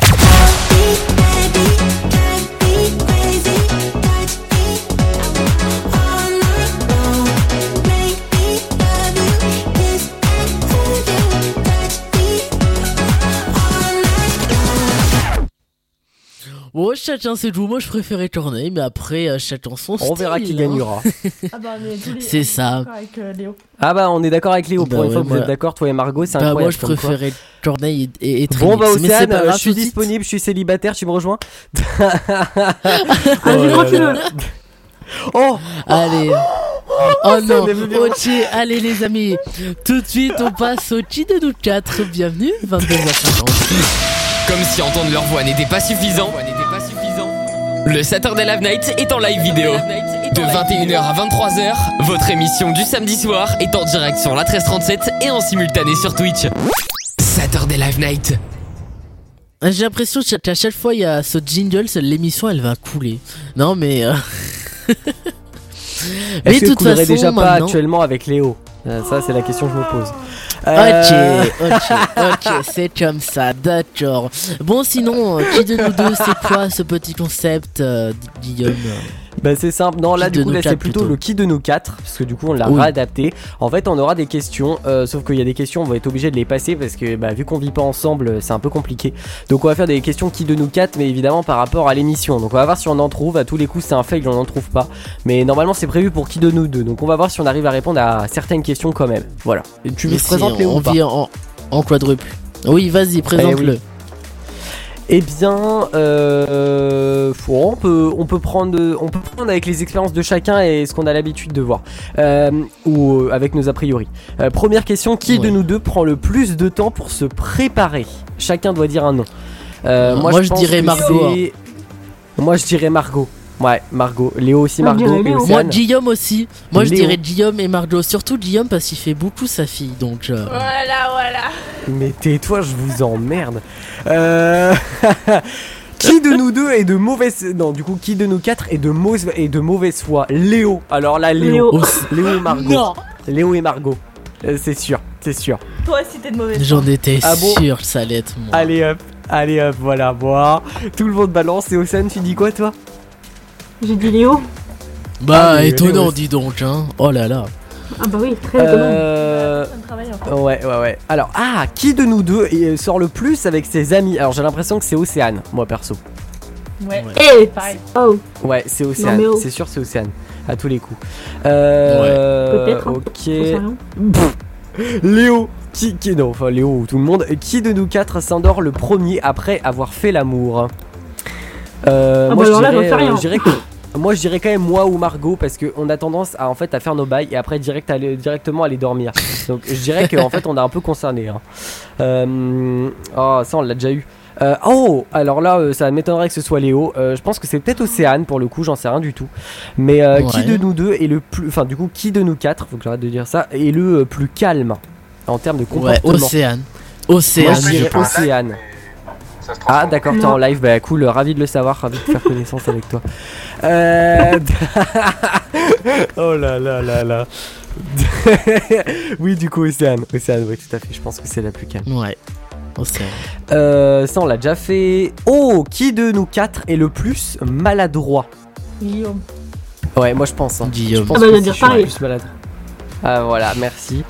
Oh, chacun ses goûts. Moi, je préférais Corneille, mais après, euh, chacun son On verra style, qui hein. gagnera. Ah bah, C'est ça. Avec euh, Léo. Ah bah on est d'accord avec Léo. Bah Pour une ouais, fois que vous êtes d'accord, toi et Margot, c'est Bah, incroyable. moi, je préférais Corneille et, et, et Bon bah Océane, euh, je suis disponible, je suis célibataire, tu me rejoins tu veux. Oh Allez. Oh non, est venu. ok, allez les amis, tout de suite on passe au qui de nous 4, bienvenue, 22h50. Comme si entendre leur voix n'était pas suffisant, le Saturday Live Night est en live vidéo. De 21h à 23h, votre émission du samedi soir est en direct sur la 1337 et en simultané sur Twitch. Saturday Live Night. J'ai l'impression qu'à chaque fois il y a ce jingle, c'est- l'émission elle va couler. Non mais... euh, mais Est-ce de que toute façon déjà pas maintenant... actuellement avec Léo Euh, Ça c'est la question que je me pose. Euh, Ok, ok, ok, c'est comme ça, d'accord. Bon, sinon, euh, qui de nous deux, c'est quoi ce petit concept, euh, Guillaume? Bah c'est simple, non là du coup là c'est plutôt plutôt le qui de nous quatre parce que du coup on l'a Oui. réadapté. En fait on aura des questions, euh, sauf qu'il y a des questions on va être obligé de les passer parce que bah, vu qu'on vit pas ensemble c'est un peu compliqué. Donc on va faire des questions qui de nous quatre mais évidemment par rapport à l'émission. Donc on va voir si on en trouve, à tous les coups c'est un fail on n'en trouve pas. Mais normalement c'est prévu pour qui de nous deux. Donc on va voir si on arrive à répondre à certaines questions quand même. Voilà. Et tu veux Mais que je présente si, Léo on ou pas vit en, en quadruple. Oui, vas-y, présente-le. Eh oui. Eh bien, euh, on peut, on peut prendre, on peut prendre avec les expériences de chacun et ce qu'on a l'habitude de voir, Euh, ou euh, avec nos a priori. Euh, première question qui de nous deux prend le plus de temps pour se préparer? Chacun doit dire un nom. Moi, je dirais Margot. Moi, je dirais Margot. Ouais, Margot. Léo aussi, Margot. Léo. Moi. Guillaume aussi. Moi, je dirais Guillaume et Margot. Surtout Guillaume parce qu'il fait beaucoup sa fille. Donc, euh, Voilà, voilà. Mais tais-toi, je vous emmerde. Euh... qui de nous deux est de mauvaise... Non, du coup, qui de nous quatre est de, mauvaise... est de mauvaise foi? Léo. Alors là, Léo. Léo. Léo et Margot. Non. Léo et Margot. Euh, c'est sûr, c'est sûr. Toi aussi, t'es de mauvaise j'en étais Ah bon sûr que ça allait être moi. Allez hop, allez hop, voilà, moi. Tout le monde balance. Et Océane, tu dis quoi, toi? J'ai dit Léo. Bah, Ah, étonnant, dis donc, hein. Oh là là. Ah bah oui, très étonnant. Euh... Bonne travail encore. Ouais, ouais, ouais. Alors, ah, qui de nous deux euh, sort le plus avec ses amis? Alors, j'ai l'impression que c'est Océane, moi perso. Ouais. Eh Pareil. Oh Ouais, c'est Océane. mais oh. C'est sûr, c'est Océane. À tous les coups. Euh, Peut-être, hein. Ok. J'en sais rien. Pff, Léo. Qui, qui, non, enfin Léo ou tout le monde. Qui de nous quatre s'endort le premier après avoir fait l'amour? Euh, Ah Moi, bah je alors là, dirais, j'en sais rien. euh, je dirais que- moi, je dirais quand même moi ou Margot parce qu'on a tendance à en fait à faire nos bails et après direct à aller- directement aller dormir. Donc, je dirais qu'en fait, on est un peu concerné. Hein. Euh, oh, ça, on l'a déjà eu. Euh, oh, alors là, euh, ça m'étonnerait que ce soit Léo. Euh, je pense que c'est peut-être Océane pour le coup, j'en sais rien du tout. Mais euh, qui Ouais. de nous deux est le plus, enfin du coup, qui de nous quatre, faut que j'arrête de dire ça, est le euh, plus calme en termes de Ouais, comportement? Océane. Océane, Moi, je dirais je pense. Océane. Ah d'accord, t'es en live, bah cool, ravi de le savoir, ravi de faire connaissance avec toi. Euh... oh là là là là. oui du coup Océane, Océane, oui tout à fait, je pense que c'est la plus calme. Ouais, Océane. Euh, ça on l'a déjà fait. Oh, qui de nous quatre est le plus maladroit? Guillaume. Ouais, moi je pense. Hein. Guillaume. Je pense Ah bah, que dire je suis le pareil. plus maladroit. Ah voilà, merci.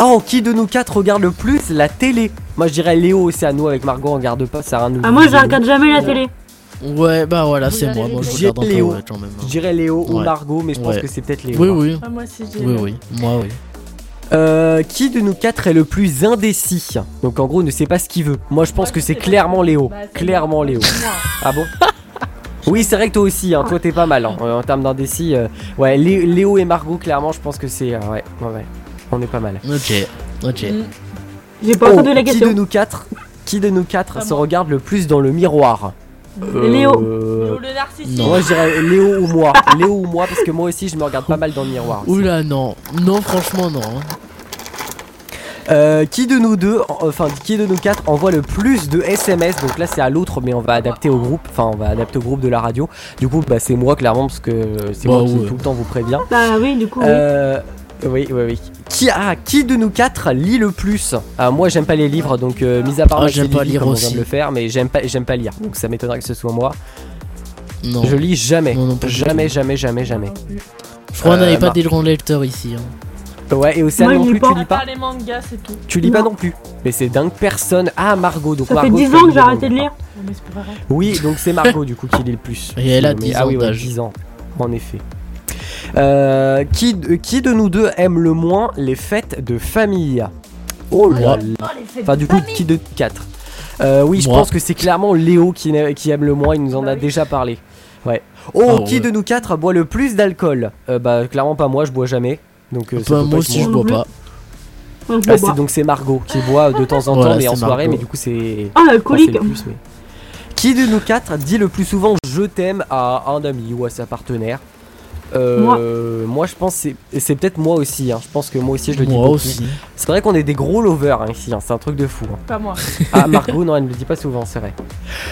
Oh, qui de nous quatre regarde le plus la télé? Moi je dirais Léo Océano avec Margot, on regarde pas, ça sert à rien nous Ah, moi, je regarde jamais la télé. Ouais, bah voilà, c'est moi. Moi, je regarde un peu, Léo. ouais, quand même. hein. Je dirais Léo ou Ouais. Margot, mais je pense Ouais. que c'est peut-être Léo. Oui, hein. oui. Ah, moi aussi, je Oui, dirais. oui. Moi, oui. Euh, qui de nous quatre est le plus indécis? Donc en gros, ne sait pas ce qu'il veut. Moi, je pense que c'est clairement Léo. Clairement Léo. Ah bon? Oui, c'est vrai que toi aussi. Hein. Toi, t'es pas mal hein, en termes d'indécis. euh, Ouais, Lé- Léo et Margot, clairement, je pense que c'est. euh, ouais, ouais, ouais. On est pas mal. Ok, ok. J'ai pas Oh, entendu la qui de nous quatre Qui de nous quatre se regarde le plus dans le miroir? Léo. Euh, le narcissique. Moi, je dirais Léo ou moi. Léo ou moi, parce que moi aussi, je me regarde pas mal dans le miroir. Oula, non. Non, franchement, non. hein. Euh, qui de nous deux, enfin qui de nous quatre envoie le plus de SMS Donc là c'est à l'autre mais on va adapter au groupe, enfin on va adapter au groupe de la radio. Du coup bah c'est moi clairement parce que c'est Bah moi qui tout le temps vous prévient. Bah oui, du coup. oui. Euh, oui oui oui. Qui ah, qui de nous quatre lit le plus ah, Moi j'aime pas les livres donc euh, mis à part Ah, j'aime pas lire comme on vient aussi. de le faire mais j'aime pas j'aime pas lire donc ça m'étonnerait que ce soit moi. Non. Je lis jamais, Non, non, pas du jamais jamais jamais jamais. Je crois qu'on Euh, n'avait pas Mar- des grands lecteurs ici. hein. Ouais et Moi, non plus tu pas. lis pas Pas les mangas, c'est tout. Tu lis pas non plus. Mais c'est dingue personne. Ah Margot donc Ça fait Margot. 10 tu ans que j'ai arrêté de lire. Mais c'est pas vrai. Oui, donc c'est Margot du coup qui lit le plus. Et elle a Mais- 10 ah ans oui, ouais, d'âge. 10 ans, en effet. Euh, qui, euh, qui de nous deux aime le moins les fêtes de famille Oh là là. Enfin, du coup, qui de quatre Euh, Oui, je Moi. pense que c'est clairement Léo qui, qui aime le moins. Il nous en a déjà parlé. Ouais. Oh, Ah qui ouais. de nous quatre boit le plus d'alcool Euh, Bah, clairement pas moi. Je bois jamais. Donc, euh, Bah, pas moi aussi, je bois pas. Ah, bois. c'est donc c'est Margot qui boit de temps en temps, Voilà, mais en soirée. Margot. Mais du coup, c'est. Ah, enfin, le plus, mais- Qui de nous quatre dit le plus souvent je t'aime à un ami ou à sa partenaire? Euh, moi. je pense que c'est et c'est peut-être moi aussi. hein. Je pense que moi aussi je le dis Moi beaucoup. aussi. C'est vrai qu'on est des gros lovers hein, ici. hein. C'est un truc de fou. hein. Pas moi. Ah Margot non elle ne le dit pas souvent c'est vrai.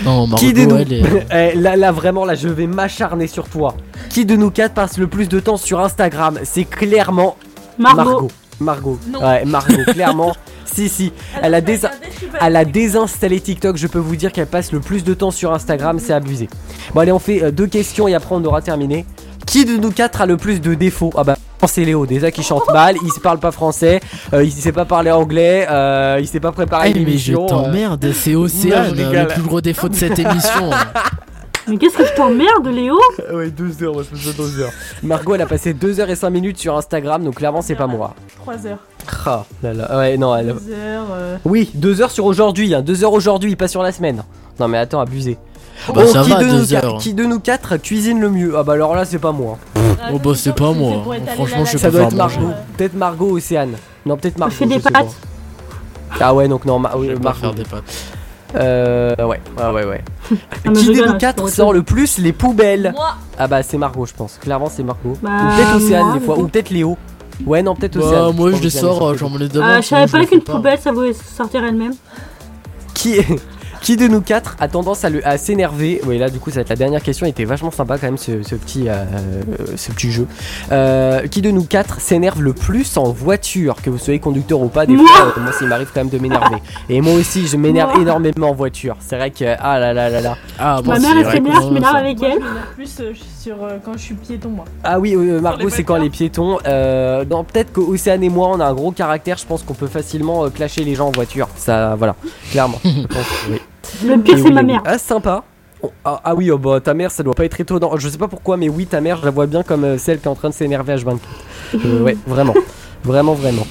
Non, Margot, Qui de nous elle est... Eh, là, là vraiment là je vais m'acharner sur toi. Qui de nous quatre passe le plus de temps sur Instagram? C'est clairement Margot. Margot. Margot. Non. Ouais, Margot, clairement. si, si. Elle a, désin- elle a désinstallé TikTok. Je peux vous dire qu'elle passe le plus de temps sur Instagram. C'est abusé. Bon, allez, on fait euh, deux questions et après on aura terminé. Qui de nous quatre a le plus de défauts? Ah bah. C'est Léo, déjà qui chante mal, il ne parle pas français, euh, il sait pas parler anglais, euh, il sait pas préparer Eh, mais je l'émission. euh. t'emmerde, c'est Océane, le plus gros défaut de cette émission. Mais qu'est-ce que je t'emmerde, Léo? Ouais, deux heures, moi je deux heures. Margot, elle a passé deux heures et cinq minutes sur Instagram, donc clairement c'est pas moi. 3 heures. Ah, là, là. Ouais, non, elle. 2 heures. euh, Oui, deux heures sur aujourd'hui, hein, deux heures aujourd'hui, pas sur la semaine. Non mais attends, abusé. Bah, ça qui, va, de nous deux quatre- heures. qui de nous quatre cuisine le mieux? Ah bah alors là c'est pas moi. Oh bah c'est pas moi. Franchement, je sais Ça pas doit faire être. Margot. Peut-être Margot Océane. Non, peut-être Margot. fais des pâtes. pas. Ah ouais, donc non, Margot. faire des pâtes. Euh, ouais, ouais, ouais, ouais. Ah, qui de nous quatre sort le plus les poubelles? Moi. Ah bah c'est Margot, je pense. Clairement c'est Margot. Bah, ou peut-être Océane des fois, ou peut-être Léo. Ouais, non, peut-être Océane. Bah, moi je les Océane, sors, euh, j'en me les demande. Ah, je savais pas qu'une poubelle ça pouvait sortir elle-même. Qui, qui de nous quatre a tendance à, le- à s'énerver Oui, là, du coup, ça va être la dernière question. Il était vachement sympa quand même ce, ce petit, euh, ce petit jeu. Euh, qui de nous quatre s'énerve le plus en voiture Que vous soyez conducteur ou pas, des Moi fois, euh, moi, ça m'arrive quand même de m'énerver. Et moi aussi, je m'énerve énormément en voiture. C'est vrai que, ah là là là là. Ah, Ma bon, mère c'est elle s'énerve, je m'énerve avec Moi, elle. je m'énerve plus sur euh, quand je suis piéton, moi. Ah oui, euh, Margot, c'est quand les piétons. Euh, non, peut-être que Océane et moi, on a un gros caractère. Je pense qu'on peut facilement euh, clasher les gens en voiture. Ça, voilà, clairement. Je pense, oui. Le pire c'est oui, ma oui. mère. Ah, sympa. Oh, ah, ah oui, oh, bah, ta mère, ça doit pas être étonnant. Je sais pas pourquoi, mais oui, ta mère, je la vois bien comme euh, celle qui est en train de s'énerver à 24 Euh, ouais, vraiment. Vraiment, vraiment.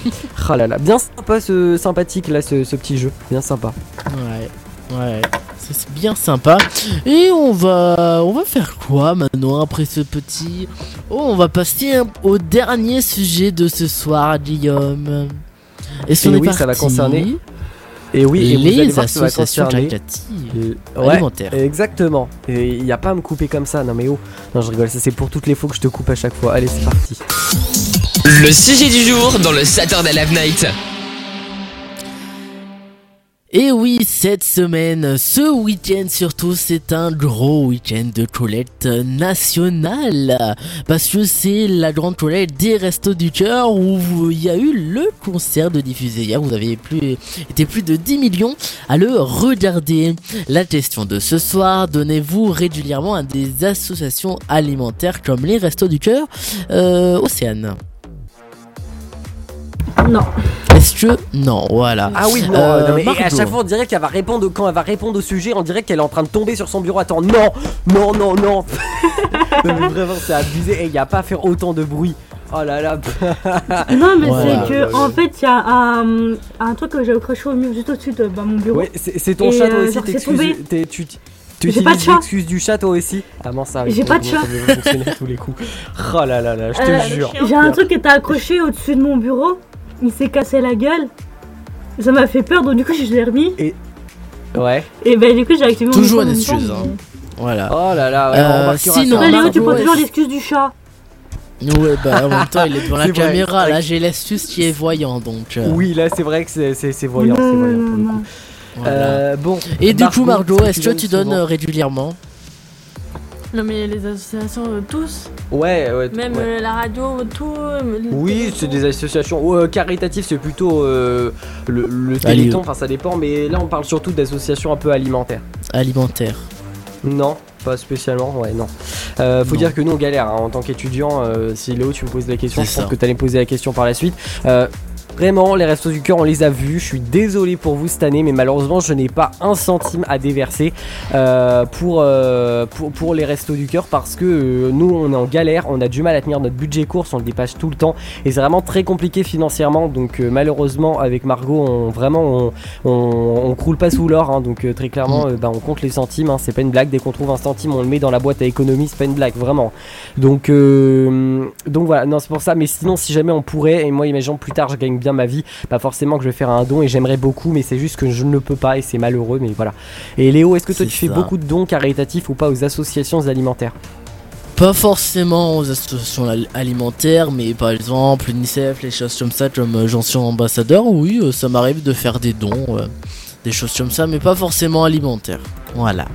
Ah là là. Bien sympa, ce, sympathique, là, ce, ce petit jeu. Bien sympa. Ouais, ouais, ça, c'est bien sympa. Et on va, on va faire quoi maintenant après ce petit? Oh, on va passer un- au dernier sujet de ce soir, Guillaume. Et, ce Et n'est oui, ça va parti. concerner Et oui, et vous les allez voir que ça va associations concerner- caritatives Ouais, alimentaires. Exactement. Et il y a pas à me couper comme ça. Non, mais oh. Non, je rigole. Ça, c'est pour toutes les fois que je te coupe à chaque fois. Allez, c'est parti. Le sujet du jour dans le Saturday Live Night. Et oui, cette semaine, ce week-end surtout, c'est un gros week-end de toilette nationale. Parce que c'est la grande toilette des Restos du Cœur où il y a eu le concert de diffusé hier. Vous avez été plus de 10 millions à le regarder. La question de ce soir, donnez-vous régulièrement à des associations alimentaires comme les Restos du Cœur euh, Océane Non. Est-ce que... Non, voilà. Ah oui, non, Euh, non, mais et à chaque fois on dirait qu'elle va répondre quand elle va répondre au sujet, on dirait qu'elle est en train de tomber sur son bureau. Attends, non, non, non, non. non mais vraiment c'est abusé. Et il y a pas à faire autant de bruit. Oh là là. Non, mais Voilà. c'est que, en fait, il y a un, un truc que j'ai accroché au mur juste au-dessus de bah, mon bureau. Ouais, c'est ton Et, chat toi euh, aussi. tombé. t'es- Tu tu J'ai pas de chat. l'excuse du chat toi aussi Ah non ça. J'ai pas de chat. Tous les coups. Oh là là là, je te Euh, jure. J'ai un truc qui était accroché au-dessus de mon bureau. Il s'est cassé la gueule. Ça m'a fait peur, donc du coup, je l'ai remis. Ouais. Et ben, du coup, j'ai activé mon Toujours une excuse. hein. Voilà. Oh là là, ouais, Euh, on sinon, ça. Léo, tu prends toujours l'excuse du chat. Ouais, bah en même temps, il est devant la vrai. caméra. Là, j'ai l'astuce qui est voyant donc. euh, Oui, là c'est vrai que c'est- voyant, c'est voyant pour le coup. voilà. Euh, bon. Et du coup, Margot, est-ce que tu donnes souvent euh, régulièrement Non, mais les associations, euh, tous. Ouais, ouais. Même ouais. euh, la radio, tout. euh, Oui, c'est des associations euh, caritatives, c'est plutôt euh, le, le téléthon, enfin ça dépend, mais là on parle surtout d'associations un peu alimentaires. Alimentaire. Non, pas spécialement, ouais, non. Euh, faut Non. dire que nous on galère hein, en tant qu'étudiant. euh, si Léo, tu me poses la question, C'est je pense ça. que tu allais me poser la question par la suite. Vraiment, les restos du cœur, on les a vus. Je suis désolé pour vous cette année, mais malheureusement, je n'ai pas un centime à déverser euh, pour, euh, pour, pour les restos du cœur parce que euh, nous, on est en galère. On a du mal à tenir notre budget course, on le dépasse tout le temps et c'est vraiment très compliqué financièrement. Donc, malheureusement, avec Margot, on, vraiment, on, on, on croule pas sous l'or. hein. donc, très clairement, euh, bah, on compte les centimes. hein. c'est pas une blague. Dès qu'on trouve un centime, on le met dans la boîte à économie. C'est pas une blague, vraiment. Donc, donc voilà, non, c'est pour ça. Mais sinon, si jamais on pourrait, et moi, imaginons plus tard, je gagne bien ma vie, pas forcément que je vais faire un don et j'aimerais beaucoup, mais c'est juste que je ne peux pas et c'est malheureux, mais voilà. Et Léo, est-ce que toi tu fais beaucoup de dons caritatifs ou pas aux associations alimentaires? Pas forcément aux associations al- alimentaires, mais par exemple l'UNICEF, les choses comme ça, comme euh, j'en suis ambassadeur, oui, euh, ça m'arrive de faire des dons, euh, des choses comme ça, mais pas forcément alimentaires. Voilà.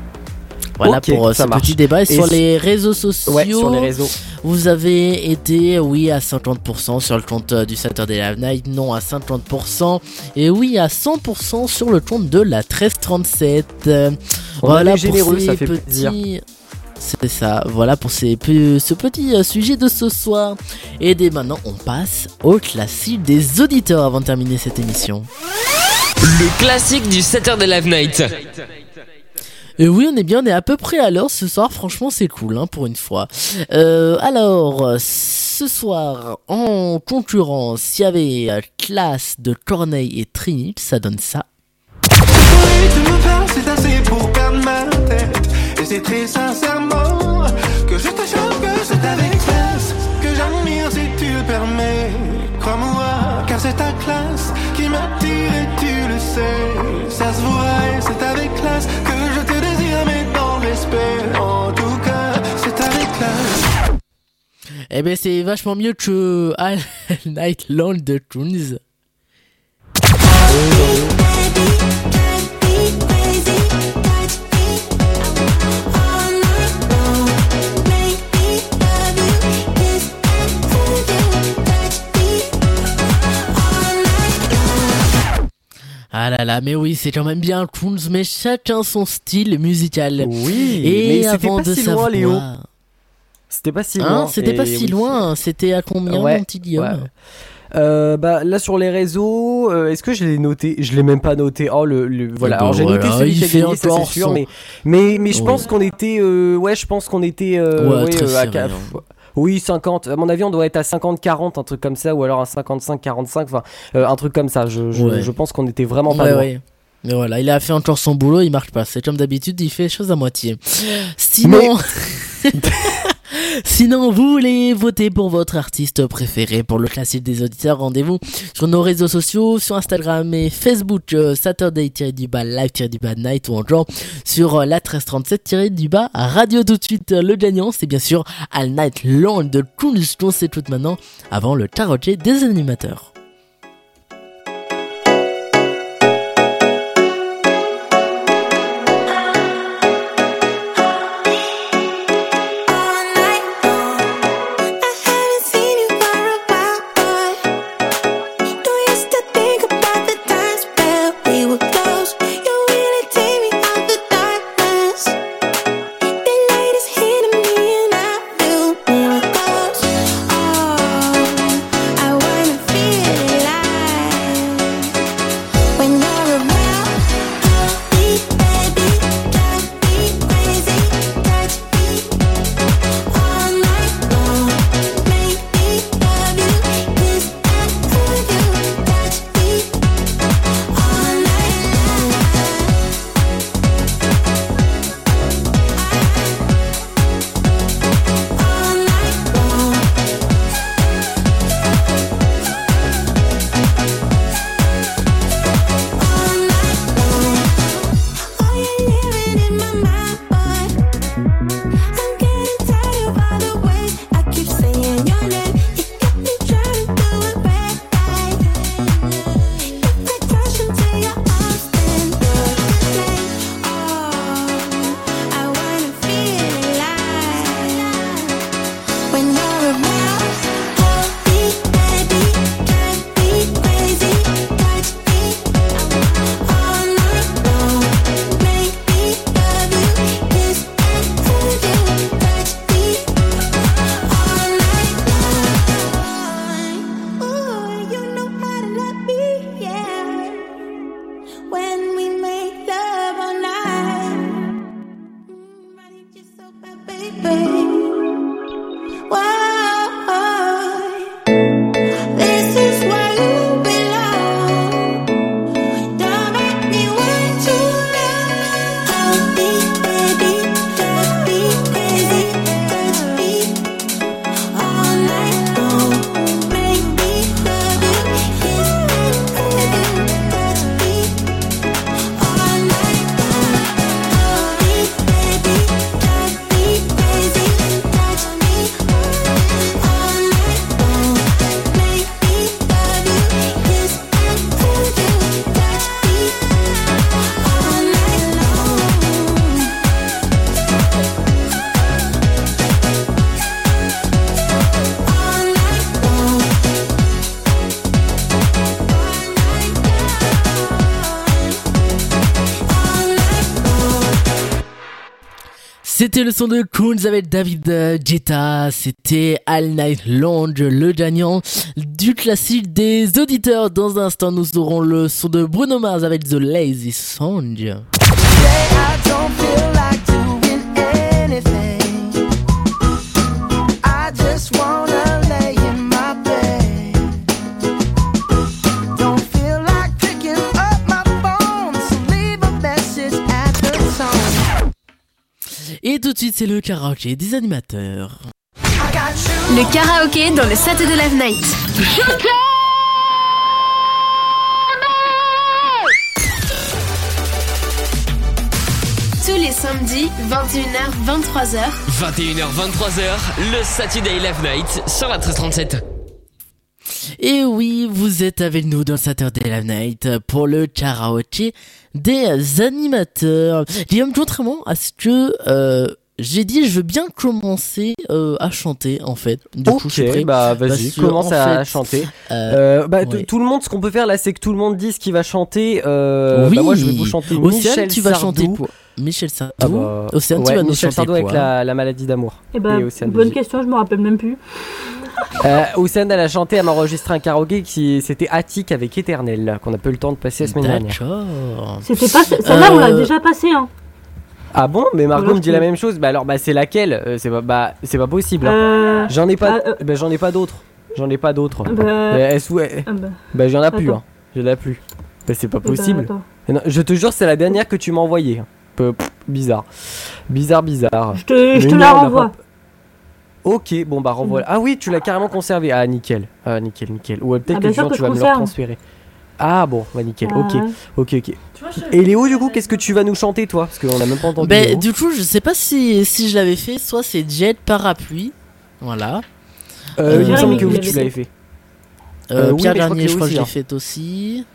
Voilà pour euh, ce marche. petit débat. Et, Et sur les réseaux sociaux, Ouais, sur les réseaux. vous avez été, oui, à 50% sur le compte euh, du Saturday Live Night, non à 50%, et oui à 100% sur le compte de la 1337. Euh, On voilà généreux, pour ces ça fait petits... plaisir. C'est ça, voilà pour ces, ce petit sujet de ce soir. Et dès maintenant, on passe au classique des auditeurs avant de terminer cette émission. Le classique du Saturday Live Night. Et oui, on est bien, on est à peu près à l'heure ce soir. Franchement, c'est cool, hein, pour une fois. Euh, alors, euh, ce soir, en concurrence, il y avait euh, classe de Corneille et Trinity. Ça donne ça. Eh ben, c'est vachement mieux que All Night Long de Toons. Ah là là, mais oui, c'est quand même bien Toons, mais chacun son style musical. Oui, Et mais avant pas de si loin, savoir... Léo. C'était pas si Hein, loin. c'était pas si oui. loin, c'était à combien, Ouais, mon petit Guillaume ouais. Euh, bah là sur les réseaux, euh, est-ce que je l'ai noté? Je l'ai même pas noté. Oh le, le- voilà. bah Alors j'ai noté celui qui a gagné, ça c'est encore sûr, son- mais mais mais je pense qu'on était, euh, ouais, je pense qu'on était, Ouais, à serré, ca- hein. Oui, 50. À mon avis, on doit être à 50-40, un truc comme ça, ou alors un 55-45, enfin, un truc comme ça. Je, je, pense qu'on était vraiment pas loin. Mais voilà, il a fait encore son boulot, il marche pas. C'est comme d'habitude, il fait les choses à moitié. Sinon, sinon, vous voulez voter pour votre artiste préféré pour le classique des auditeurs, rendez-vous sur nos réseaux sociaux, sur Instagram et Facebook, euh, Saturday-du-bas live-du-bas night ou encore sur euh, la 1337-du-bas radio tout de suite. Le gagnant, c'est bien sûr All Night Long de Toons qu'on tout maintenant avant le carotier des animateurs. C'était le son de Coons avec David euh, Guetta. C'était All Night Long, le gagnant du classique des auditeurs. Dans un instant, nous aurons le son de Bruno Mars avec The Lazy Song. C'est le karaoké des animateurs. Le karaoké dans le Saturday Live Night. Tous les samedis, 21h, 23h. 21h, 23h, le Saturday Live Night sur la 1337. Et oui, vous êtes avec nous dans le Saturday Live Night pour le karaoké des animateurs. Guillaume, contrairement à ce que euh, j'ai dit, je veux bien commencer euh, à chanter en fait. Du coup, je suis ok, prêt. bah vas-y, commence en à fait, chanter. euh, Euh, bah, ouais. Tout le monde, ce qu'on peut faire là, c'est que tout le monde dise qui va chanter. Euh, oui, bah, moi, je vais vous chanter Océane, Michel tu vas Sardou. chanter pour Michel Sardou. Ah bah, Océane, tu vas nous Michel chanter Sardou avec quoi la, la maladie d'amour. Eh Et Océane bonne question, je me rappelle même plus. Euh, Océane, elle a chanté, elle m'a enregistré un karaoké qui c'était Attic avec Éternel, qu'on a pas eu le temps de passer la semaine dernière. D'accord. C'était pas celle-là, on l'a déjà passé. Hein. Ah bon Mais Margot me dit la même chose. Bah alors, bah c'est laquelle? Euh, C'est pas, bah c'est pas possible. hein. Euh, J'en ai pas, ah, euh, bah, j'en ai pas d'autres. J'en ai pas d'autres. Bah, est-ce- ouais. ah bah. Bah j'en ai plus. Attends. Hein. J'en ai plus. Bah c'est pas Eh ben, possible. attends. Et non, je te jure, c'est la dernière que tu m'as envoyée. Peu pff, bizarre. Bizarre, bizarre. Je te, je Mais te non, la on l'a renvoie. Ok, bon bah renvoie. Ah oui, tu l'as carrément conservé. Ah nickel. Ah nickel, nickel. Ou euh, peut-être Ah, que bien tu, sûr que tu je vas me le conserve. transférer. Ah bon, bah nickel. Ah ok, ok, ok. Et Léo, du coup, qu'est-ce que tu vas nous chanter toi? Parce qu'on a même pas entendu. Ben, Léo. du coup, je sais pas si, si je l'avais fait. Soit c'est Jet Parapluie. Voilà. Euh, il me Euh, semble que oui, oui, tu l'avais fait. Euh, Euh, oui, Pierre mais je crois que Garnier, je crois que je l'ai hein. fait aussi.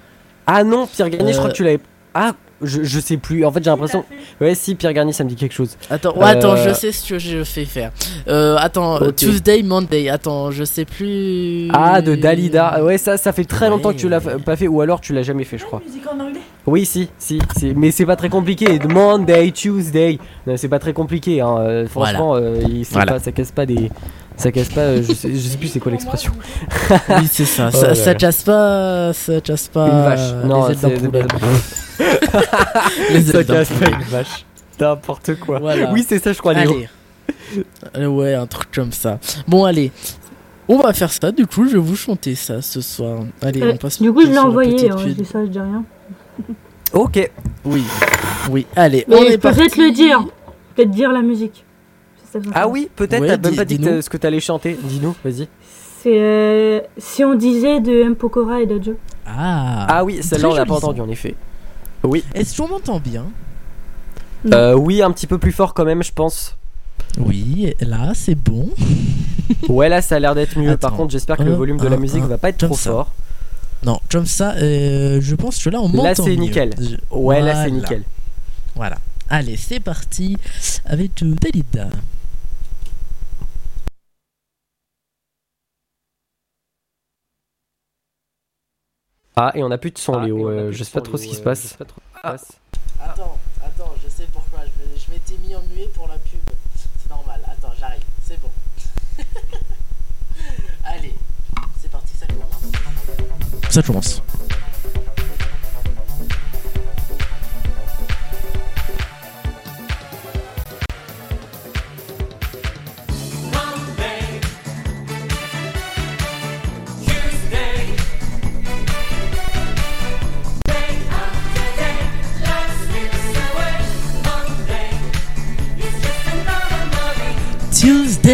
Ah non, Pierre Garnier, je crois Euh, que tu l'avais. Ah, je, je sais plus. En fait, j'ai l'impression. Ouais, si, Pierre Garnier, ça me dit quelque chose. Attends, ouais, attends, Euh, je sais ce que je fais faire. Euh, attends, Ok. Tuesday, Monday. Attends, je sais plus. Ah, de Dalida. Ah Ouais, ça, ça fait très longtemps que tu l'as pas fait, ou alors tu l'as jamais fait, je crois. Musique en anglais? Oui, si, si, si. mais c'est pas très compliqué. Monday, Tuesday, c'est pas très compliqué. Hein. euh, Franchement, euh, il- c'est Voilà. pas, ça casse pas des, ça casse pas. euh, je, sais, je sais plus c'est quoi l'expression. Oui, c'est ça. Oh ça, là ça là. casse pas. Ça casse pas. Une vache. les Non, ailes d'un. Les Les ça casse pas une vache. N'importe quoi. Voilà. Oui, c'est ça, je crois. Léo. Allez. Euh, Ouais, un truc comme ça. Bon, allez. On va faire ça, du coup, je vais vous chanter ça ce soir. Allez, Euh, on passe du coup, je l'ai la envoyé. hein, je dis ça, je dis rien. Ok. Oui. Oui, allez, Mais on est peut-être parti. le dire. Peut-être dire la musique. Ah oui, peut-être. Ouais, t'as même pas dit que ce que t'allais chanter. Dis-nous, vas-y. C'est euh, si on disait de M. Pokora et d'Adjo. Ah. Ah oui, celle-là, on l'a pas joli son. entendu en effet. Oui. Est-ce qu'on m'entend bien Euh, oui, un petit peu plus fort quand même, je pense. Oui, là, c'est bon. Ouais, là, ça a l'air d'être mieux. Par contre, j'espère que le Un, volume de la un, musique un, va pas être trop ça. fort. Non, comme ça, euh, je pense que là, on m'entend Là, c'est mieux. nickel. Je- Ouais, là, c'est nickel. Voilà. Allez, c'est parti avec euh, Dalida. Ah, et on a plus de son, Léo. euh, je sais pas trop ce qui se passe. Attends, attends, je sais pourquoi. Je, je m'étais mis en muet pour la pub. C'est normal. Attends, j'arrive. C'est bon. Allez, c'est parti, ça commence. Ça commence. Moi,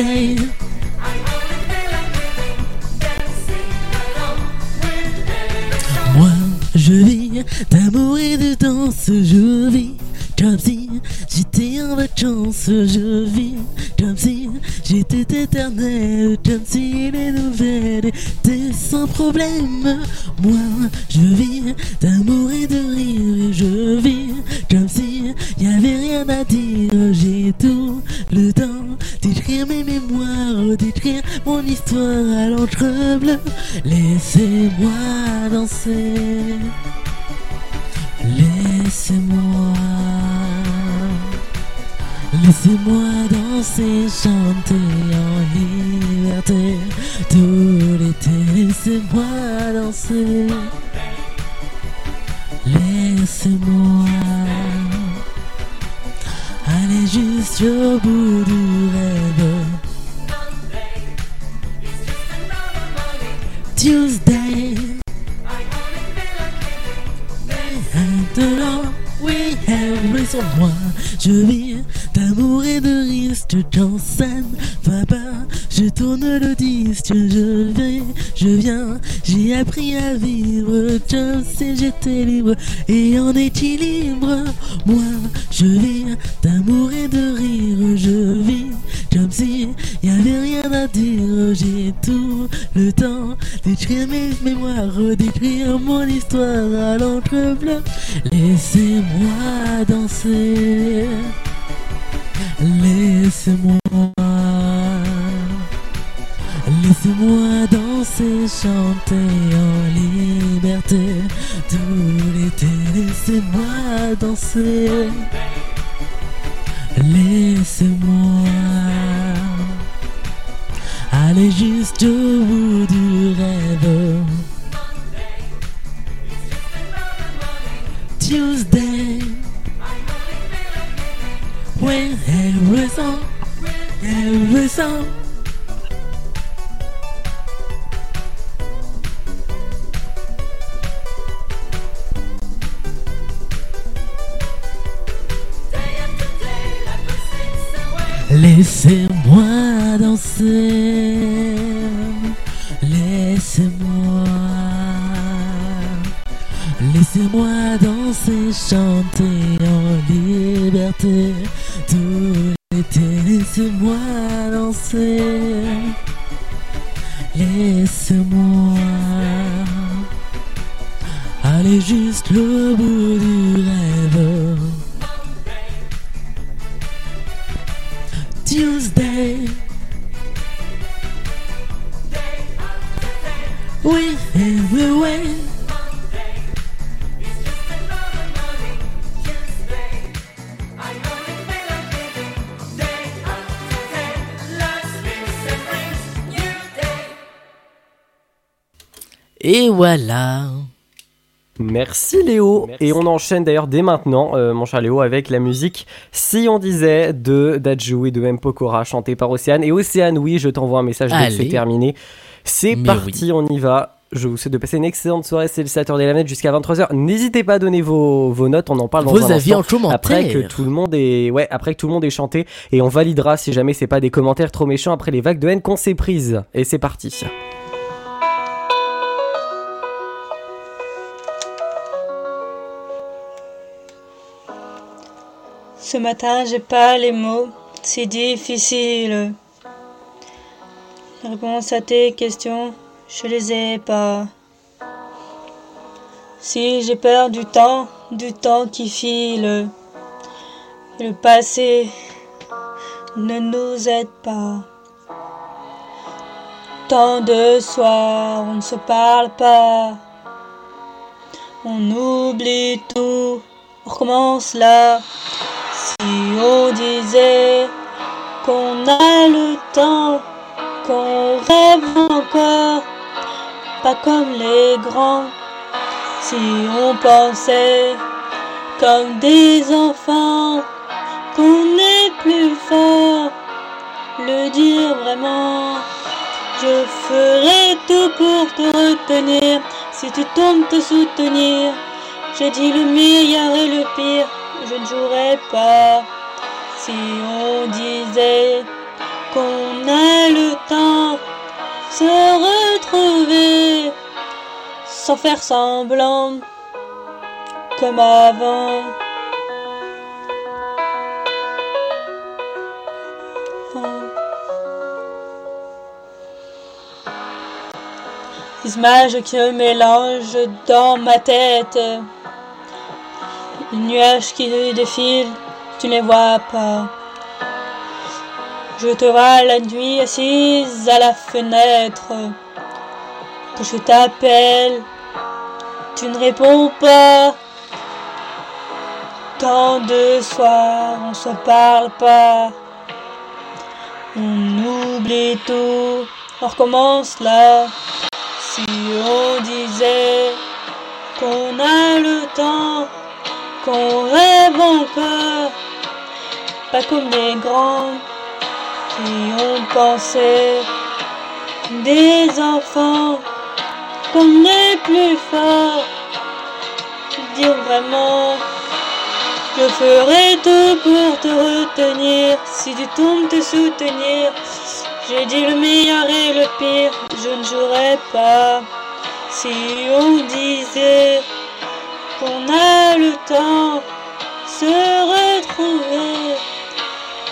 je vis d'amour et de danse, je vis comme si j'étais en vacances, je vis comme si j'étais éternel, comme si les nouvelles étaient sans problème. Moi, je vis d'amour et de rire, et je vis comme si y avait rien à dire. J'ai tout le temps d'écrire mes mémoires, d'écrire mon histoire à l'encre. Laissez-moi danser. Laissez-moi. Laissez-moi danser, chanter en liberté tout l'été. Laissez-moi danser. Laissez-moi aller jusqu'au bout du rêve. Tuesday. Maintenant, elle sur moi. Je vis d'amour et de risque, j'enseigne, papa. Je tourne le disque, je vais, je viens. J'ai appris à vivre, je sais, j'étais libre et en équilibre. Moi, je vis d'amour et de rire, je vis comme si y avait rien à dire. J'ai tout le temps d'écrire mes mémoires, d'écrire mon histoire à l'encre. Laissez-moi danser. Laissez-moi. Laissez-moi danser, chanter en liberté. Tout l'été, laissez-moi danser. Laissez-moi aller juste au bout du rêve. Tuesday, when every song, every song. Laissez-moi danser, laissez-moi, laissez-moi danser, chanter liberté tout l'été. Laissez-moi danser, laissez-moi aller jusqu'au bout du rêve. Et voilà. Merci Léo. Et on enchaîne d'ailleurs dès maintenant, euh, mon cher Léo, avec la musique Si on disait de Dajou et de M. Pokora, chantée par Océane. Et Océane, oui, je t'envoie un message dès que c'est terminé. C'est parti, on y va. Je vous souhaite de passer une excellente soirée. C'est le Saturday Night jusqu'à 23h. N'hésitez pas à donner vos, vos notes. On en parle dans Vos un avis instant. en commentaire. Après que tout le monde est, ouais, après que tout le monde est chanté. Et on validera si jamais c'est pas des commentaires trop méchants après les vagues de haine qu'on s'est prises. Et c'est parti. Ce matin, j'ai pas les mots, c'est difficile. Les réponses à tes questions, je les ai pas. Si j'ai peur du temps, du temps qui file, le passé ne nous aide pas. Tant de soirs, on ne se parle pas. On oublie tout, recommence là. Si on disait qu'on a le temps, qu'on rêve encore, pas comme les grands. Si on pensait comme des enfants, qu'on est plus fort, le dire vraiment. Je ferai tout pour te retenir, si tu tombes te soutenir. Je dis le meilleur et le pire, je ne jouerai pas. Si on disait qu'on a le temps, se retrouver sans faire semblant comme avant. Images qui dans ma tête. Les nuages qui défilent, tu ne les vois pas. Je te vois la nuit assise à la fenêtre. Que je t'appelle, tu ne réponds pas. Tant de soirs, on se parle pas. On oublie tout, on recommence là. Si on disait qu'on a le temps, qu'on rêve encore, pas comme les grands qui ont pensé des enfants comme les plus forts. Dire vraiment, je ferai tout pour te retenir, si tu tombes te soutenir. J'ai dit le meilleur et le pire, je ne jouerai pas. Si on disait qu'on a le temps, se retrouver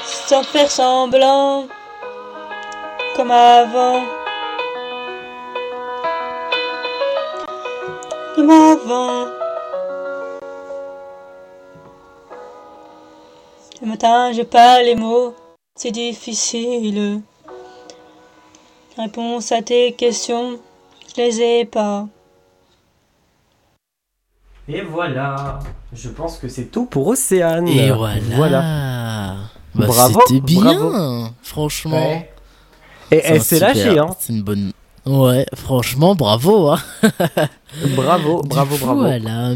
sans faire semblant, comme avant. Comme avant. Le matin, j'ai pas les mots, c'est difficile. Réponse à tes questions, je les ai pas. Et voilà, je pense que c'est tout pour Océane. Et voilà. Bah, Bravo, C'était bien, bravo. franchement. Ouais. Et C'est elle s'est lâchée, hein. C'est une bonne. Ouais, franchement, bravo. Hein. Bravo, bravo, coup, bravo. Voilà.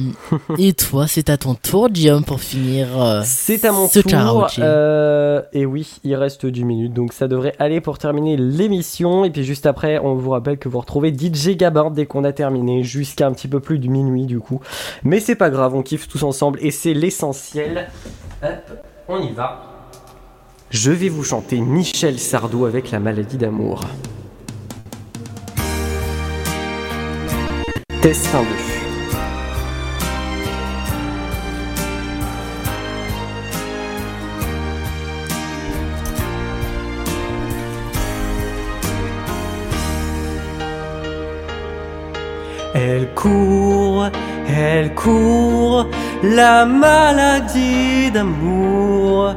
Et toi, c'est à ton tour, Guillaume, pour finir. euh, C'est à mon ce tour. euh, et oui, il reste 10 minutes, donc ça devrait aller pour terminer l'émission. Et puis juste après, on vous rappelle que vous retrouvez DJ Gabin dès qu'on a terminé, jusqu'à un petit peu plus de minuit du coup. Mais c'est pas grave, on kiffe tous ensemble et c'est l'essentiel. Hop, on y va. Je vais vous chanter Michel Sardou avec la maladie d'amour. Test 1 2. Elle court, elle court, la maladie d'amour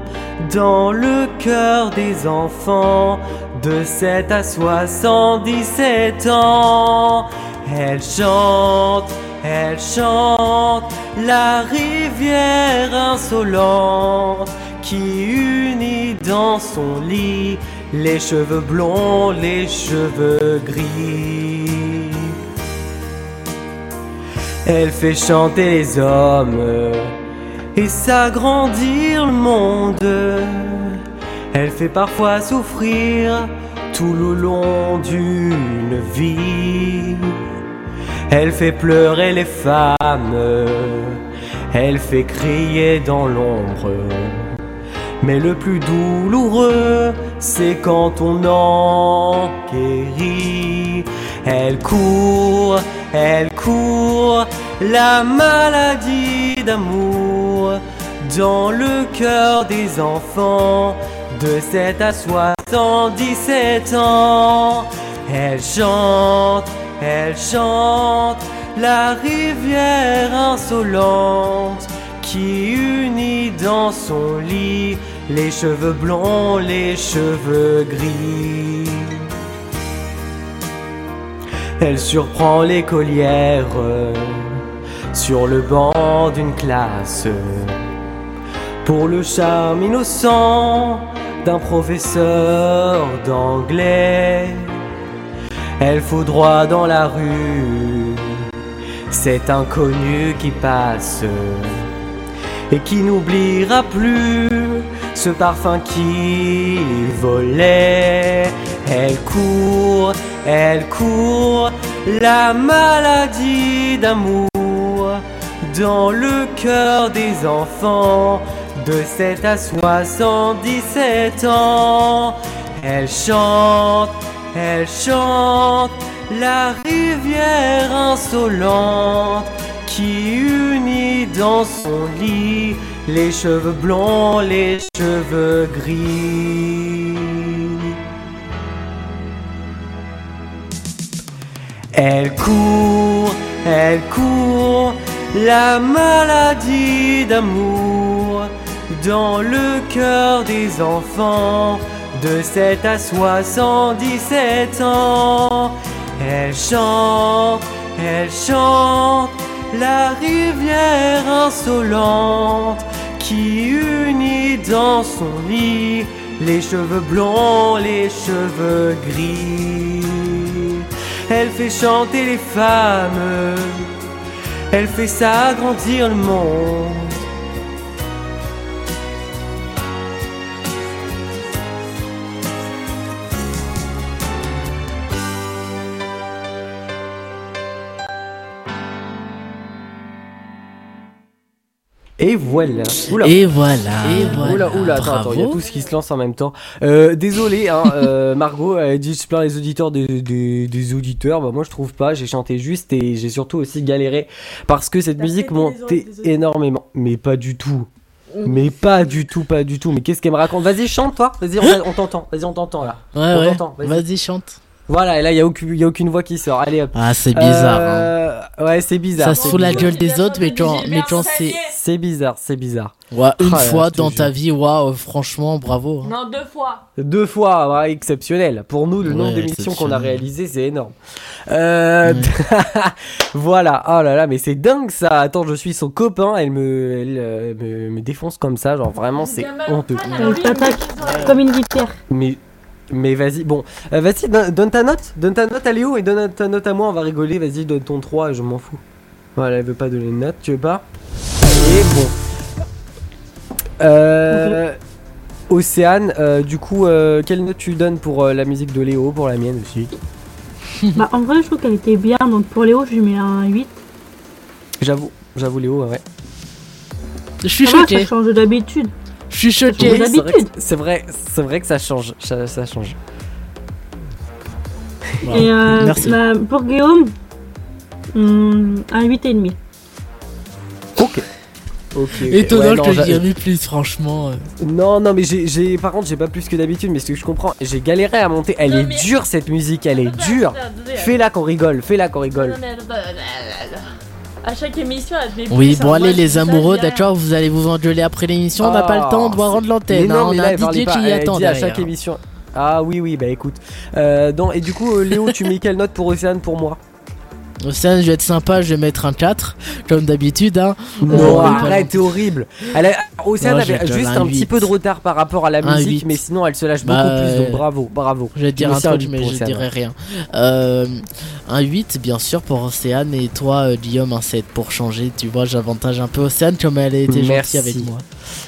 dans le cœur des enfants de 7 à 77 ans. Elle chante, elle chante, la rivière insolente qui unit dans son lit les cheveux blonds, les cheveux gris. Elle fait chanter les hommes et s'agrandir le monde. Elle fait parfois souffrir tout le long d'une vie. Elle fait pleurer les femmes, elle fait crier dans l'ombre. Mais le plus douloureux, c'est quand on en guérit. Elle court, elle court, la maladie d'amour dans le cœur des enfants de 7 à 77 ans. Elle chante, elle chante, la rivière insolente qui unit dans son lit les cheveux blonds, les cheveux gris. Elle surprend l'écolière sur le banc d'une classe pour le charme innocent d'un professeur d'anglais. Elle fout droit dans la rue cet inconnu qui passe et qui n'oubliera plus ce parfum qu'il volait. Elle court, elle court, la maladie d'amour dans le cœur des enfants de 7 à 77 ans. Elle chante, elle chante, la rivière insolente qui unit dans son lit les cheveux blonds, les cheveux gris. Elle court, elle court, la maladie d'amour dans le cœur des enfants de 7 à 77 ans. Elle chante, elle chante, la rivière insolente qui unit dans son lit les cheveux blonds, les cheveux gris. Elle fait chanter les femmes, elle fait s'agrandir le monde. Et voilà. Et voilà. Et voilà. Oula, oula, attends, Bravo. attends, il y a tout ce qui se lance en même temps. Euh, désolé, hein, euh, Margot elle dit je plains les auditeurs des, des, des auditeurs. Bah, moi, je trouve pas. J'ai chanté juste et j'ai surtout aussi galéré parce que cette musique montait énormément. Mais pas du tout. Mais pas du tout, pas du tout. Mais qu'est-ce qu'elle me raconte? Vas-y, chante toi. Vas-y, on, t'entend. Vas-y, on t'entend là. Ouais, on ouais. t'entend. Vas-y. Vas-y, chante. Voilà, et là, il y, a aucune- y a aucune voix qui sort. Allez hop. Ah, c'est bizarre, Euh, Ouais, c'est bizarre. Ça se fout la gueule des autres, mais quand, mais quand c'est. C'est bizarre, c'est bizarre. Ouais, une Ah fois dans ta vie, waouh, franchement, bravo. hein. Non, deux fois. Deux fois, ouais, exceptionnel. Pour nous, le nombre d'émissions qu'on a réalisées, c'est énorme. Euh, voilà. Oh là là, mais c'est dingue ça. Attends, je suis son copain. Elle me, elle, euh, me, me défonce comme ça. Genre vraiment, c'est honteux. Elle t'attaque comme une vipère. Mais, mais vas-y. Bon, Euh, vas-y, donne, donne ta note. Donne ta note à Léo et donne ta note à moi. On va rigoler. Vas-y, donne ton 3 je m'en fous. Voilà, elle veut pas donner de note. Tu veux pas? Et bon. Euh, Océane, euh, du coup, euh, quelle note tu donnes pour euh, la musique de Léo, pour la mienne aussi? Bah, en vrai, je trouve qu'elle était bien. Donc pour Léo, je lui mets un 8. J'avoue, j'avoue Léo, ouais. Je suis Ça va, choqué. Ça change d'habitude. Je suis Oui, choqué. c'est vrai que- c'est vrai, que ça change, ça, ça change. Et euh, Merci. bah, pour Guillaume, hum, un 8,5. Ok. Ok. Étonnant, Ouais, je non, dirais plus, franchement. Non, non, mais j'ai, par contre, j'ai pas plus que d'habitude, mais ce que je comprends, j'ai galéré à monter. Elle est dure cette musique, elle est dure. Fais-la qu'on rigole, fais-la qu'on rigole. Non, mais. À chaque émission, elle te met Oui, bon, hein. allez, les amoureux, d'accord, vous allez vous engueuler après l'émission, on n'a pas le temps, on doit rendre l'antenne. hein, non, mais on a un parlait DJ pas, qui attend à chaque émission. Ah oui, oui, bah écoute. Euh, non, et du coup, euh, Léo, tu mets quelle note pour Océane pour moi? Océane, je vais être sympa, je vais mettre un 4, comme d'habitude. Hein. Non, arrête, t'es horrible. Elle a- Océane Non, avait te juste un, un petit 8. peu de retard par rapport à la Un musique, 8. mais sinon elle se lâche beaucoup Bah, plus, donc bravo, bravo. Je vais te dire un truc, 8 mais je dirai rien. Euh, un 8, bien sûr, pour Océane, et toi, euh, Guillaume, un 7 pour changer. Tu vois, j'avantage un peu Océane, comme elle a été Merci. gentille avec moi.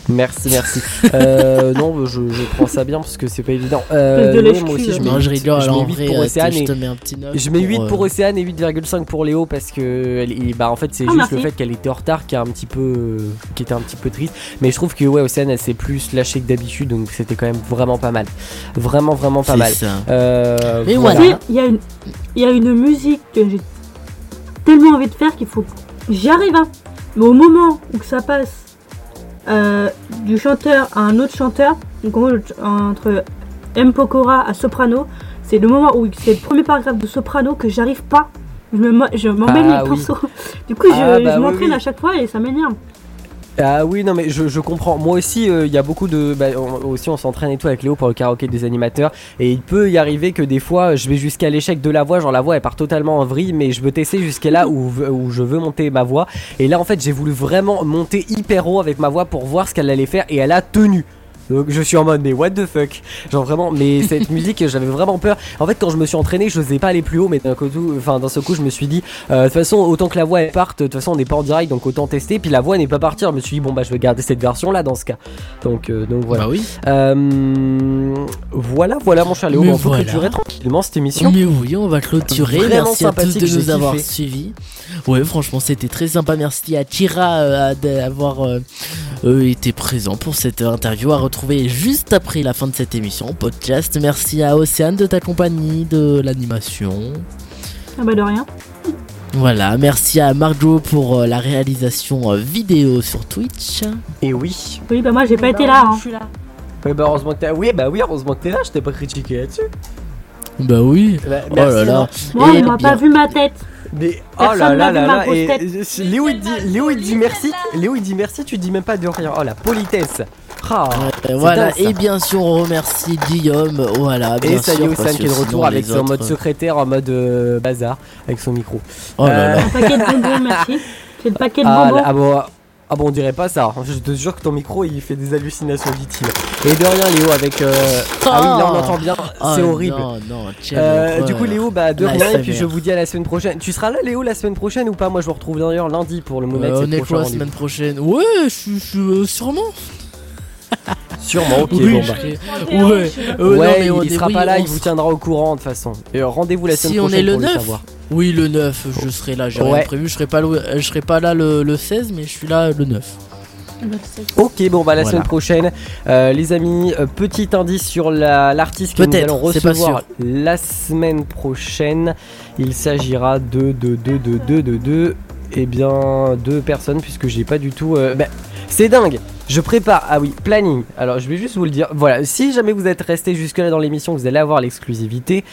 Merci, merci. euh, non, je, je prends ça bien parce que c'est pas évident. Euh, Espèce de ouais, moi aussi, je mets, je 8, rigole, je en mets 8 vrai, pour Océane. je et- te mets un petit Je mets pour, 8 pour Océane et 8,5 pour Léo parce que elle- bah, en fait c'est Ah, juste merci. le fait qu'elle était en retard qui a un petit peu qui était un petit peu triste. Mais je trouve que ouais Océane elle s'est plus lâchée que d'habitude donc c'était quand même vraiment pas mal. Vraiment vraiment pas mal. ça. Euh, Et voilà. Tu sais, Il y, a une- il y a une musique que j'ai tellement envie de faire qu'il faut. J'y arrive, hein. Mais au moment où ça passe euh, du chanteur à un autre chanteur, donc entre M. Pokora à soprano, c'est le moment où c'est le premier paragraphe de soprano que j'arrive pas. Je me mo- je m'emmène Ah les oui. pinceaux. Du coup, je, Ah, bah je m'entraîne oui. à chaque fois et ça m'énerve. Ah oui, non mais je, je comprends. Moi aussi, euh, il y a beaucoup de... Bah, on- aussi, on s'entraîne et tout avec Léo pour le karaoké des animateurs. Et il peut y arriver que des fois, je vais jusqu'à l'échec de la voix. Genre la voix, elle part totalement en vrille, mais je veux tester jusqu'à là où, où je veux monter ma voix. Et là, en fait, j'ai voulu vraiment monter hyper haut avec ma voix pour voir ce qu'elle allait faire. Et elle a tenu. Donc je suis en mode mais what the fuck? Genre vraiment mais cette musique j'avais vraiment peur En fait quand je me suis entraîné je n'osais pas aller plus haut mais d'un coup enfin d'un seul coup je me suis dit euh, de toute façon autant que la voix elle parte de toute façon on n'est pas en direct donc autant tester puis la voix n'est pas partie je me suis dit bon bah je vais garder cette version là dans ce cas donc euh, donc voilà Bah oui. Euh, voilà voilà mon cher Léo Mais on voilà. clôturer tranquillement cette émission Mais oui, on va clôturer. Vraiment Merci à tous de nous avoir kiffé. suivis. Ouais, franchement, c'était très sympa. Merci à Tira d'avoir été présent pour cette interview à retrouver juste après la fin de cette émission podcast. Merci à Océane de ta compagnie, de l'animation. Ah bah de rien. Voilà, merci à Margot pour euh, la réalisation euh, vidéo sur Twitch. Et oui Oui, bah moi j'ai pas été là. hein. Je suis là. Ouais, bah heureusement que t'es oui bah oui heureusement que t'es là je t'ai pas critiqué là-dessus Bah oui. Bah, oh merci, là là. Moi, on m'a bien- pas vu ma tête. Mais oh là là là là et euh, Léo il dit Léo il dit merci Léo il dit merci tu dis même pas de rien oh la politesse ah Euh, voilà, dingue, et bien sûr, on remercie Guillaume. Voilà, bien et ça y est qui est de retour avec son mode secrétaire en mode euh, bazar avec son micro Oh là là. Un paquet de bonbons, merci. C'est le paquet de ah, bonbons. là, ah bon Ah bon, on dirait pas ça. Je te jure que ton micro il fait des hallucinations, dit-il. Et de rien, Léo, avec. euh, Ah oui, là on entend bien. Ah, C'est horrible. Non, non, tiens, Euh, du coup, Léo, bah de rien. Et puis je vous dis à la semaine prochaine. Tu seras là, Léo, la semaine prochaine ou pas? Moi, je vous retrouve d'ailleurs lundi pour le Knight. Euh, on est quoi la semaine prochaine? Ouais, je suis- je euh, sûrement. Sûrement, ok, Oui, bon bah. Ouais, euh, non, mais on il sera oui, pas là, on il vous tiendra au courant de toute façon. Et euh, rendez-vous la semaine Si on prochaine est le pour 9 savoir. Oui, le 9, je serai là, j'ai Ouais. rien prévu. Je serai pas, le- je serai pas là le, le 16, mais je suis là le 9. Ok, bon, bah la Voilà. semaine prochaine, euh, les amis, euh, petit indice sur la- l'artiste que nous allons recevoir la semaine prochaine. Il s'agira de de de de de de de eh bien deux personnes puisque j'ai pas du tout. euh, bah, c'est dingue. Je prépare. Ah oui, planning. Alors je vais juste vous le dire. Voilà, si jamais vous êtes resté jusque là dans l'émission, vous allez avoir l'exclusivité.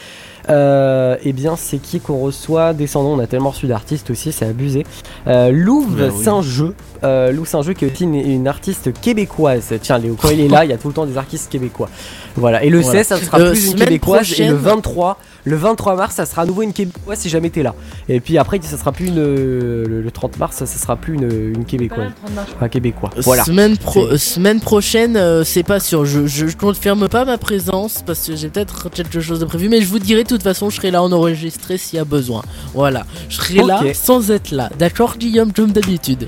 Euh, eh bien, c'est qui qu'on reçoit Descendons, on a tellement reçu d'artistes aussi, c'est abusé. Euh, Louve oui. Saint-Jeu. Euh, Lou Saint-Jeu qui est aussi une, une artiste québécoise. Tiens, Léo, quand il est là, il y a tout le temps des artistes québécois. Voilà. Et le Voilà. 16, ça sera Euh, plus une québécoise. Et le prochaine- 23, le 23 mars, ça sera à nouveau une québécoise si jamais t'es là. Et puis après, ça sera plus une. Le, le 30 mars, ça, sera plus une, une québécoise. Un québécois. Voilà. Semaine, pro- euh, semaine prochaine, euh, c'est pas sûr. Je, je, je confirme pas ma présence parce que j'ai peut-être quelque chose de prévu, mais je vous dirai de toute façon, je serai là en enregistré s'il y a besoin. Voilà, je serai là sans être là. D'accord, Guillaume, comme d'habitude.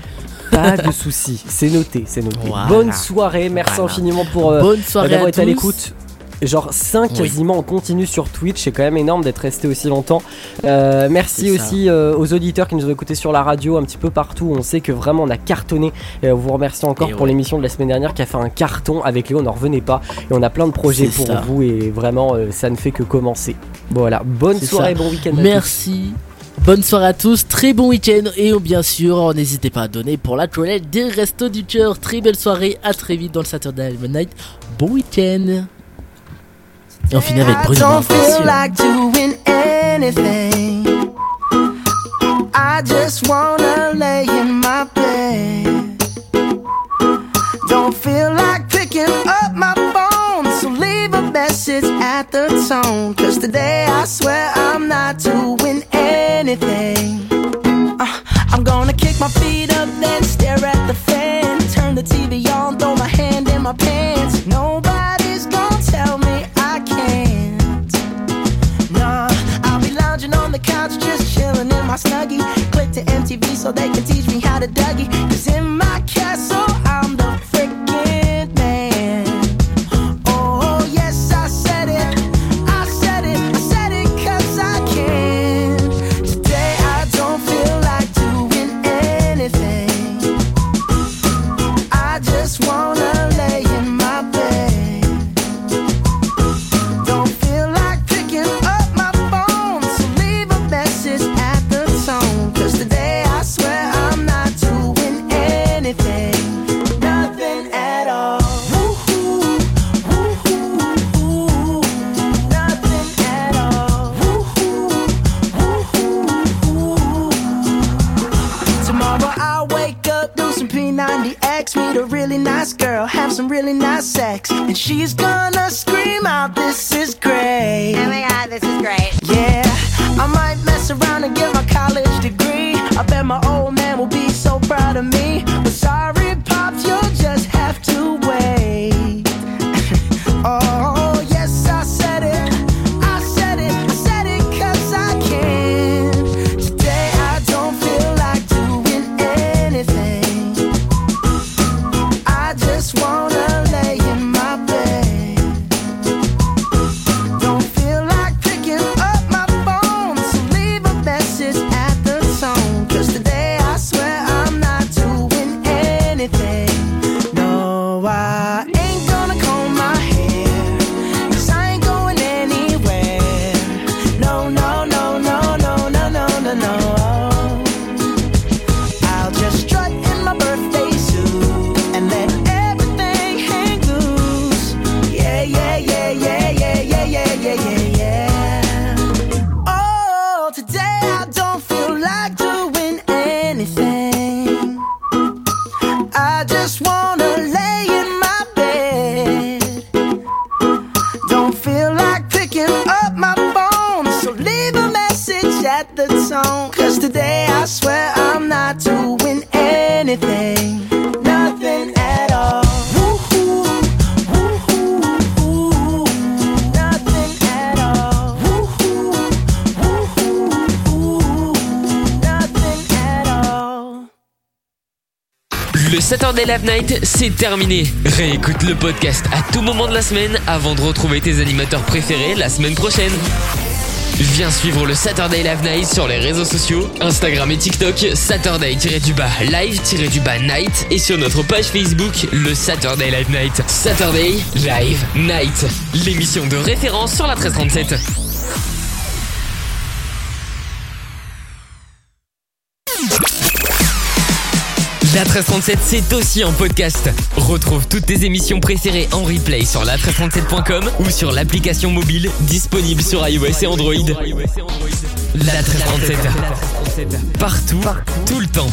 Pas de soucis, c'est noté, c'est noté. Voilà. Bonne soirée, merci Voilà. infiniment pour euh, Bonne soirée d'avoir à été à l'écoute. Genre 5 Oui. quasiment en continu sur Twitch, c'est quand même énorme d'être resté aussi longtemps. Euh, merci aussi euh, aux auditeurs qui nous ont écoutés sur la radio un petit peu partout. On sait que vraiment on a cartonné. Et on vous remercie encore Et pour ouais. l'émission de la semaine dernière qui a fait un carton avec Léo, on n'en revenait pas. Et on a plein de projets pour ça. vous et vraiment euh, ça ne fait que commencer. Voilà, bonne soirée, ça. bon week-end. Merci. Bonne soirée à tous, très bon week-end et oh, bien sûr, n'hésitez pas à donner pour la toilette des restos du cœur. Très belle soirée, à très vite dans le Saturday Night. Bon week-end. Et on finit avec I Bruno don't Mars, feel like doing anything. I just wanna lay in my bed. Don't feel like picking up my phone, so leave a message at the tone. Cause today I swear I'm not doing anything. Uh, I'm gonna kick my feet up, then stare at the fan. Turn the TV on, throw my hand in my pants. Nobody's snuggie. Click to MTV so they can teach me how to Dougie. Cause in my castle, some really nice sex, and she's gonna scream out, "This is great!" Oh my god, this is great. Yeah, I might mess around and get my college degree. I bet my old man will be so proud of me. Saturday Live Night, c'est terminé. Réécoute le podcast à tout moment de la semaine avant de retrouver tes animateurs préférés la semaine prochaine. Viens suivre le Saturday Live Night sur les réseaux sociaux, Instagram et TikTok, Saturday-du-bas live-du-bas night et sur notre page Facebook, le Saturday Live Night. Saturday Live Night, l'émission de référence sur la 1337. La 1337, c'est aussi en podcast. Retrouve toutes tes émissions préférées en replay sur la1337.com ou sur l'application mobile disponible sur iOS et Android. La 1337. Partout, tout le temps.